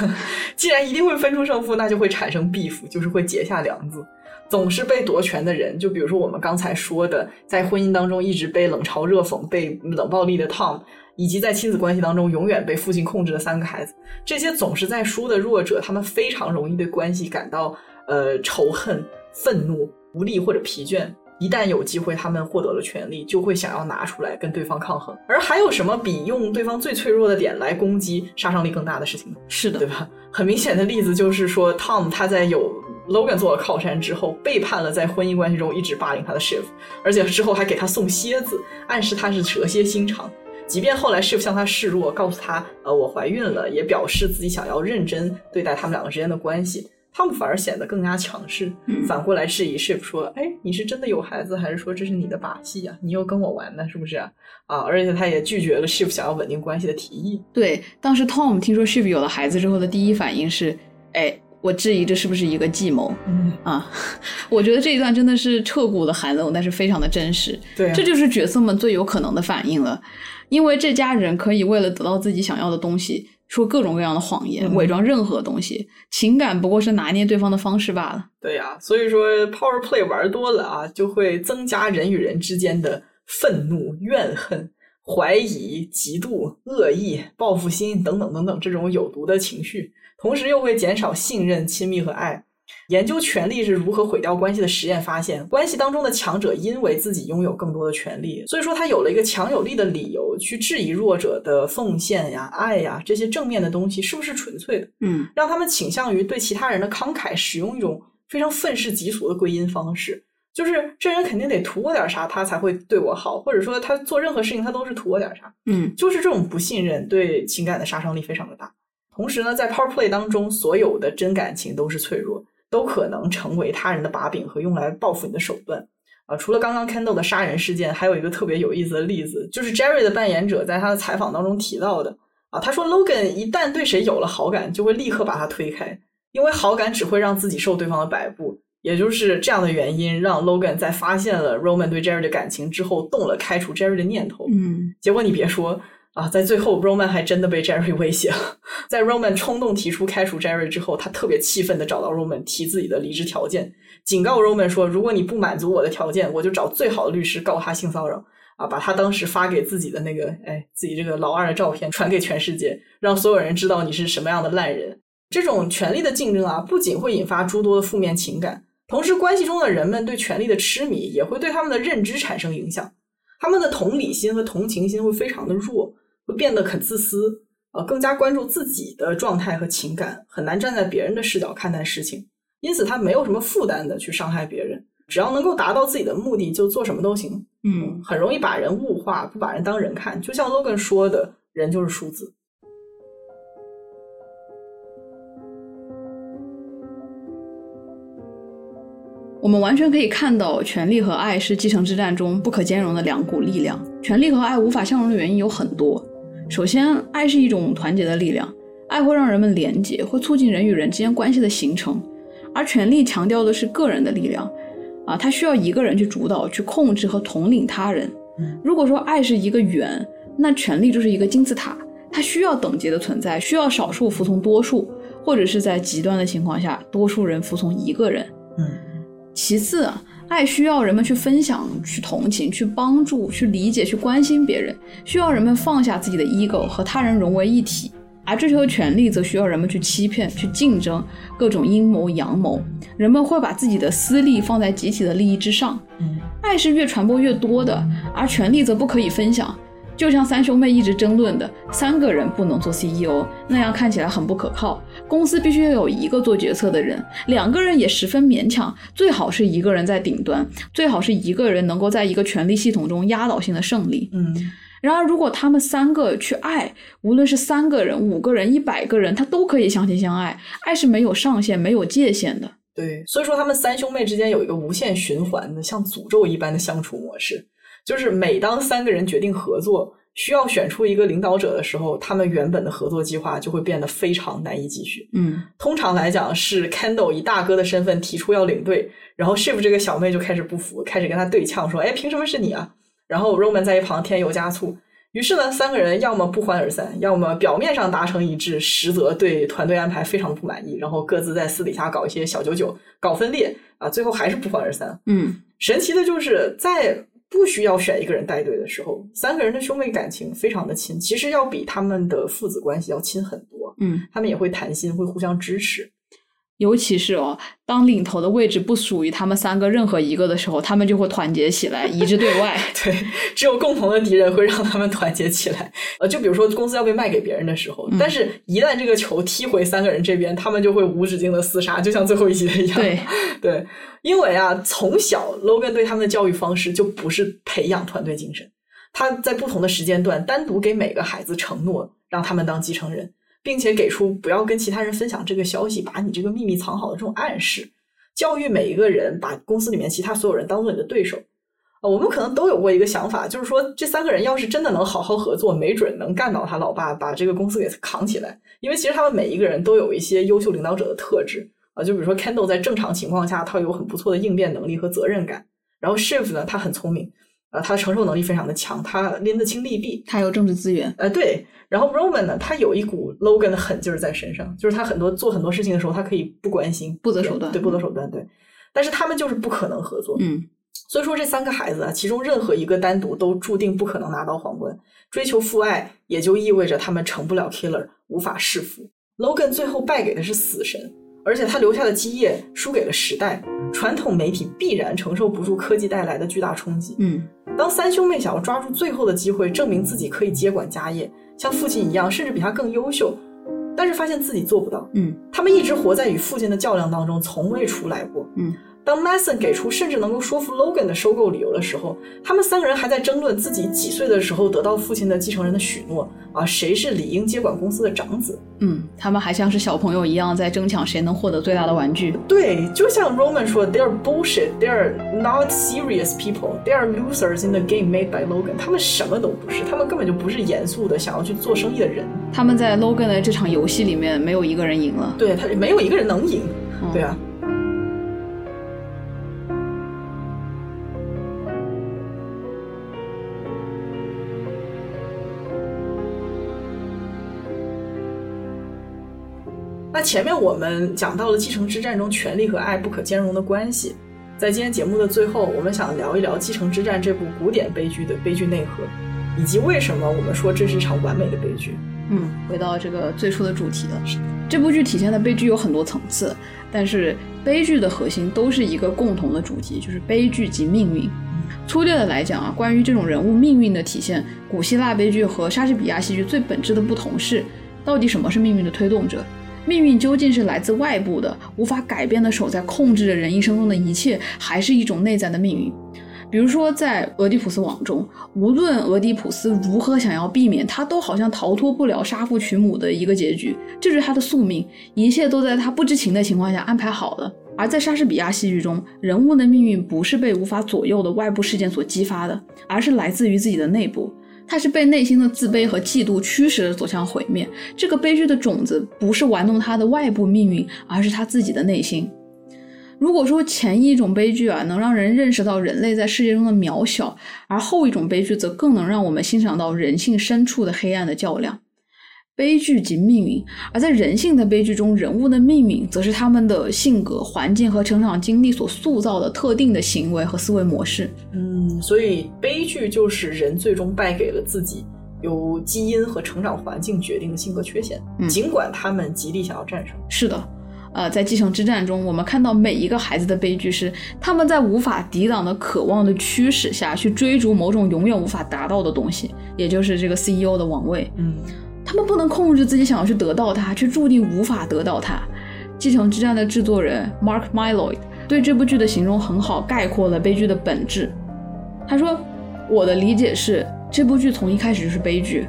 既然一定会分出胜负，那就会产生 beef，就是会结下梁子。总是被夺权的人，就比如说我们刚才说的，在婚姻当中一直被冷嘲热讽、被冷暴力的 Tom。以及在亲子关系当中永远被父亲控制的三个孩子，这些总是在输的弱者，他们非常容易对关系感到呃仇恨、愤怒、无力或者疲倦。一旦有机会，他们获得了权利，就会想要拿出来跟对方抗衡。而还有什么比用对方最脆弱的点来攻击杀伤力更大的事情呢？是的，对吧？很明显的例子就是说，Tom 他在有 Logan 做了靠山之后，背叛了在婚姻关系中一直霸凌他的 Shiv，而且之后还给他送蝎子，暗示他是蛇蝎心肠。即便后来 SHIP 向他示弱，告诉他，呃，我怀孕了，也表示自己想要认真对待他们两个之间的关系，他们反而显得更加强势，反过来质疑 SHIP 说，哎，你是真的有孩子，还是说这是你的把戏呀？你又跟我玩呢，是不是啊？啊，而且他也拒绝了 SHIP 想要稳定关系的提议。对，当时 Tom 听说 SHIP 有了孩子之后的第一反应是，哎，我质疑这是不是一个计谋？嗯啊，我觉得这一段真的是彻骨的寒冷，但是非常的真实。对，这就是角色们最有可能的反应了。因为这家人可以为了得到自己想要的东西，说各种各样的谎言，伪装任何东西。情感不过是拿捏对方的方式罢了。对呀，所以说 power play 玩多了啊，就会增加人与人之间的愤怒、怨恨、怀疑、嫉妒、恶意、报复心等等等等这种有毒的情绪，同时又会减少信任、亲密和爱。研究权力是如何毁掉关系的实验发现，关系当中的强者因为自己拥有更多的权利，所以说他有了一个强有力的理由去质疑弱者的奉献呀、爱呀这些正面的东西是不是纯粹的。嗯，让他们倾向于对其他人的慷慨使用一种非常愤世嫉俗的归因方式，就是这人肯定得图我点啥，他才会对我好，或者说他做任何事情他都是图我点啥。嗯，就是这种不信任对情感的杀伤力非常的大。同时呢，在 power play 当中，所有的真感情都是脆弱。都可能成为他人的把柄和用来报复你的手段啊！除了刚刚 Kendall 的杀人事件，还有一个特别有意思的例子，就是 Jerry 的扮演者在他的采访当中提到的啊。他说，Logan 一旦对谁有了好感，就会立刻把他推开，因为好感只会让自己受对方的摆布。也就是这样的原因，让 Logan 在发现了 Roman 对 Jerry 的感情之后，动了开除 Jerry 的念头。嗯，结果你别说。啊，在最后，Roman 还真的被 Jerry 威胁了。在 Roman 冲动提出开除 Jerry 之后，他特别气愤的找到 Roman 提自己的离职条件，警告 Roman 说：“如果你不满足我的条件，我就找最好的律师告他性骚扰。”啊，把他当时发给自己的那个，哎，自己这个老二的照片传给全世界，让所有人知道你是什么样的烂人。这种权力的竞争啊，不仅会引发诸多的负面情感，同时关系中的人们对权力的痴迷也会对他们的认知产生影响，他们的同理心和同情心会非常的弱。会变得很自私，呃，更加关注自己的状态和情感，很难站在别人的视角看待事情，因此他没有什么负担的去伤害别人，只要能够达到自己的目的，就做什么都行。嗯，很容易把人物化，不把人当人看，就像 Logan 说的，人就是数字。我们完全可以看到，权力和爱是继承之战中不可兼容的两股力量。权力和爱无法相容的原因有很多。首先，爱是一种团结的力量，爱会让人们连结，会促进人与人之间关系的形成；而权力强调的是个人的力量，啊，它需要一个人去主导、去控制和统领他人。如果说爱是一个圆，那权力就是一个金字塔，它需要等级的存在，需要少数服从多数，或者是在极端的情况下，多数人服从一个人。嗯。其次，爱需要人们去分享、去同情、去帮助、去理解、去关心别人，需要人们放下自己的 ego 和他人融为一体；而追求权利则需要人们去欺骗、去竞争，各种阴谋阳谋，人们会把自己的私利放在集体的利益之上。爱是越传播越多的，而权力则不可以分享。就像三兄妹一直争论的，三个人不能做 CEO，那样看起来很不可靠。公司必须要有一个做决策的人，两个人也十分勉强。最好是一个人在顶端，最好是一个人能够在一个权力系统中压倒性的胜利。嗯，然而，如果他们三个去爱，无论是三个人、五个人、一百个人，他都可以相亲相爱。爱是没有上限、没有界限的。对，所以说他们三兄妹之间有一个无限循环的，像诅咒一般的相处模式，就是每当三个人决定合作，需要选出一个领导者的时候，他们原本的合作计划就会变得非常难以继续。嗯，通常来讲是 Kendall 以大哥的身份提出要领队，然后 Shiv 这个小妹就开始不服，开始跟他对呛，说：“哎，凭什么是你啊？”然后 Roman 在一旁添油加醋，于是呢，三个人要么不欢而散，要么表面上达成一致，实则对团队安排非常不满意，然后各自在私底下搞一些小九九，搞分裂啊，最后还是不欢而散。嗯，神奇的就是在不需要选一个人带队的时候，三个人的兄妹感情非常的亲，其实要比他们的父子关系要亲很多。嗯，他们也会谈心，会互相支持。尤其是哦，当领头的位置不属于他们三个任何一个的时候，他们就会团结起来，一致对外。对，只有共同的敌人会让他们团结起来。呃，就比如说公司要被卖给别人的时候，嗯但是一旦这个球踢回三个人这边，他们就会无止境的厮杀，就像最后一集的一样。对，对，因为啊，从小 Logan 对他们的教育方式就不是培养团队精神，他在不同的时间段单独给每个孩子承诺，让他们当继承人，并且给出不要跟其他人分享这个消息，把你这个秘密藏好的这种暗示，教育每一个人把公司里面其他所有人当做你的对手。啊，我们可能都有过一个想法，就是说这三个人要是真的能好好合作，没准能干倒他老爸，把这个公司给扛起来。因为其实他们每一个人都有一些优秀领导者的特质啊，就比如说 Kendall 在正常情况下，他有很不错的应变能力和责任感。然后 Shift 呢，他很聪明，啊，他的承受能力非常的强，他拎得清利弊。他有政治资源。呃，对。然后 Roman 呢，他有一股 Logan 的狠劲儿在身上，就是他很多做很多事情的时候，他可以不关心，不择手段对，不择手段，对。但是他们就是不可能合作，嗯，所以说这三个孩子啊，其中任何一个单独都注定不可能拿到皇冠。追求父爱，也就意味着他们成不了 killer，无法弑父。Logan 最后败给的是死神，而且他留下的基业输给了时代。传统媒体必然承受不住科技带来的巨大冲击。嗯，当三兄妹想要抓住最后的机会，证明自己可以接管家业，像父亲一样，甚至比他更优秀，但是发现自己做不到。嗯，他们一直活在与父亲的较量当中，从未出来过。嗯，当 Mason 给出甚至能够说服 Logan 的收购理由的时候，他们三个人还在争论自己几岁的时候得到父亲的继承人的许诺啊，谁是理应接管公司的长子。嗯，他们还像是小朋友一样在争抢谁能获得最大的玩具。对，就像 Roman 说，They're bullshit. They're not serious people. They are losers in the game made by Logan. 他们什么都不是，他们根本就不是严肃的想要去做生意的人。他们在 Logan 的这场游戏里面，没有一个人赢了。对他没有一个人能赢。嗯对啊。那前面我们讲到了继承之战中权力和爱不可兼容的关系，在今天节目的最后，我们想聊一聊《继承之战》这部古典悲剧的悲剧内核，以及为什么我们说这是一场完美的悲剧。嗯，回到这个最初的主题了。这部剧体现的悲剧有很多层次，但是悲剧的核心都是一个共同的主题，就是悲剧及命运。粗略的来讲啊，关于这种人物命运的体现，古希腊悲剧和莎士比亚戏剧最本质的不同是，到底什么是命运的推动者？命运究竟是来自外部的、无法改变的手在控制着人一生中的一切，还是一种内在的命运？比如说，在俄狄浦斯网中，无论俄狄浦斯如何想要避免，他都好像逃脱不了杀父娶母的一个结局，这是他的宿命，一切都在他不知情的情况下安排好了。而在莎士比亚戏剧中，人物的命运不是被无法左右的外部事件所激发的，而是来自于自己的内部。他是被内心的自卑和嫉妒驱使着走向毁灭。这个悲剧的种子不是玩弄他的外部命运，而是他自己的内心。如果说前一种悲剧啊，能让人认识到人类在世界中的渺小，而后一种悲剧则更能让我们欣赏到人性深处的黑暗的较量。悲剧及命运，而在人性的悲剧中，人物的命运则是他们的性格、环境和成长经历所塑造的特定的行为和思维模式。嗯，所以悲剧就是人最终败给了自己由基因和成长环境决定的性格缺陷，嗯尽管他们极力想要战胜。是的，呃，在继承之战中，我们看到每一个孩子的悲剧是他们在无法抵挡的渴望的驱使下去追逐某种永远无法达到的东西，也就是这个 CEO 的王位。嗯，他们不能控制自己想要去得到它，却注定无法得到它。继承之战的制作人 Mark Mylod 对这部剧的形容很好，概括了悲剧的本质。他说：“我的理解是，这部剧从一开始就是悲剧，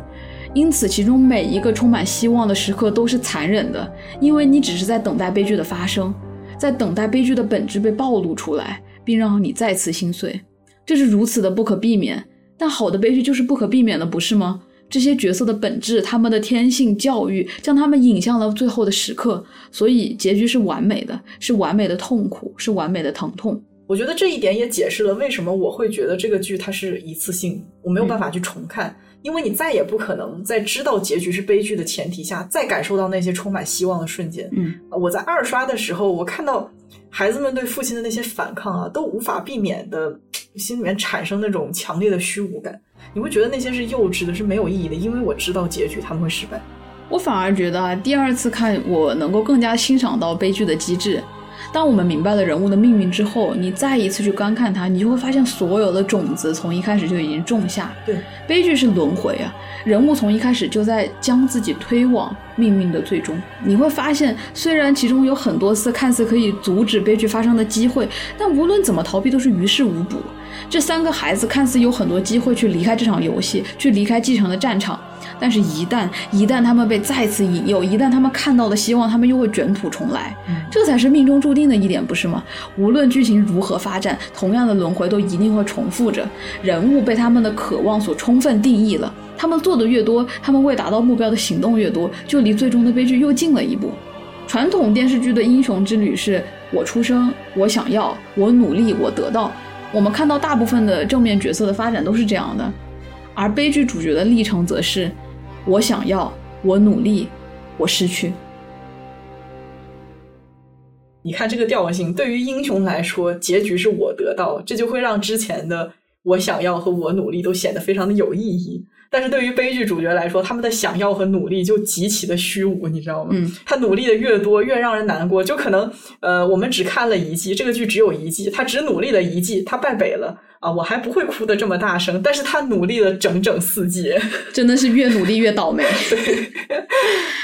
因此其中每一个充满希望的时刻都是残忍的，因为你只是在等待悲剧的发生，在等待悲剧的本质被暴露出来，并让你再次心碎。这是如此的不可避免，但好的悲剧就是不可避免的，不是吗？这些角色的本质，他们的天性教育，将他们引向了最后的时刻，所以结局是完美的，是完美的痛苦，是完美的疼痛。我觉得这一点也解释了为什么我会觉得这个剧它是一次性，我没有办法去重看，因为你再也不可能在知道结局是悲剧的前提下，再感受到那些充满希望的瞬间。嗯，我在二刷的时候，我看到孩子们对父亲的那些反抗啊，都无法避免的心里面产生那种强烈的虚无感。你会觉得那些是幼稚的，是没有意义的，因为我知道结局他们会失败。我反而觉得啊，第二次看我能够更加欣赏到悲剧的机制。当我们明白了人物的命运之后，你再一次去观看它，你就会发现所有的种子从一开始就已经种下。对，悲剧是轮回啊，人物从一开始就在将自己推往命运的最终。你会发现，虽然其中有很多次看似可以阻止悲剧发生的机会，但无论怎么逃避都是于事无补。这三个孩子看似有很多机会去离开这场游戏，去离开继承的战场，但是，一旦一旦他们被再次引诱，一旦他们看到了希望，他们又会卷土重来。这才是命中注定的一点，不是吗？无论剧情如何发展，同样的轮回都一定会重复着。人物被他们的渴望所充分定义了，他们做的越多，他们为达到目标的行动越多，就离最终的悲剧又近了一步。传统电视剧的英雄之旅是我出生，我想要，我努力，我得到。我们看到大部分的正面角色的发展都是这样的，而悲剧主角的历程则是：我想要，我努力，我失去。你看这个调性，对于英雄来说，结局是我得到，这就会让之前的我想要和我努力都显得非常的有意义。但是对于悲剧主角来说，他们的想要和努力就极其的虚无，你知道吗？嗯，他努力的越多，越让人难过。就可能，呃，我们只看了一季，这个剧只有一季，他只努力了一季，他败北了啊！我还不会哭的这么大声，但是他努力了整整四季，真的是越努力越倒霉。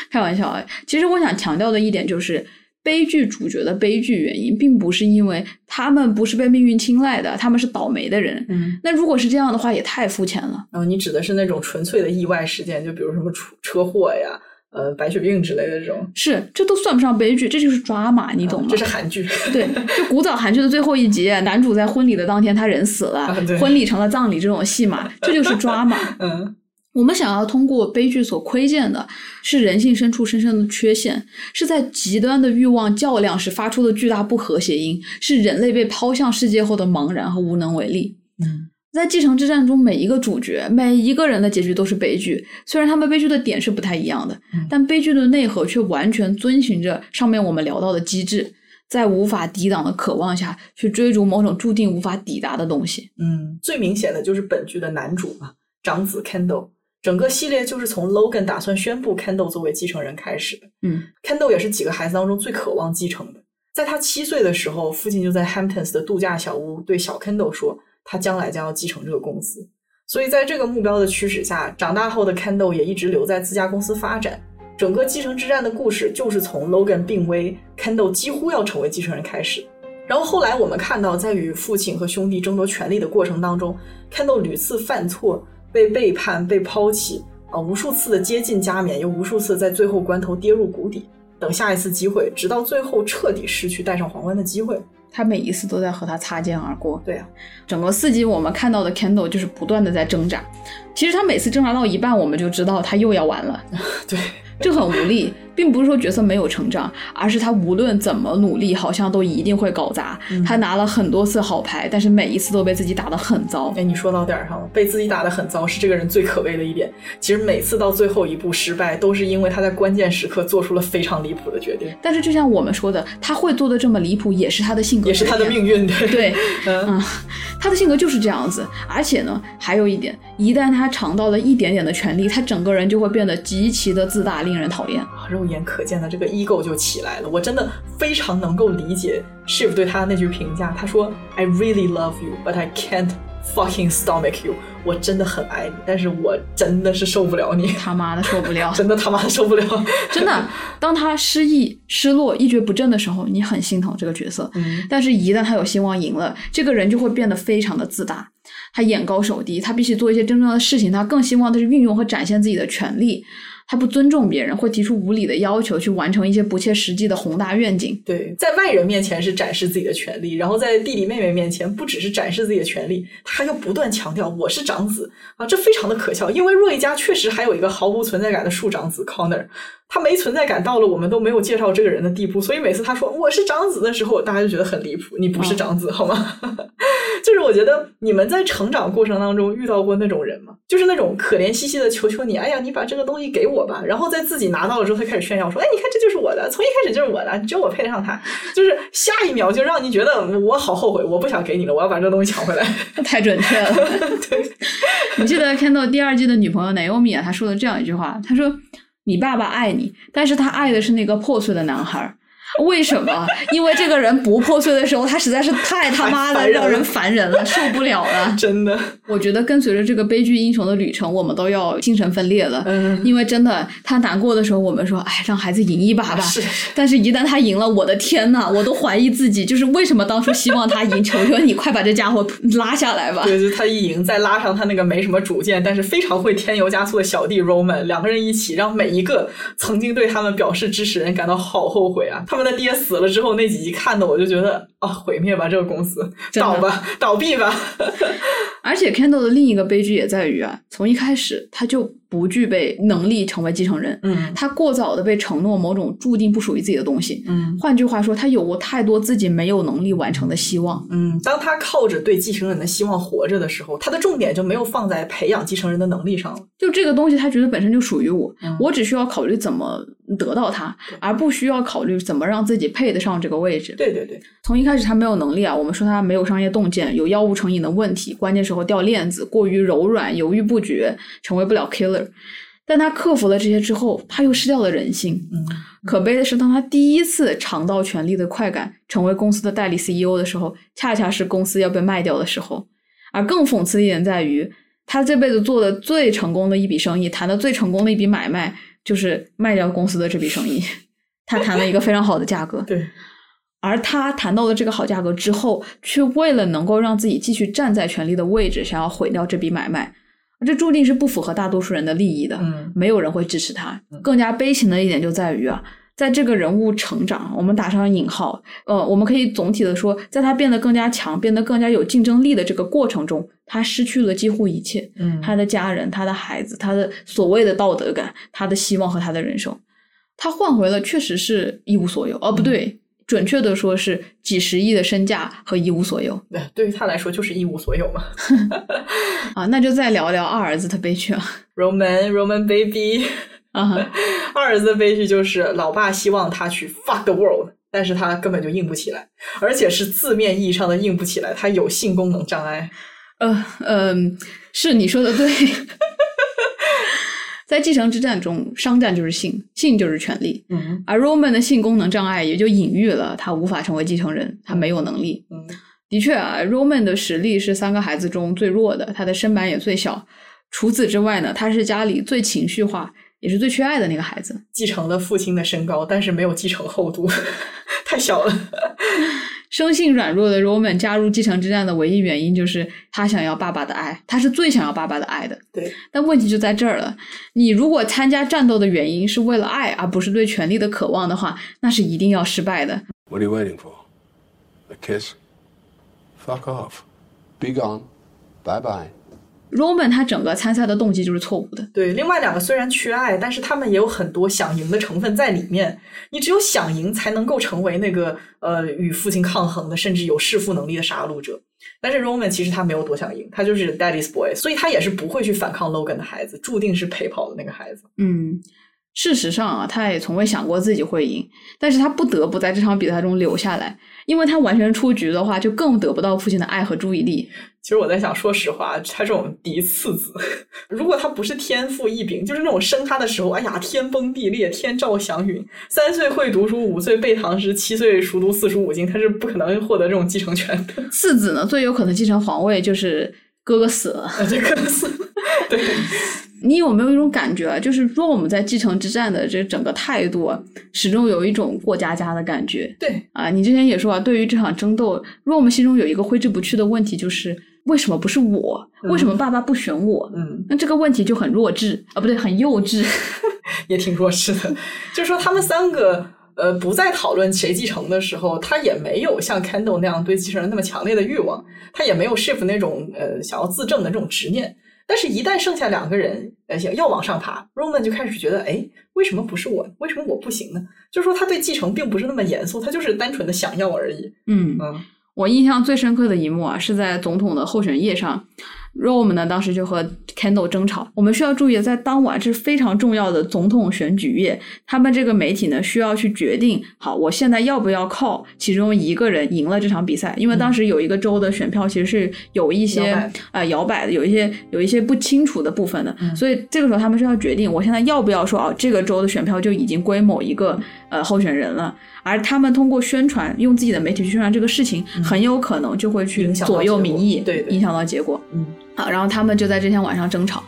开玩笑啊！其实我想强调的一点就是。悲剧主角的悲剧原因，并不是因为他们不是被命运青睐的，他们是倒霉的人。嗯，那如果是这样的话，也太肤浅了。然后你指的是那种纯粹的意外事件，就比如什么出车祸呀、呃白血病之类的这种。是，这都算不上悲剧，这就是抓马，你懂吗？这是韩剧。对，就古早韩剧的最后一集，男主在婚礼的当天他人死了，婚礼成了葬礼这种戏码，这就是抓马。嗯。我们想要通过悲剧所窥见的是人性深处深深的缺陷，是在极端的欲望较量时发出的巨大不和谐音，是人类被抛向世界后的茫然和无能为力。嗯，在继承之战中，每一个主角、每一个人的结局都是悲剧，虽然他们悲剧的点是不太一样的，但悲剧的内核却完全遵循着上面我们聊到的机制，在无法抵挡的渴望下去追逐某种注定无法抵达的东西。嗯，最明显的就是本剧的男主嘛，长子 Kendall。整个系列就是从 Logan 打算宣布 Kendall 作为继承人开始的。嗯，Kendall 也是几个孩子当中最渴望继承的。在他七岁的时候，父亲就在 Hamptons 的度假小屋对小 Kendall 说，他将来将要继承这个公司。所以在这个目标的驱使下，长大后的 Kendall 也一直留在自家公司发展。整个继承之战的故事就是从 Logan 病危，Kendall 几乎要成为继承人开始。然后后来我们看到，在与父亲和兄弟争夺权力的过程当中，Kendall 屡次犯错。被背叛、被抛弃啊，无数次的接近加冕，又无数次在最后关头跌入谷底，等下一次机会，直到最后彻底失去戴上皇冠的机会。他每一次都在和他擦肩而过。对啊，整个四集我们看到的 Kendall 就是不断的在挣扎。其实他每次挣扎到一半，我们就知道他又要完了。对，这很无力。并不是说角色没有成长，而是他无论怎么努力，好像都一定会搞砸。他拿了很多次好牌，但是每一次都被自己打得很糟。哎，你说到点儿上了，被自己打得很糟是这个人最可悲的一点。其实每次到最后一步失败，都是因为他在关键时刻做出了非常离谱的决定。但是就像我们说的，他会做的这么离谱，也是他的性格，也是他的命运。对对，嗯，他的性格就是这样子。而且呢，还有一点，一旦他尝到了一点点的权利，他整个人就会变得极其的自大，令人讨厌。肉眼可见的这个 ego 就起来了，我真的非常能够理解 Shiv 对他的那句评价。他说：“I really love you, but I can't fucking stomach you。”我真的很爱你，但是我真的是受不了你。他妈的受不了，真的他妈的受不了。真的，当他失意、失落、一蹶不振的时候，你很心疼这个角色。嗯，但是，一旦他有希望赢了，这个人就会变得非常的自大。他眼高手低，他比起做一些真正的事情，他更希望的是运用和展现自己的权利。他不尊重别人，会提出无理的要求，去完成一些不切实际的宏大愿景。对，在外人面前是展示自己的权利，然后在弟弟妹妹面前不只是展示自己的权利，他又不断强调我是长子啊，这非常的可笑。因为若一家确实还有一个毫无存在感的庶长子 Connor。他没存在感到了我们都没有介绍这个人的地步，所以每次他说我是长子的时候，大家就觉得很离谱。你不是长子好吗？就是我觉得你们在成长过程当中遇到过那种人吗？就是那种可怜兮兮的求求你，哎呀，你把这个东西给我吧。然后在自己拿到了之后，他开始炫耀说，哎，你看这就是我的，从一开始就是我的，只有我配得上他。就是下一秒就让你觉得我好后悔，我不想给你了，我要把这个东西抢回来。太准确了。对，你记得看到第二季的女朋友 Naomi 啊，她说的这样一句话，她说。你爸爸爱你，但是他爱的是那个破碎的男孩。为什么？因为这个人不破碎的时候，他实在是太他妈的让人烦人了，受不了了。真的，我觉得跟随着这个悲剧英雄的旅程，我们都要精神分裂了。嗯，因为真的，他难过的时候，我们说，哎，让孩子赢一把吧。是。但是，一旦他赢了，我的天呐，我都怀疑自己，就是为什么当初希望他赢？求求你，快把这家伙拉下来吧。对，就他一赢，再拉上他那个没什么主见，但是非常会添油加醋的小弟 Roman，两个人一起，让每一个曾经对他们表示支持人感到好后悔啊！他们的爹死了之后。那几集看的我就觉得啊，毁灭吧这个公司，倒吧，倒闭吧。而且 Kendall 的另一个悲剧也在于啊，从一开始他就。不具备能力成为继承人，嗯，他过早的被承诺某种注定不属于自己的东西，嗯，换句话说，他有过太多自己没有能力完成的希望，嗯，当他靠着对继承人的希望活着的时候，他的重点就没有放在培养继承人的能力上了。就这个东西，他觉得本身就属于我，我只需要考虑怎么得到它，而不需要考虑怎么让自己配得上这个位置。对对对，从一开始他没有能力啊，我们说他没有商业洞见，有药物成瘾的问题，关键时候掉链子，过于柔软，犹豫不决，成为不了 killer。但他克服了这些之后，他又失掉了人性。嗯，可悲的是，当他第一次尝到权力的快感，成为公司的代理 CEO 的时候，恰恰是公司要被卖掉的时候。而更讽刺一点在于，他这辈子做的最成功的一笔生意，谈的最成功的一笔买卖，就是卖掉公司的这笔生意。他谈了一个非常好的价格。对，而他谈到了这个好价格之后，却为了能够让自己继续站在权力的位置，想要毁掉这笔买卖。这注定是不符合大多数人的利益的，嗯，没有人会支持他。更加悲情的一点就在于啊，在这个人物成长，我们打上引号，呃，我们可以总体的说，在他变得更加强、变得更加有竞争力的这个过程中，他失去了几乎一切，嗯，他的家人、他的孩子、他的所谓的道德感、他的希望和他的人生，他换回了确实是一无所有。哦，不对。准确的说，是几十亿的身价和一无所有。对，对于他来说就是一无所有嘛。啊，那就再聊聊二儿子的悲剧啊。Roman Roman baby 啊，二儿子的悲剧就是老爸希望他去 fuck the world，但是他根本就硬不起来，而且是字面意义上的硬不起来，他有性功能障碍。呃嗯，是你说的对。在继承之战中，商战就是性，性就是权力。嗯，而 Roman 的性功能障碍也就隐喻了他无法成为继承人，他没有能力。嗯，的确啊，Roman 的实力是三个孩子中最弱的，他的身板也最小。除此之外呢，他是家里最情绪化，也是最缺爱的那个孩子。继承了父亲的身高，但是没有继承厚度，太小了。生性软弱的 Roman 加入继承之战的唯一原因就是他想要爸爸的爱，他是最想要爸爸的爱的。对，但问题就在这儿了。你如果参加战斗的原因是为了爱，而不是对权力的渴望的话，那是一定要失败的。What are you waiting for? A kiss? Fuck off. Be gone. Bye bye. Roman 他整个参赛的动机就是错误的。对，另外两个虽然缺爱，但是他们也有很多想赢的成分在里面。你只有想赢，才能够成为那个呃与父亲抗衡的，甚至有弑父能力的杀戮者。但是 Roman 其实他没有多想赢，他就是 Daddy's boy，所以他也是不会去反抗 Logan 的孩子，注定是陪跑的那个孩子。嗯。事实上啊，他也从未想过自己会赢，但是他不得不在这场比赛中留下来，因为他完全出局的话，就更得不到父亲的爱和注意力。其实我在想，说实话，他这种嫡次子，如果他不是天赋异禀，就是那种生他的时候，哎呀，天崩地裂，天照祥云，三岁会读书，五岁背唐诗，七岁熟读四书五经，他是不可能获得这种继承权的。次子呢，最有可能继承皇位就是哥哥死了，这哥哥死了，对。你有没有一种感觉啊？就是说我们在继承之战的这整个态度，始终有一种过家家的感觉。对啊，你之前也说啊，对于这场争斗，若我们心中有一个挥之不去的问题，就是为什么不是我？为什么爸爸不选我？嗯，那这个问题就很弱智啊，不对，很幼稚。也挺弱智的。就是说，他们三个呃不再讨论谁继承的时候，他也没有像 Kendall 那样对继承人那么强烈的欲望，他也没有 Shift 那种呃想要自证的这种执念。但是，一旦剩下两个人呃想要往上爬，Roman 就开始觉得，哎，为什么不是我？为什么我不行呢？就是说，他对继承并不是那么严肃，他就是单纯的想要而已。嗯嗯我印象最深刻的一幕啊，是在总统的候选页上，Rome 呢当时就和 Kendall 争吵。我们需要注意，在当晚是非常重要的总统选举夜，他们这个媒体呢需要去决定，好，我现在要不要靠其中一个人赢了这场比赛？因为当时有一个州的选票其实是有一些呃摇摆的，有一些有一些不清楚的部分的，所以这个时候他们是要决定，我现在要不要说哦，这个州的选票就已经归某一个呃候选人了。而他们通过宣传，用自己的媒体去宣传这个事情，很有可能就会去影响左右民意，对对影响到结果。嗯，好，然后他们就在这天晚上争吵。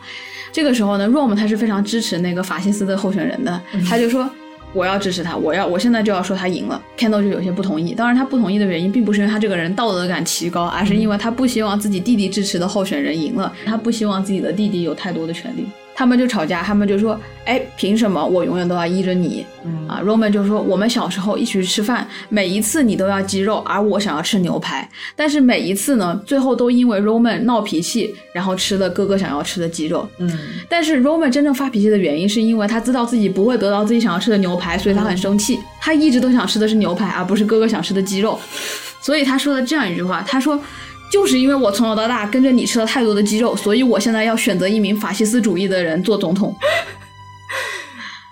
这个时候呢，Rom 他是非常支持那个法西斯的候选人的，他就说。我要支持他，我要我现在就要说他赢了。Kendall 就有些不同意，当然他不同意的原因并不是因为他这个人道德感奇高，而是因为他不希望自己弟弟支持的候选人赢了，他不希望自己的弟弟有太多的权利。他们就吵架，他们就说：“哎，凭什么我永远都要依着你？”嗯啊，Roman 就说：“我们小时候一起去吃饭，每一次你都要鸡肉，而我想要吃牛排。但是每一次呢，最后都因为 Roman 闹脾气，然后吃了哥哥想要吃的鸡肉。嗯但是 Roman 真正发脾气的原因，是因为他知道自己不会得到自己想要吃的牛排，所以他很生气。他一直都想吃的是牛排，而不是哥哥想吃的鸡肉。所以他说了这样一句话：“他说。”就是因为我从小到大跟着你吃了太多的鸡肉，所以我现在要选择一名法西斯主义的人做总统。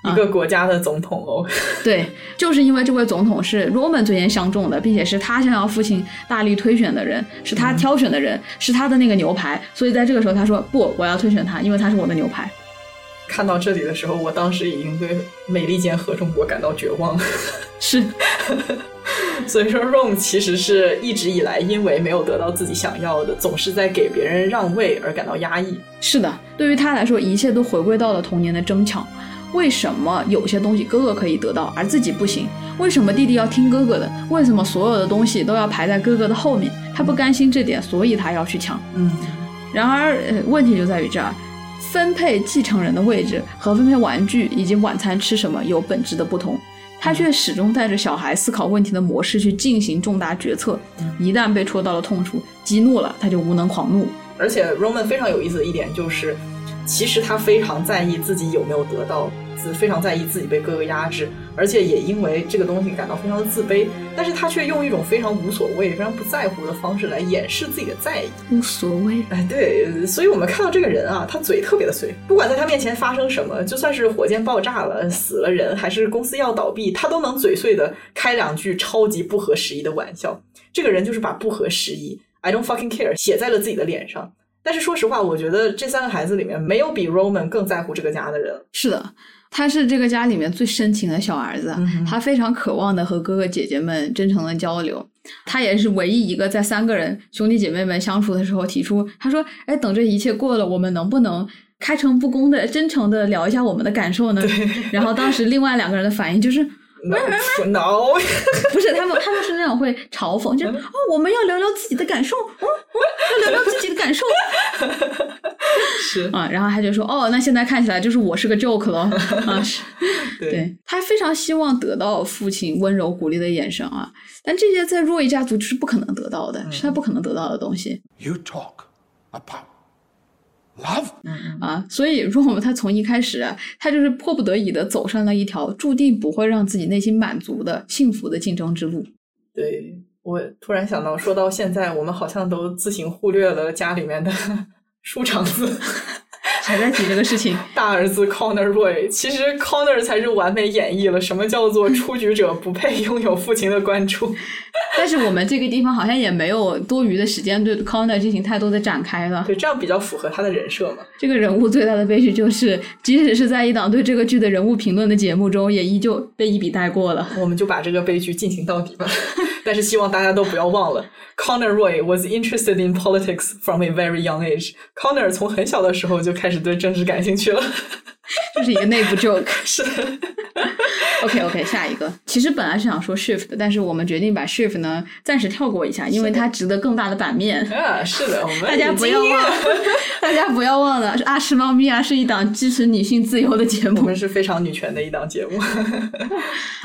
一个国家的总统哦，对，就是因为这位总统是 Roman 最先相中的，并且是他想要父亲大力推选的人，是他挑选的人，是他的那个牛排，所以在这个时候他说不，我要推选他，因为他是我的牛排。看到这里的时候，我当时已经对美利坚合众国感到绝望了。是，所以说，Rome 其实是一直以来因为没有得到自己想要的，总是在给别人让位而感到压抑。是的，对于他来说，一切都回归到了童年的争抢。为什么有些东西哥哥可以得到，而自己不行？为什么弟弟要听哥哥的？为什么所有的东西都要排在哥哥的后面？他不甘心这点，所以他要去抢。嗯，然而，呃，问题就在于这儿，分配继承人的位置和分配玩具以及晚餐吃什么有本质的不同。他却始终带着小孩思考问题的模式去进行重大决策，一旦被戳到了痛处，激怒了，他就无能狂怒。而且 Roman 非常有意思的一点就是，其实他非常在意自己有没有得到，自非常在意自己被哥哥压制，而且也因为这个东西感到非常的自卑。但是他却用一种非常无所谓、非常不在乎的方式来掩饰自己的在意。无所谓。哎，对，所以我们看到这个人啊，他嘴特别的碎，不管在他面前发生什么，就算是火箭爆炸了、死了人，还是公司要倒闭，他都能嘴碎的开两句超级不合时宜的玩笑。这个人就是把不合时宜 “I don't fucking care” 写在了自己的脸上。但是说实话，我觉得这三个孩子里面，没有比 Roman 更在乎这个家的人。是的，他是这个家里面最深情的小儿子，他非常渴望的和哥哥姐姐们真诚的交流。他也是唯一一个在三个人兄弟姐妹们相处的时候提出，他说：“哎，等这一切过了，我们能不能开诚布公的、真诚的聊一下我们的感受呢？”然后当时另外两个人的反应就是。No, 不是他们，他们是那种会嘲讽，就是哦，我们要聊聊自己的感受，哦哦，要聊聊自己的感受，是。啊，然后他就说，哦，那现在看起来就是我是个 joke 了，啊，是，对。对他非常希望得到父亲温柔鼓励的眼神啊，但这些在若一家族就是不可能得到的，是他不可能得到的东西。You talk about love? 啊，所以 Rom 他从一开始啊，他就是迫不得已的走上了一条注定不会让自己内心满足的幸福的竞争之路。对，我突然想到，说到现在，我们好像都自行忽略了家里面的 书场子。还在提这个事情，大儿子 Connor Roy，其实 Connor 才是完美演绎了什么叫做出局者不配拥有父亲的关注。但是我们这个地方好像也没有多余的时间对 Connor 进行太多的展开了。对，这样比较符合他的人设嘛。这个人物最大的悲剧就是，即使是在一档对这个剧的人物评论的节目中，也依旧被一笔带过了。我们就把这个悲剧进行到底吧。但是希望大家都不要忘了，Connor Roy was interested in politics from a very young age。Connor 从很小的时候就开始对政治感兴趣了。这是一个内部 joke。是 OK OK，下一个。其实本来是想说 shift 的，但是我们决定把 shift 呢暂时跳过一下，因为它值得更大的版面。啊，是的，我们大家不要忘，大家不要忘了，阿什猫咪啊是一档支持女性自由的节目。我们是非常女权的一档节目。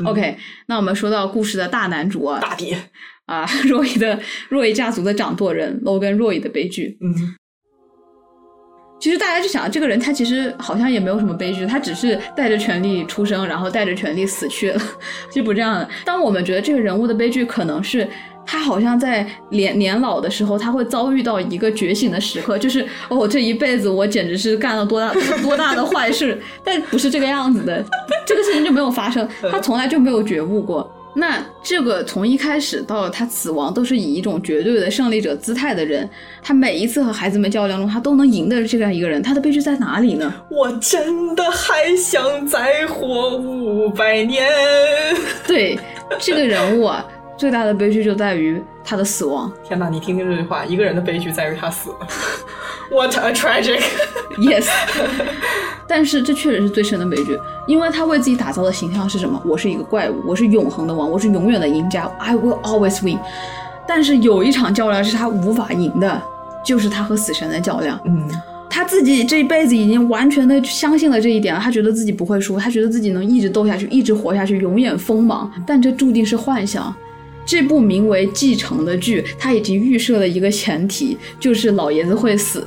OK，那我们说到故事的大男主啊，大爹，啊，若伊的若伊家族的掌舵人 Logan 若伊的悲剧。嗯，其实大家就想，这个人他其实好像也没有什么悲剧，他只是带着权力出生，然后带着权力死去了，是不这样的。当我们觉得这个人物的悲剧可能是。他好像在年年老的时候，他会遭遇到一个觉醒的时刻，就是哦，这一辈子我简直是干了多大多大的坏事，但不是这个样子的，这个事情就没有发生，他从来就没有觉悟过。那这个从一开始到他死亡，都是以一种绝对的胜利者姿态的人，他每一次和孩子们较量中，他都能赢的这样一个人，他的悲剧在哪里呢？我真的还想再活五百年。对这个人物啊，最大的悲剧就在于他的死亡。天哪，你听听这句话，一个人的悲剧在于他死了。What a tragic！Yes，但是这确实是最深的悲剧，因为他为自己打造的形象是什么？我是一个怪物，我是永恒的王，我是永远的赢家，I will always win。但是有一场较量是他无法赢的，就是他和死神的较量。嗯，他自己这一辈子已经完全的相信了这一点了，他觉得自己不会输，他觉得自己能一直斗下去，一直活下去，永远锋芒。但这注定是幻想。这部名为《继承》的剧，它已经预设了一个前提，就是老爷子会死。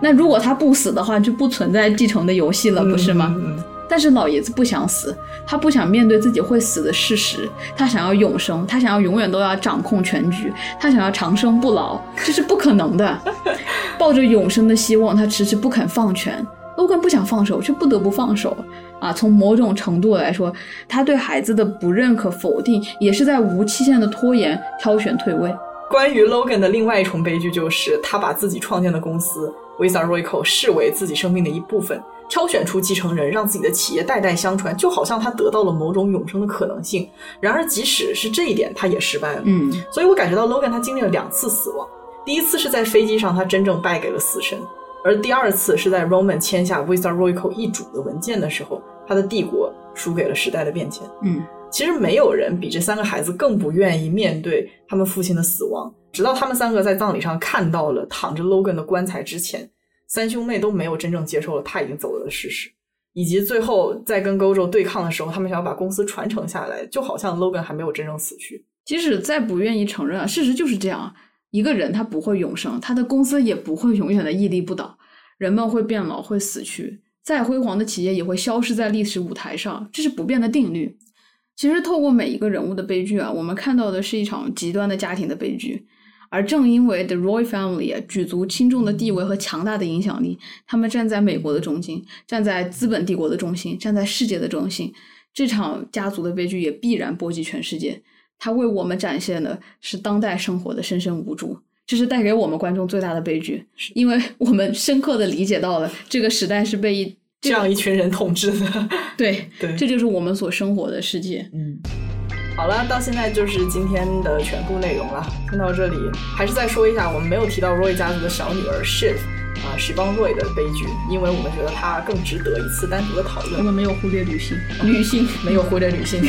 那如果他不死的话，就不存在继承的游戏了，不是吗？嗯嗯但是老爷子不想死，他不想面对自己会死的事实，他想要永生，他想要永远都要掌控全局，他想要长生不老，这是不可能的。抱着永生的希望，他迟迟不肯放权。Logan 不想放手，却不得不放手。啊，从某种程度来说，他对孩子的不认可、否定，也是在无期限的拖延、挑选退位。关于 Logan 的另外一重悲剧，就是他把自己创建的公司 Visa Royco 视为自己生命的一部分，挑选出继承人，让自己的企业代代相传，就好像他得到了某种永生的可能性。然而，即使是这一点，他也失败了。嗯，所以我感觉到 Logan 他经历了两次死亡，第一次是在飞机上，他真正败给了死神；而第二次是在 Roman 签下 Visa Royco 易主的文件的时候，他的帝国输给了时代的变迁。嗯，其实没有人比这三个孩子更不愿意面对他们父亲的死亡。直到他们三个在葬礼上看到了躺着 Logan 的棺材之前，三兄妹都没有真正接受了他已经走了的事实。以及最后在跟 Gojo 对抗的时候，他们想要把公司传承下来，就好像 Logan 还没有真正死去。即使再不愿意承认啊，事实就是这样。一个人他不会永生，他的公司也不会永远的屹立不倒。人们会变老，会死去，再辉煌的企业也会消失在历史舞台上，这是不变的定律。其实，透过每一个人物的悲剧啊，我们看到的是一场极端的家庭的悲剧。而正因为 The Roy Family 举足轻重的地位和强大的影响力，他们站在美国的中心，站在资本帝国的中心，站在世界的中心。这场家族的悲剧也必然波及全世界。它为我们展现的是当代生活的深深无助，这是带给我们观众最大的悲剧，因为我们深刻的理解到了这个时代是被一这样一群人统治的。对对这就是我们所生活的世界。嗯，好了，到现在就是今天的全部内容了。听到这里，还是再说一下，我们没有提到 Roy 家族的小女儿 Shiv 啊，史邦 Roy 的悲剧，因为我们觉得她更值得一次单独的讨论，我们没有忽略女性，女性没有忽略女性，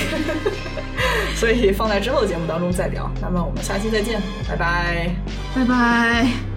所以放在之后的节目当中再聊。那么我们下期再见，拜拜。拜拜。